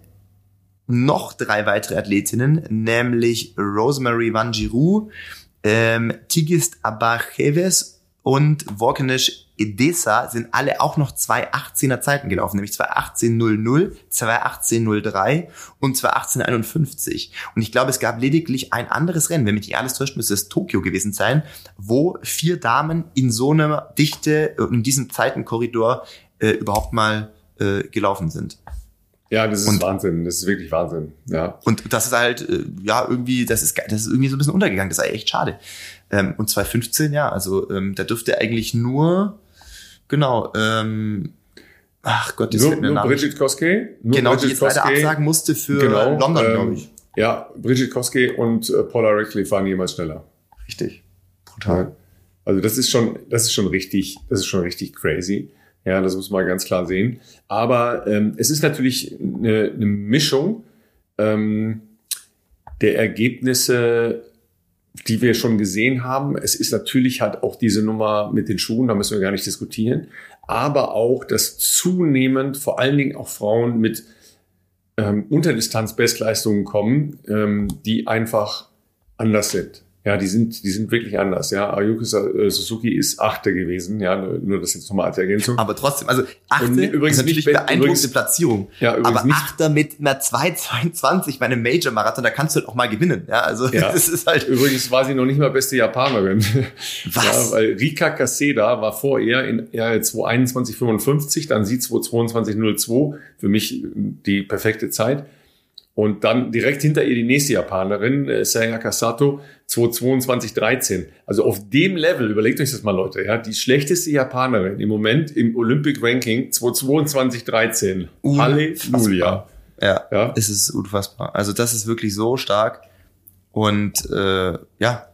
noch drei weitere Athletinnen, nämlich Rosemary Van Giroux, ähm, Tigist Abacheves und Vorkanish Edessa sind alle auch noch 2.18er Zeiten gelaufen, nämlich 2.18.00, 2.18.03 und 2.18.51. Und ich glaube, es gab lediglich ein anderes Rennen, wenn mich nicht alles täuscht, müsste es Tokio gewesen sein, wo vier Damen in so einer Dichte, in diesem Zeitenkorridor äh, überhaupt mal äh, gelaufen sind. Ja, das ist und, Wahnsinn. Das ist wirklich Wahnsinn. Ja. Und das ist halt, äh, ja, irgendwie, das ist, das ist irgendwie so ein bisschen untergegangen. Das ist echt schade. Ähm, und 2015, ja, also ähm, da dürfte eigentlich nur, genau, ähm, ach Gott, das nur, nur Name. Bridget Koske. Nur genau, Bridget die jetzt Koske, leider absagen musste für genau, London, ähm, glaube ich. Ja, Bridget Koske und äh, Paula Radcliffe waren jemals schneller. Richtig. Brutal. Ja. Also das ist schon, das ist schon richtig, das ist schon richtig crazy. Ja, das muss man ganz klar sehen. Aber ähm, es ist natürlich eine, eine Mischung ähm, der Ergebnisse, die wir schon gesehen haben. Es ist natürlich halt auch diese Nummer mit den Schuhen, da müssen wir gar nicht diskutieren. Aber auch, dass zunehmend vor allen Dingen auch Frauen mit ähm, Unterdistanz-Bestleistungen kommen, ähm, die einfach anders sind. Ja, die sind, die sind wirklich anders. Ja, Ayuki äh, Suzuki ist Achte gewesen. Ja, nur das jetzt nochmal als Ergänzung. Aber trotzdem, also Achte Und übrigens ist natürlich nicht beeindruckende übrigens, Platzierung. Ja, aber nicht, Achter mit einer 2,22 bei einem Major-Marathon, da kannst du halt auch mal gewinnen. Ja, also ja, das ist halt. Übrigens war sie noch nicht mal beste Japanerin. Was? Ja, weil Rika Kaseda war vor ihr in ja, 2,21,55, dann sie 2,22,02. Für mich die perfekte Zeit. Und dann direkt hinter ihr die nächste Japanerin, äh, Sayaka Sato, 222,13. Also auf dem Level, überlegt euch das mal, Leute, ja, die schlechteste Japanerin im Moment im Olympic Ranking, 222,13. Halleluja. Ja, ja, es ist unfassbar. Also das ist wirklich so stark. Und äh, ja,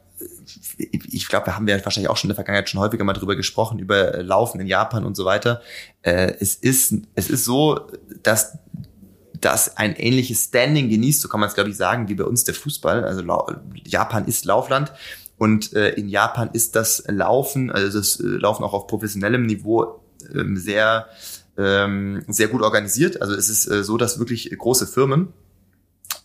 ich glaube, wir haben ja wahrscheinlich auch schon in der Vergangenheit schon häufiger mal drüber gesprochen, über Laufen in Japan und so weiter. Äh, es, ist, es ist so, dass das ein ähnliches Standing genießt, so kann man es glaube ich sagen, wie bei uns der Fußball. Also Japan ist Laufland und äh, in Japan ist das Laufen, also das äh, Laufen auch auf professionellem Niveau ähm, sehr ähm, sehr gut organisiert. Also es ist äh, so, dass wirklich große Firmen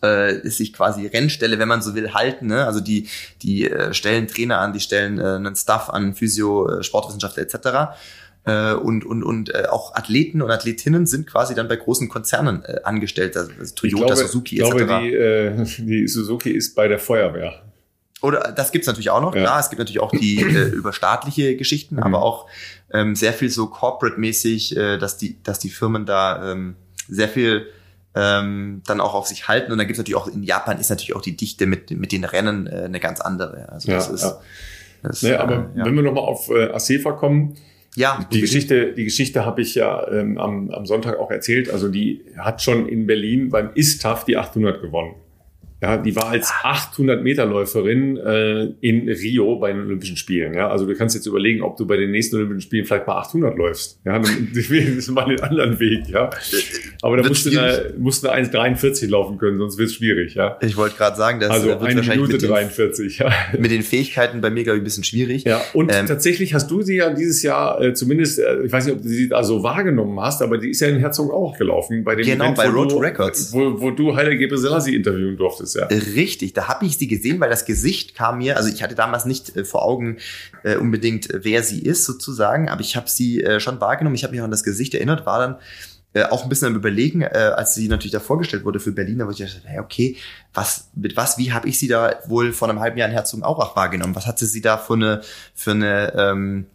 äh, sich quasi Rennstelle, wenn man so will, halten. Ne? Also die die äh, stellen Trainer an, die stellen äh, einen Staff an, Physio, äh, Sportwissenschaftler etc äh, und, und, und äh, auch Athleten und Athletinnen sind quasi dann bei großen Konzernen äh, angestellt, also Toyota, glaube, Suzuki etc. Ich glaube, die, äh, die Suzuki ist bei der Feuerwehr. Oder das gibt's natürlich auch noch, ja. klar, es gibt natürlich auch die äh, überstaatliche Geschichten, mhm. aber auch ähm, sehr viel so corporate-mäßig, äh, dass die, dass die Firmen da ähm, sehr viel ähm, dann auch auf sich halten. Und dann gibt's natürlich auch, in Japan ist natürlich auch die Dichte mit, mit den Rennen äh, eine ganz andere. Also das ja, ist. Ja. Das, nee, aber äh, ja. wenn wir nochmal auf äh, Acefa kommen, ja. Die Geschichte, die Geschichte habe ich ja ähm, am, am Sonntag auch erzählt. Also die hat schon in Berlin beim ISTAF die 800 gewonnen. Ja, die war als 800 Meter Läuferin äh, in Rio bei den Olympischen Spielen. Ja, also du kannst jetzt überlegen, ob du bei den nächsten Olympischen Spielen vielleicht mal 800 läufst. Ja, dann ist mal den anderen Weg. Ja, aber da musst du, eine, musst du eine 1,43 laufen können, sonst wird es schwierig. Ja, ich wollte gerade sagen, dass also eine Minute 43. Den, ja, mit den Fähigkeiten bei mir glaube ich ein bisschen schwierig. Ja, und ähm, tatsächlich hast du sie ja dieses Jahr äh, zumindest, äh, ich weiß nicht, ob du sie da so wahrgenommen hast, aber die ist ja in Herzog auch gelaufen bei dem genau Event, bei Road to Records, wo, wo du Heide Gebre Selassie interviewen durftest ist, ja. Richtig, da habe ich sie gesehen, weil das Gesicht kam mir, also ich hatte damals nicht äh, vor Augen äh, unbedingt, wer sie ist sozusagen, aber ich habe sie äh, schon wahrgenommen, ich habe mich auch an das Gesicht erinnert, war dann äh, auch ein bisschen am überlegen, äh, als sie natürlich da vorgestellt wurde für Berlin, da wurde ich gedacht, hey, okay, was, mit was, wie habe ich sie da wohl vor einem halben Jahr in Herzogenaurach wahrgenommen? Was hatte sie da für eine, für eine, ähm,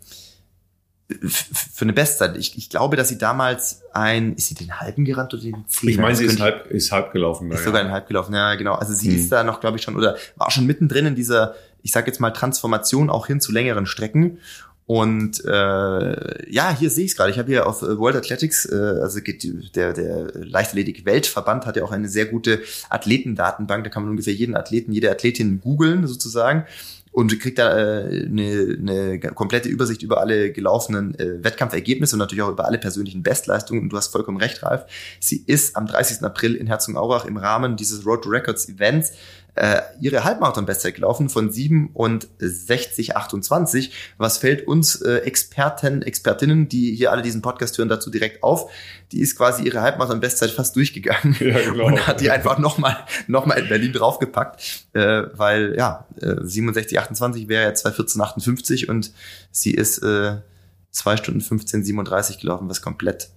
für eine Bestzeit. Ich, ich glaube, dass sie damals ein, ist sie den halben gerannt oder den Zehner? Ich meine, sie ist halb, ist halb gelaufen. Ist ja. sogar ein halb gelaufen, ja, genau. Also sie hm. ist da noch, glaube ich, schon, oder war schon mittendrin in dieser, ich sag jetzt mal, Transformation auch hin zu längeren Strecken. Und äh, ja, hier sehe ich es gerade. Ich habe hier auf World Athletics, äh, also der, der Leichtathletik-Weltverband hat ja auch eine sehr gute Athletendatenbank. Da kann man ungefähr jeden Athleten, jede Athletin googeln sozusagen und kriegt da äh, eine, eine komplette Übersicht über alle gelaufenen äh, Wettkampfergebnisse und natürlich auch über alle persönlichen Bestleistungen. Und du hast vollkommen recht, Ralf. Sie ist am 30. April in Herzogenaurach im Rahmen dieses Road to Records Events äh, ihre Halbmarathon-Bestzeit gelaufen von 67,28. Was fällt uns äh, Experten, Expertinnen, die hier alle diesen Podcast hören, dazu direkt auf? Die ist quasi ihre Halbmarathon-Bestzeit fast durchgegangen ja, genau. und hat die einfach nochmal noch mal in Berlin draufgepackt, äh, weil ja, äh, 67,28 wäre ja 2,14,58 und sie ist äh, 2 Stunden 15,37 gelaufen, was komplett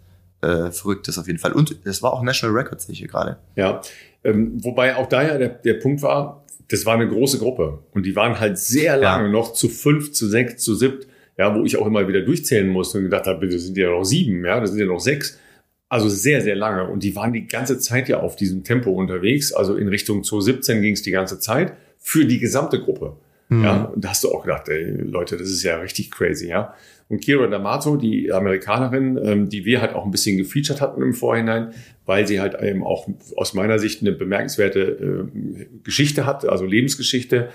äh, verrückt ist auf jeden Fall. Und es war auch National Record, sehe ich hier gerade. Ja, ähm, wobei auch da ja der, der Punkt war, das war eine große Gruppe und die waren halt sehr lange ja. noch zu fünf, zu sechs, zu siebt, ja, wo ich auch immer wieder durchzählen musste und gedacht habe, das sind ja noch sieben, ja, das sind ja noch sechs. Also sehr, sehr lange. Und die waren die ganze Zeit ja auf diesem Tempo unterwegs. Also in Richtung 2017 ging es die ganze Zeit für die gesamte Gruppe. Mhm. Ja, und da hast du auch gedacht, ey, Leute, das ist ja richtig crazy, ja. Und Kira D'Amato, die Amerikanerin, ähm, die wir halt auch ein bisschen gefeatured hatten im Vorhinein, weil sie halt eben auch aus meiner Sicht eine bemerkenswerte äh, Geschichte hat, also Lebensgeschichte.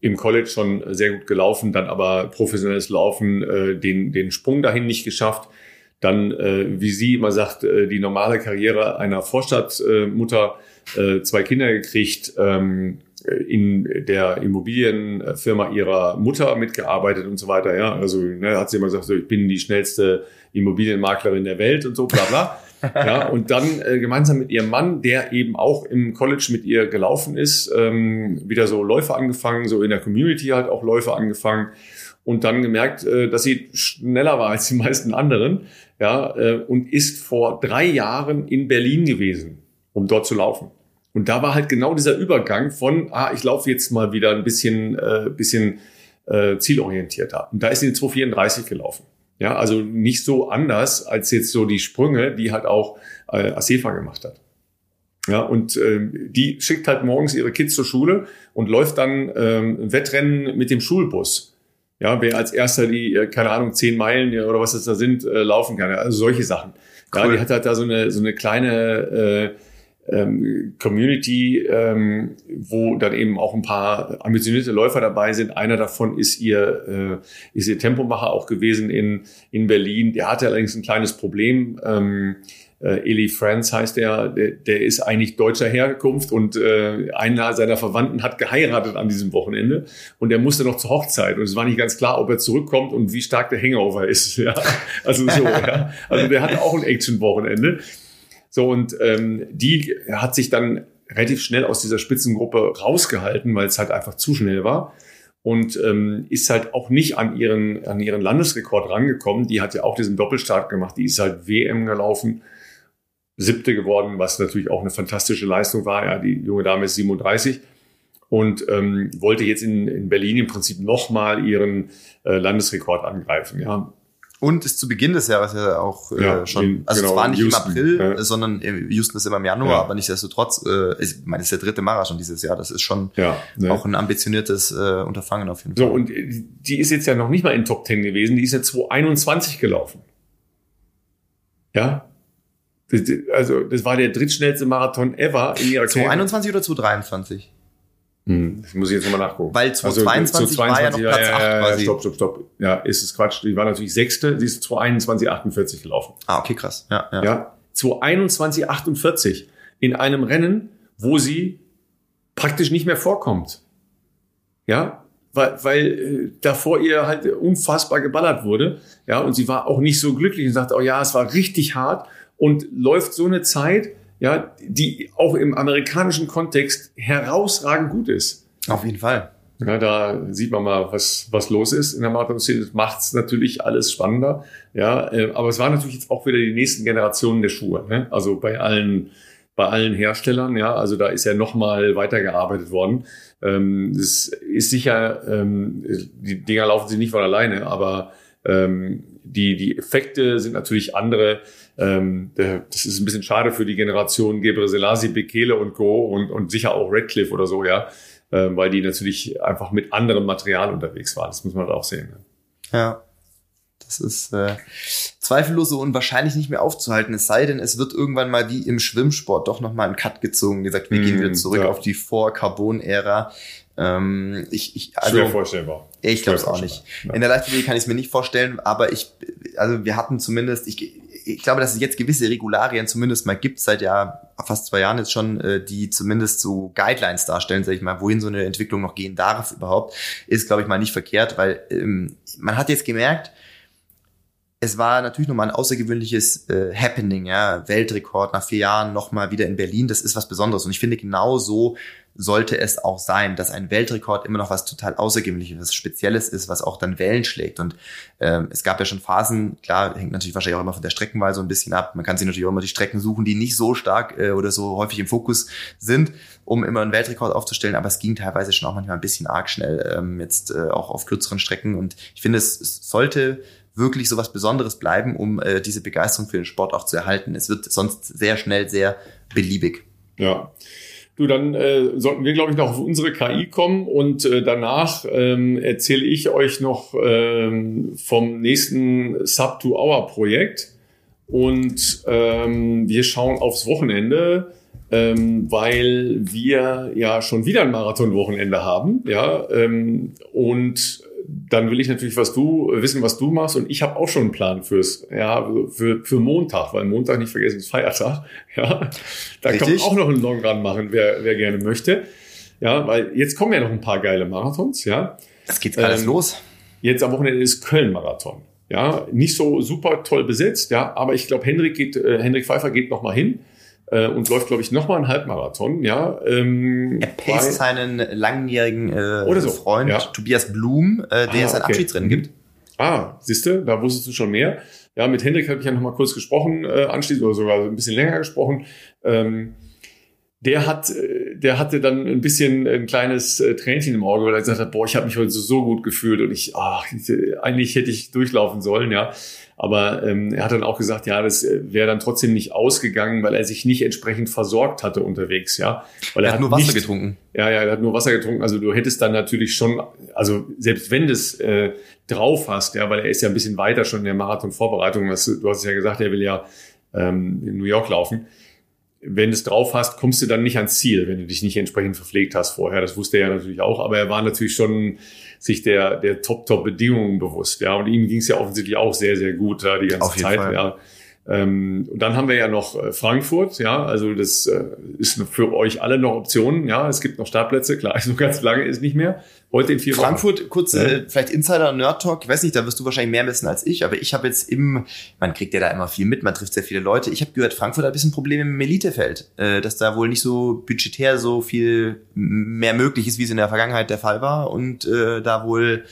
Im College schon sehr gut gelaufen, dann aber professionelles Laufen, äh, den, den Sprung dahin nicht geschafft. Dann, äh, wie sie immer sagt, äh, die normale Karriere einer Vorstadtmutter, äh, zwei Kinder gekriegt, ähm, in der Immobilienfirma ihrer Mutter mitgearbeitet und so weiter. Ja, also ne, hat sie immer gesagt, so, ich bin die schnellste Immobilienmaklerin der Welt und so, bla bla. ja, und dann äh, gemeinsam mit ihrem Mann, der eben auch im College mit ihr gelaufen ist, ähm, wieder so Läufe angefangen, so in der Community halt auch Läufe angefangen und dann gemerkt, äh, dass sie schneller war als die meisten anderen, ja, äh, und ist vor drei Jahren in Berlin gewesen, um dort zu laufen. Und da war halt genau dieser Übergang von, ah, ich laufe jetzt mal wieder ein bisschen, äh, bisschen äh, zielorientierter. Und da ist in 234 gelaufen. Ja, also nicht so anders als jetzt so die Sprünge, die halt auch äh, Asefa gemacht hat. Ja, und äh, die schickt halt morgens ihre Kids zur Schule und läuft dann ähm, Wettrennen mit dem Schulbus. Ja, wer als erster die, äh, keine Ahnung, zehn Meilen oder was es da sind, äh, laufen kann. Also solche Sachen. Cool. Ja, die hat halt da so eine, so eine kleine äh, ähm, Community, ähm, wo dann eben auch ein paar ambitionierte Läufer dabei sind. Einer davon ist ihr, äh, ist ihr Tempomacher auch gewesen in, in Berlin. Der hatte allerdings ein kleines Problem. Ähm, äh, Eli Franz heißt der, der, der ist eigentlich deutscher Herkunft und äh, einer seiner Verwandten hat geheiratet an diesem Wochenende und er musste noch zur Hochzeit und es war nicht ganz klar, ob er zurückkommt und wie stark der Hangover ist. Ja? Also so, ja. Also der hatte auch ein Action-Wochenende. So, und ähm, die hat sich dann relativ schnell aus dieser Spitzengruppe rausgehalten, weil es halt einfach zu schnell war. Und ähm, ist halt auch nicht an ihren, an ihren Landesrekord rangekommen. Die hat ja auch diesen Doppelstart gemacht. Die ist halt WM gelaufen, siebte geworden, was natürlich auch eine fantastische Leistung war. Ja, die junge Dame ist 37 und ähm, wollte jetzt in, in Berlin im Prinzip nochmal ihren äh, Landesrekord angreifen. Ja, und ist zu Beginn des Jahres ja auch äh, ja, schon, in, also genau, es war nicht Houston, im April, ja. sondern Houston ist immer im Januar, ja. aber nichtsdestotrotz, äh, ich meine, es ist der dritte Marathon dieses Jahr, das ist schon ja, ne. auch ein ambitioniertes äh, Unterfangen auf jeden Fall. So, und die ist jetzt ja noch nicht mal in Top 10 gewesen, die ist jetzt 2021 gelaufen. Ja, also das war der drittschnellste Marathon ever in ihrer Karriere. 2021 oder 2023? Hm, das muss ich jetzt nochmal nachgucken. Weil 2022 also, war ja noch Platz ja, 8 ja, quasi. Stopp, stopp, stopp. Ja, ist es Quatsch. Die war natürlich sechste, sie ist 2021, 48 gelaufen. Ah, okay, krass. Ja, ja. ja 2021, 48 in einem Rennen, wo sie praktisch nicht mehr vorkommt. Ja, weil, weil äh, davor ihr halt unfassbar geballert wurde. Ja, und sie war auch nicht so glücklich und sagte, oh ja, es war richtig hart und läuft so eine Zeit, ja, die auch im amerikanischen Kontext herausragend gut ist. Auf jeden Fall. Ja, da sieht man mal, was, was los ist in der Marathon-Szene. Das macht es natürlich alles spannender. Ja, äh, aber es waren natürlich jetzt auch wieder die nächsten Generationen der Schuhe. Ne? Also bei allen, bei allen Herstellern. Ja, also da ist ja noch mal weitergearbeitet worden. Ähm, das ist sicher, ähm, die Dinger laufen sich nicht von alleine, aber ähm, die, die Effekte sind natürlich andere. Ähm, das ist ein bisschen schade für die Generation Gebre Selassie, Bekele und Co. und, und sicher auch Redcliffe oder so, ja äh, weil die natürlich einfach mit anderem Material unterwegs waren. Das muss man halt auch sehen. Ne? Ja. Das ist äh, zweifellos so unwahrscheinlich nicht mehr aufzuhalten. Es sei denn, es wird irgendwann mal wie im Schwimmsport doch nochmal ein Cut gezogen. Wie gesagt, wir mm, gehen wieder zurück ja. auf die Vor-Carbon-Ära. Ähm, ich, ich, also, Schwer vorstellbar. Ich glaube es auch nicht. Ja. In der Leichtathletik kann ich es mir nicht vorstellen, aber ich, also wir hatten zumindest, ich, ich glaube, dass es jetzt gewisse Regularien zumindest mal gibt, seit ja fast zwei Jahren jetzt schon, äh, die zumindest so Guidelines darstellen, sag ich mal, wohin so eine Entwicklung noch gehen darf überhaupt, ist, glaube ich, mal nicht verkehrt, weil ähm, man hat jetzt gemerkt, es war natürlich nochmal ein außergewöhnliches äh, Happening, ja, Weltrekord nach vier Jahren nochmal wieder in Berlin, das ist was Besonderes. Und ich finde, genau so sollte es auch sein, dass ein Weltrekord immer noch was total Außergewöhnliches, was Spezielles ist, was auch dann Wellen schlägt. Und ähm, es gab ja schon Phasen, klar, hängt natürlich wahrscheinlich auch immer von der Streckenwahl so ein bisschen ab. Man kann sich natürlich auch immer die Strecken suchen, die nicht so stark äh, oder so häufig im Fokus sind, um immer einen Weltrekord aufzustellen. Aber es ging teilweise schon auch manchmal ein bisschen arg schnell, ähm, jetzt äh, auch auf kürzeren Strecken. Und ich finde, es, sollte wirklich so was Besonderes bleiben, um äh, diese Begeisterung für den Sport auch zu erhalten. Es wird sonst sehr schnell sehr beliebig. Ja. Du, dann äh, sollten wir, glaube ich, noch auf unsere KI kommen und äh, danach ähm, erzähle ich euch noch ähm, vom nächsten Sub-to-Hour-Projekt und ähm, wir schauen aufs Wochenende, ähm, weil wir ja schon wieder ein Marathon-Wochenende haben, ja, ähm, und dann will ich natürlich was du wissen, was du machst und ich habe auch schon einen Plan fürs ja für, für Montag, weil Montag nicht vergessen ist Feiertag. Ja, da Richtig. kann man auch noch einen Long Run machen, wer, wer gerne möchte. Ja, weil jetzt kommen ja noch ein paar geile Marathons. Ja, das geht alles ähm, los. Jetzt am Wochenende ist Köln Marathon. Ja, nicht so super toll besetzt. Ja, aber ich glaube Hendrik geht, äh, Hendrik Pfeiffer geht noch mal hin äh, und läuft, glaube ich, nochmal einen Halbmarathon. Ja, ähm, er paced seinen langjährigen äh, so. Freund ja. Tobias Blum, äh, der ah, es ein okay. Abschiedsrennen gibt. Ah, siehste, da wusstest du schon mehr. Ja, mit Hendrik habe ich ja nochmal kurz gesprochen, äh, anschließend oder sogar ein bisschen länger gesprochen. Ähm, der hat, äh, der hatte dann ein bisschen ein kleines äh, Tränchen im Auge, weil er gesagt hat, boah, ich habe mich heute so gut gefühlt und ich, ach, eigentlich hätte ich durchlaufen sollen, ja. Aber ähm, er hat dann auch gesagt, ja, das äh, wäre dann trotzdem nicht ausgegangen, weil er sich nicht entsprechend versorgt hatte unterwegs, ja. Weil er, er hat, nur Wasser nicht, getrunken. Ja, ja, er hat nur Wasser getrunken. Also du hättest dann natürlich schon, also selbst wenn du es äh, drauf hast, ja, weil er ist ja ein bisschen weiter schon in der Marathon-Vorbereitung. Du hast ja gesagt, er will ja ähm, in New York laufen wenn du es drauf hast, kommst du dann nicht ans Ziel, wenn du dich nicht entsprechend verpflegt hast vorher. Das wusste er ja natürlich auch, aber er war natürlich schon sich der, der Top-Top-Bedingungen bewusst. Ja, und ihm ging es ja offensichtlich auch sehr, sehr gut da die ganze Zeit. Fall. Ja. Ähm, und dann haben wir ja noch äh, Frankfurt, ja, also das äh, ist für euch alle noch Optionen, ja, es gibt noch Startplätze, klar, so ganz lange ist nicht mehr. Heute in vier Frankfurt, Wochen. kurz, äh, vielleicht Insider Nerd Talk, ich weiß nicht, da wirst du wahrscheinlich mehr wissen als ich, aber ich habe jetzt im, man kriegt ja da immer viel mit, man trifft sehr viele Leute. Ich habe gehört, Frankfurt hat ein bisschen Probleme im Elitefeld, äh, dass da wohl nicht so budgetär so viel mehr möglich ist, wie es in der Vergangenheit der Fall war und äh, da wohl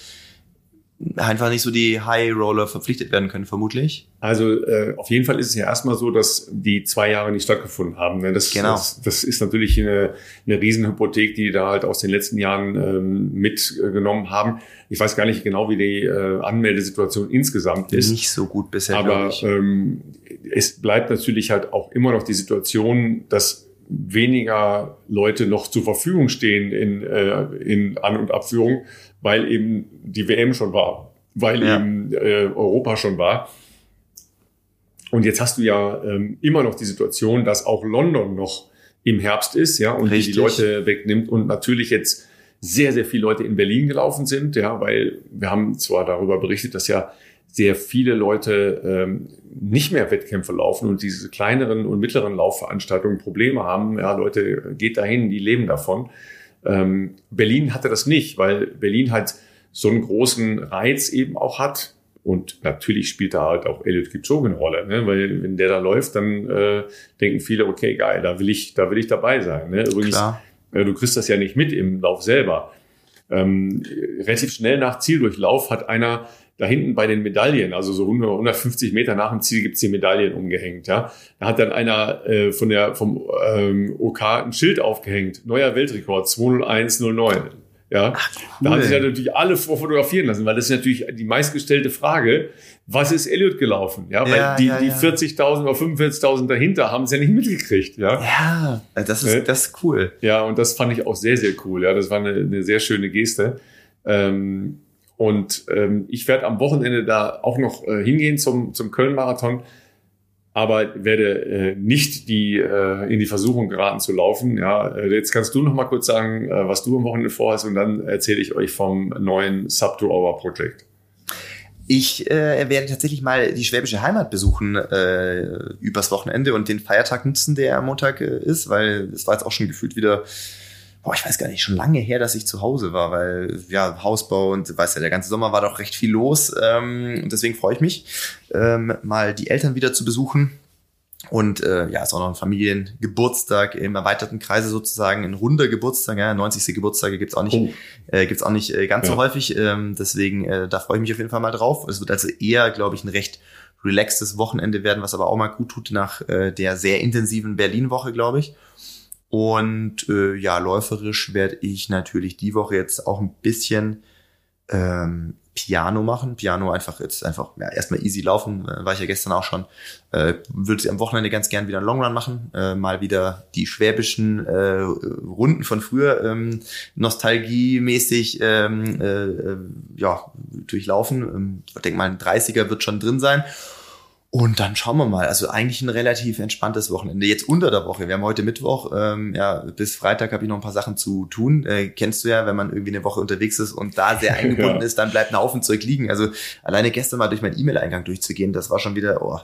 einfach nicht so die High Roller verpflichtet werden können, vermutlich. Also äh, auf jeden Fall ist es ja erstmal so, dass die zwei Jahre nicht stattgefunden haben. Ne? Das, genau. das, das ist natürlich eine, eine Riesenhypothek, die da halt aus den letzten Jahren ähm, mitgenommen haben. Ich weiß gar nicht genau, wie die äh, Anmeldesituation insgesamt ist. Nicht so gut bisher. Aber ähm, es bleibt natürlich halt auch immer noch die Situation, dass weniger Leute noch zur Verfügung stehen in, äh, in An- und Abführung weil eben die WM schon war, weil ja. eben äh, Europa schon war. Und jetzt hast du ja ähm, immer noch die Situation, dass auch London noch im Herbst ist, ja, und Richtig. die Leute wegnimmt und natürlich jetzt sehr, sehr viele Leute in Berlin gelaufen sind, ja, weil wir haben zwar darüber berichtet, dass ja sehr viele Leute ähm, nicht mehr Wettkämpfe laufen und diese kleineren und mittleren Laufveranstaltungen Probleme haben. Ja, Leute, geht dahin, die leben davon. Ähm, Berlin hatte das nicht, weil Berlin halt so einen großen Reiz eben auch hat. Und natürlich spielt da halt auch Elliot Kipchoge eine Rolle, ne? weil wenn der da läuft, dann äh, denken viele, okay, geil, da will ich, da will ich dabei sein. Ne? Übrigens, äh, du kriegst das ja nicht mit im Lauf selber. ähm, relativ schnell nach Zieldurchlauf hat einer da hinten bei den Medaillen, also so 100, 150 Meter nach dem Ziel gibt's die Medaillen umgehängt. Ja, da hat dann einer äh, von der vom ähm, OK ein Schild aufgehängt, neuer Weltrekord 20109. Ja, Ach, cool. da haben sich ja natürlich alle fotografieren lassen, weil das ist natürlich die meistgestellte Frage. Was ist Elliot gelaufen? Ja, weil ja, die, ja, die 40.000 oder 45.000 dahinter haben es ja nicht mitgekriegt. Ja, ja das ist, das ist cool. Ja, und das fand ich auch sehr, sehr cool. Ja, das war eine, eine sehr schöne Geste. Ähm, und ähm, ich werde am Wochenende da auch noch äh, hingehen zum, zum Köln-Marathon, aber werde äh, nicht die, äh, in die Versuchung geraten zu laufen. Ja, äh, jetzt kannst du noch mal kurz sagen, äh, was du am Wochenende vorhast und dann erzähle ich euch vom neuen Sub-to-Hour-Projekt. Ich äh, werde tatsächlich mal die schwäbische Heimat besuchen äh, übers Wochenende und den Feiertag nutzen, der am Montag äh, ist, weil es war jetzt auch schon gefühlt wieder boah, ich weiß gar nicht, schon lange her, dass ich zu Hause war, weil ja, Hausbau und weißt ja, der ganze Sommer war doch recht viel los. Ähm, und deswegen freue ich mich, ähm, mal die Eltern wieder zu besuchen. Und äh, ja, ist auch noch ein Familiengeburtstag im erweiterten Kreise sozusagen, ein runder Geburtstag, ja, 90. Geburtstage gibt's auch nicht, oh. äh, gibt's auch nicht äh, ganz ja. so häufig. Ähm, deswegen, äh, da freue ich mich auf jeden Fall mal drauf. Es wird also eher, glaube ich, ein recht relaxtes Wochenende werden, was aber auch mal gut tut nach äh, der sehr intensiven Berlin-Woche, glaube ich. Und äh, ja, läuferisch werde ich natürlich die Woche jetzt auch ein bisschen ähm, Piano machen. Piano einfach jetzt einfach ja, erstmal easy laufen, äh, war ich ja gestern auch schon. Äh, würde sie am Wochenende ganz gern wieder einen Longrun machen, äh, mal wieder die schwäbischen äh, Runden von früher ähm, nostalgiemäßig ähm, äh, äh ja durchlaufen. Ähm, ich denke mal, ein 30er wird schon drin sein. Und dann schauen wir mal. Also eigentlich ein relativ entspanntes Wochenende. Jetzt unter der Woche. Wir haben heute Mittwoch. Ähm, ja, bis Freitag habe ich noch ein paar Sachen zu tun. Äh, kennst du ja, wenn man irgendwie eine Woche unterwegs ist und da sehr eingebunden ja. ist, dann bleibt ein Haufen Zeug liegen. Also alleine gestern mal durch meinen E-Mail-Eingang durchzugehen, das war schon wieder. Oh.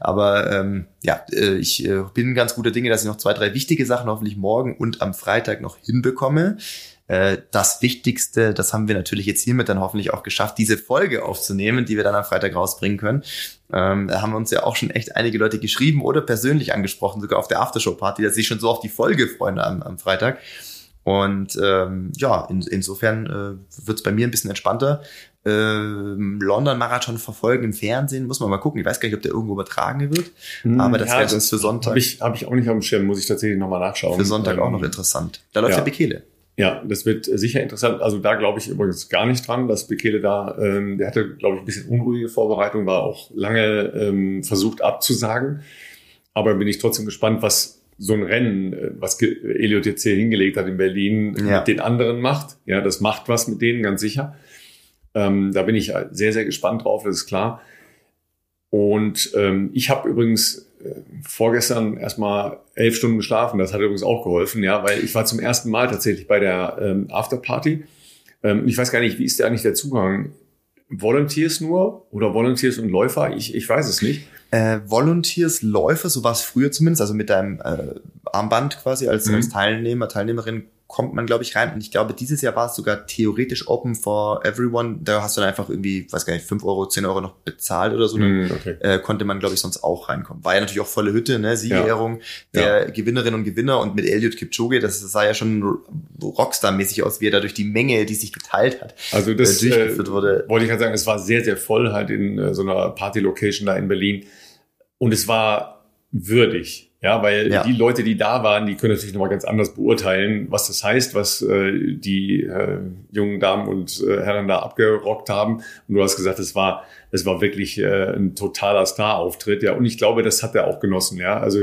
Aber ähm, ja, äh, ich äh, bin ganz guter Dinge, dass ich noch zwei, drei wichtige Sachen hoffentlich morgen und am Freitag noch hinbekomme. Äh, das Wichtigste, das haben wir natürlich jetzt hiermit dann hoffentlich auch geschafft, diese Folge aufzunehmen, die wir dann am Freitag rausbringen können. Ähm, da haben uns ja auch schon echt einige Leute geschrieben oder persönlich angesprochen, sogar auf der Aftershow-Party, dass sie schon so auf die Folge freuen am, am Freitag. Und ähm, ja, in, insofern äh, wird es bei mir ein bisschen entspannter. Ähm, London-Marathon verfolgen im Fernsehen, muss man mal gucken. Ich weiß gar nicht, ob der irgendwo übertragen wird, hm, aber das ja, wäre uns für Sonntag. Habe ich, hab ich auch nicht auf dem Schirm, muss ich tatsächlich nochmal nachschauen. Für Sonntag ähm, auch noch interessant. Da läuft ja, ja Bekele. Ja, das wird sicher interessant. Also da glaube ich übrigens gar nicht dran, dass Bekele da, ähm, der hatte, glaube ich, ein bisschen unruhige Vorbereitung, war auch lange ähm, versucht abzusagen. Aber bin ich trotzdem gespannt, was so ein Rennen, äh, was Elliot jetzt hier hingelegt hat in Berlin, ja. mit den anderen macht. Ja, das macht was mit denen, ganz sicher. Ähm, da bin ich sehr, sehr gespannt drauf, das ist klar. Und ähm, ich habe übrigens vorgestern erstmal elf Stunden geschlafen. Das hat übrigens auch geholfen, ja, weil ich war zum ersten Mal tatsächlich bei der ähm, Afterparty. Ähm, ich weiß gar nicht, wie ist der eigentlich der Zugang? Volunteers nur oder Volunteers und Läufer? Ich, ich weiß es nicht. Äh, Volunteers, Läufer, so war es früher zumindest, also mit deinem äh, Armband quasi als, mhm. als Teilnehmer, Teilnehmerin kommt man, glaube ich, rein. Und ich glaube, dieses Jahr war es sogar theoretisch open for everyone. Da hast du dann einfach irgendwie, weiß gar nicht, fünf Euro, zehn Euro noch bezahlt oder so. Mm, okay. äh, konnte man, glaube ich, sonst auch reinkommen. War ja natürlich auch volle Hütte, ne? Siegerehrung ja. der ja. Gewinnerinnen und Gewinner und mit Elliot Kipchoge, das sah ja schon Rockstar-mäßig aus, wie er da durch die Menge, die sich geteilt hat, also das, äh, durchgeführt wurde. Wollte ich gerade sagen, es war sehr, sehr voll halt in äh, so einer Party-Location da in Berlin. Und es war würdig. Ja, weil ja. die Leute, die da waren, die können natürlich nochmal ganz anders beurteilen, was das heißt, was äh, die äh, jungen Damen und äh, Herren da abgerockt haben. Und du hast gesagt, es war, es war wirklich äh, ein totaler Star-Auftritt. Ja, und ich glaube, das hat er auch genossen. Ja, also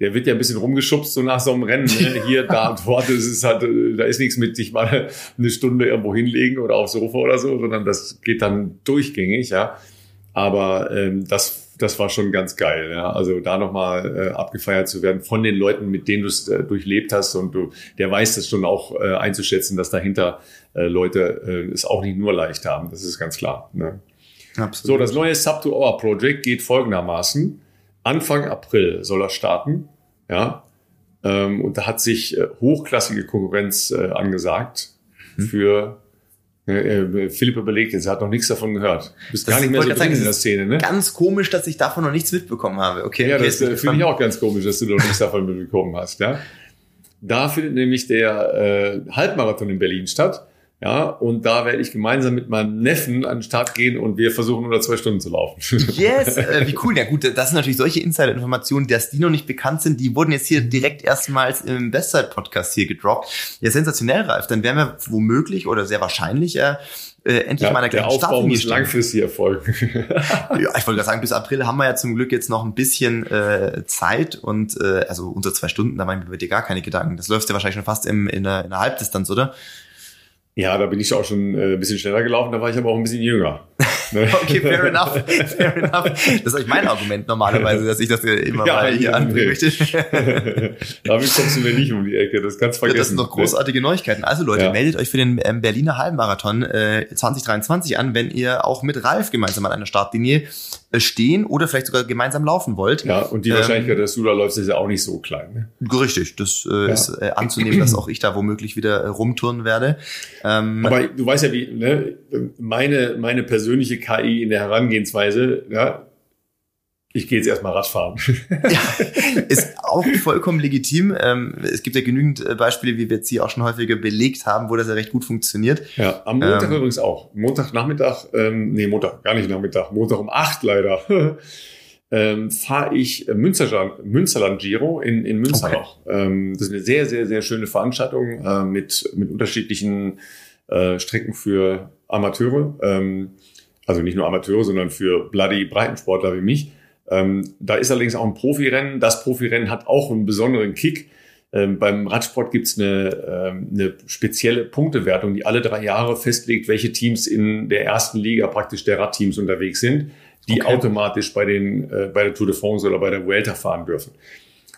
der wird ja ein bisschen rumgeschubst so nach so einem Rennen. Ne? Hier, da, dort. Es ist halt, da ist nichts mit sich mal eine Stunde irgendwo hinlegen oder aufs Sofa oder so, sondern das geht dann durchgängig. Ja, aber ähm, das das war schon ganz geil. Ja? Also da nochmal äh, abgefeiert zu werden von den Leuten, mit denen du es äh, durchlebt hast und du, der weiß das schon auch äh, einzuschätzen, dass dahinter äh, Leute äh, es auch nicht nur leicht haben. Das ist ganz klar. Ne? Absolut. So, das neue Sub-to-Hour-Project geht folgendermaßen. Anfang April soll er starten. Ja, ähm, und da hat sich äh, hochklassige Konkurrenz äh, angesagt mhm. für Philipp überlegt jetzt, er hat noch nichts davon gehört. Du bist das gar nicht mehr so drin in der Szene, ne? Ganz komisch, dass ich davon noch nichts mitbekommen habe. Okay. Ja, das äh, finde ich auch ganz komisch, dass du noch nichts davon mitbekommen hast, ja. Da findet nämlich der äh, Halbmarathon in Berlin statt. Ja, und da werde ich gemeinsam mit meinem Neffen an den Start gehen und wir versuchen unter zwei Stunden zu laufen. Yes, äh, wie cool. Ja gut, das sind natürlich solche Insider-Informationen, dass die noch nicht bekannt sind, die wurden jetzt hier direkt erstmals im Bestzeit-Podcast hier gedroppt. Ja, sensationell, Ralf. Dann werden wir womöglich oder sehr wahrscheinlich äh, äh, endlich ja, mal eine Der Aufbau muss langfristig erfolgen. ja, ich wollte gerade sagen, bis April haben wir ja zum Glück jetzt noch ein bisschen äh, Zeit und äh, also unter zwei Stunden, da machen wir dir gar keine Gedanken. Das läuft ja wahrscheinlich schon fast im, in, einer, in einer Halbdistanz, oder? Ja, da bin ich auch schon äh, ein bisschen schneller gelaufen, da war ich aber auch ein bisschen jünger. Ne? okay, fair enough. Fair enough. Das ist eigentlich mein Argument normalerweise, dass ich das immer ja, mal hier anbringen möchte. Damit kommst du mir nicht um die Ecke, das kannst du vergessen. Ja, das sind doch großartige Neuigkeiten. Also Leute, ja. meldet euch für den ähm, Berliner Halbmarathon äh, 2023 an, wenn ihr auch mit Ralf gemeinsam an einer Startlinie stehen oder vielleicht sogar gemeinsam laufen wollt. Ja, und die Wahrscheinlichkeit, ähm, dass du da läufst, ist ja auch nicht so klein. Ne? Richtig, das äh, ja. ist äh, anzunehmen, dass auch ich da womöglich wieder äh, rumturnen werde. Ähm, Aber du weißt ja, wie ne, meine, meine persönliche KI in der Herangehensweise, ja, ich gehe jetzt erstmal Radfahren. ja, ist auch vollkommen legitim. Ähm, es gibt ja genügend äh, Beispiele, wie wir jetzt hier auch schon häufiger belegt haben, wo das ja recht gut funktioniert. Ja, am Montag ähm, übrigens auch. Montagnachmittag, ähm, nee, Montag, gar nicht Nachmittag, Montag um acht leider. ähm, fahre ich Münsterland, Münsterland Giro in, in Münster okay. noch. Ähm, das ist eine sehr, sehr, sehr schöne Veranstaltung äh, mit, mit unterschiedlichen äh, Strecken für Amateure. Ähm, also nicht nur Amateure, sondern für bloody Breitensportler wie mich. Ähm, da ist allerdings auch ein Profirennen. Das Profirennen hat auch einen besonderen Kick. Ähm, beim Radsport gibt's eine, ähm, eine spezielle Punktewertung, die alle drei Jahre festlegt, welche Teams in der ersten Liga praktisch der Radteams unterwegs sind, die okay. automatisch bei, den, äh, bei der Tour de France oder bei der Vuelta fahren dürfen.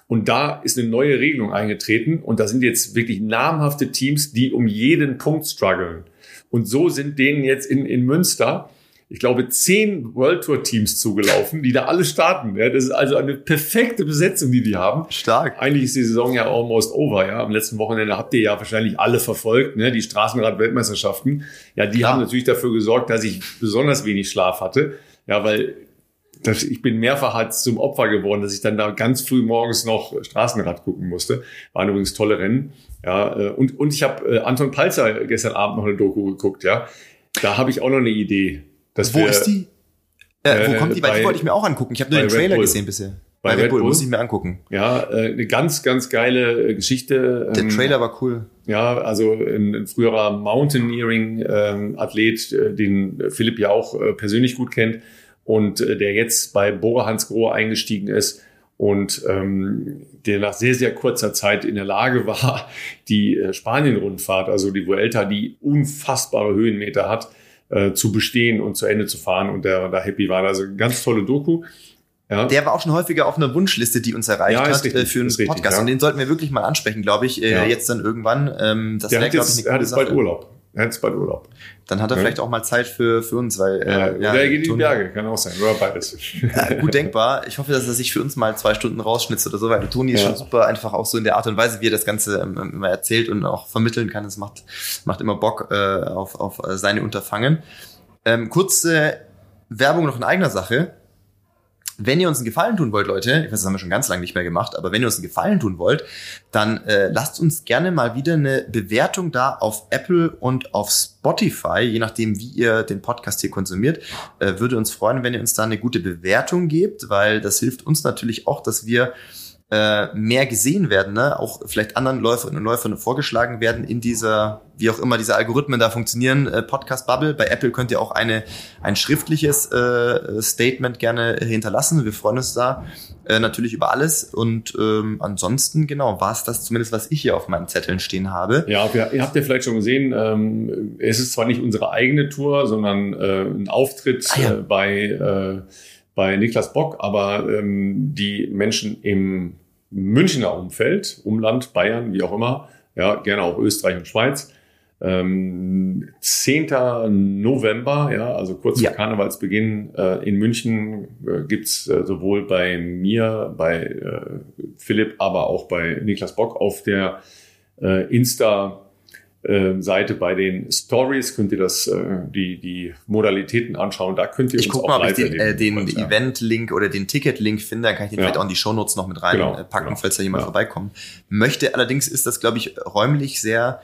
Und da ist eine neue Regelung eingetreten und da sind jetzt wirklich namhafte Teams, die um jeden Punkt strugglen. Und so sind denen jetzt in, in Münster ich glaube, zehn World Tour Teams zugelaufen, die da alle starten. Ja, das ist also eine perfekte Besetzung, die die haben. Stark. Eigentlich ist die Saison ja almost over. Ja, am letzten Wochenende habt ihr ja wahrscheinlich alle verfolgt, ne? die Straßenrad-Weltmeisterschaften. Ja, die Klar. haben natürlich dafür gesorgt, dass ich besonders wenig Schlaf hatte. Ja, weil das, ich bin mehrfach halt zum Opfer geworden, dass ich dann da ganz früh morgens noch Straßenrad gucken musste. Waren übrigens tolle Rennen. Ja, äh, und, und ich habe äh, Anton Palzer gestern Abend noch eine Doku geguckt, ja. Da habe ich auch noch eine Idee. Wo wir, ist die? Äh, wo kommt die? Weil die wollte ich mir auch angucken. Ich habe nur den Trailer gesehen bisher. Bei, bei Red, Bull, Bull, muss ich mir angucken. Ja, äh, eine ganz, ganz geile äh, Geschichte. Der ähm, Trailer war cool. Ja, also ein, ein früherer Mountaineering-Athlet, ähm, den Philipp ja auch äh, persönlich gut kennt und der jetzt bei Bora Hansgrohe eingestiegen ist und ähm, der nach sehr, sehr kurzer Zeit in der Lage war, die Spanien-Rundfahrt, also die Vuelta, die unfassbare Höhenmeter hat, äh, zu bestehen und zu Ende zu fahren und der da happy war. Also ganz tolle Doku. Ja. Der war auch schon häufiger auf einer Wunschliste, die uns erreicht ja, hat richtig, äh, für einen Podcast. Richtig, ja. Und den sollten wir wirklich mal ansprechen, glaube ich, äh, jetzt dann irgendwann. Ähm, das der hat jetzt, ich, hat jetzt bald Urlaub. Jetzt bald Urlaub. Dann hat er ja. vielleicht auch mal Zeit für, für uns, weil äh, ja, ja, er geht in die Berge, kann auch sein. Oder beides. Ja, gut denkbar. Ich hoffe, dass er sich für uns mal zwei Stunden rausschnitzt oder so, weil Toni ist schon super einfach auch so in der Art und Weise, wie er das Ganze ähm, immer erzählt und auch vermitteln kann. Es macht, macht immer Bock äh, auf, auf seine Unterfangen. Ähm, kurze Werbung noch in eigener Sache. Wenn ihr uns einen Gefallen tun wollt, Leute, ich weiß, das haben wir schon ganz lange nicht mehr gemacht, aber wenn ihr uns einen Gefallen tun wollt, dann äh, lasst uns gerne mal wieder eine Bewertung da auf Apple und auf Spotify, je nachdem, wie ihr den Podcast hier konsumiert. Äh, würde uns freuen, wenn ihr uns da eine gute Bewertung gebt, weil das hilft uns natürlich auch, dass wir äh, mehr gesehen werden, ne? auch vielleicht anderen Läuferinnen und Läufern vorgeschlagen werden in dieser, wie auch immer diese Algorithmen da funktionieren, äh, Podcast-Bubble. Bei Apple könnt ihr auch eine, ein schriftliches äh, Statement gerne hinterlassen. Wir freuen uns da äh, natürlich über alles. Und ähm, ansonsten, genau, war es das zumindest, was ich hier auf meinen Zetteln stehen habe. Ja, wir, ihr habt ja vielleicht schon gesehen, ähm, es ist zwar nicht unsere eigene Tour, sondern äh, ein Auftritt ah, ja. äh, bei, äh, bei Niklas Bock, aber ähm, die Menschen im Münchner Umfeld, Umland, Bayern, wie auch immer, ja, gerne auch Österreich und Schweiz. Ähm, 10. November, ja, also kurz ja. vor Karnevalsbeginn äh, in München äh, gibt's äh, sowohl bei mir, bei äh, Philipp, aber auch bei Niklas Bock auf der äh, Insta äh, Seite bei den Stories könnt ihr das äh, die die Modalitäten anschauen. Da könnt ihr ich uns guck auch mal, ob ich den, äh, den ja. Event-Link oder den Ticket-Link finde. Dann kann ich den ja. vielleicht auch in die Shownotes noch mit reinpacken, genau, äh, genau. falls da jemand ja. vorbeikommen möchte. Allerdings ist das, glaube ich, räumlich sehr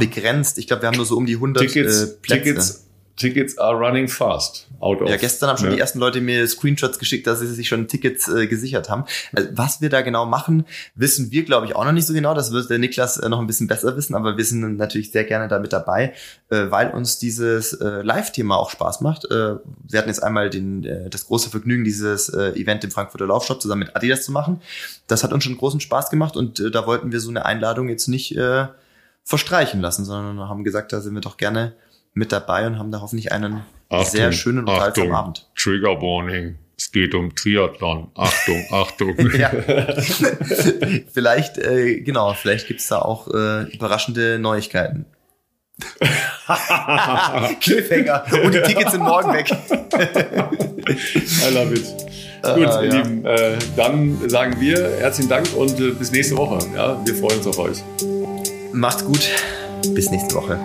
begrenzt. Ich glaube, wir haben nur so um die 100 Tickets, äh, Plätze. Tickets Tickets are running fast. Out of, ja, gestern haben schon ne? die ersten Leute mir Screenshots geschickt, dass sie sich schon Tickets äh, gesichert haben. Also, was wir da genau machen, wissen wir, glaube ich, auch noch nicht so genau. Das wird der Niklas äh, noch ein bisschen besser wissen, aber wir sind natürlich sehr gerne da mit dabei, äh, weil uns dieses äh, Live-Thema auch Spaß macht. Äh, wir hatten jetzt einmal den, äh, das große Vergnügen, dieses äh, Event im Frankfurter Laufshop zusammen mit Adidas zu machen. Das hat uns schon großen Spaß gemacht und äh, da wollten wir so eine Einladung jetzt nicht äh, verstreichen lassen, sondern haben gesagt, da sind wir doch gerne mit dabei und haben da hoffentlich einen Achtung, sehr schönen und unterhaltsamen Abend. Trigger Warning. Es geht um Triathlon. Achtung, Achtung. vielleicht, äh, genau, vielleicht gibt's da auch äh, überraschende Neuigkeiten. Cliffhanger. Und die Tickets sind morgen weg. I love it. Gut, uh, ihr ja. Lieben, äh, dann sagen wir herzlichen Dank und äh, bis nächste Woche. Ja, wir freuen uns auf euch. Macht's gut. Bis nächste Woche.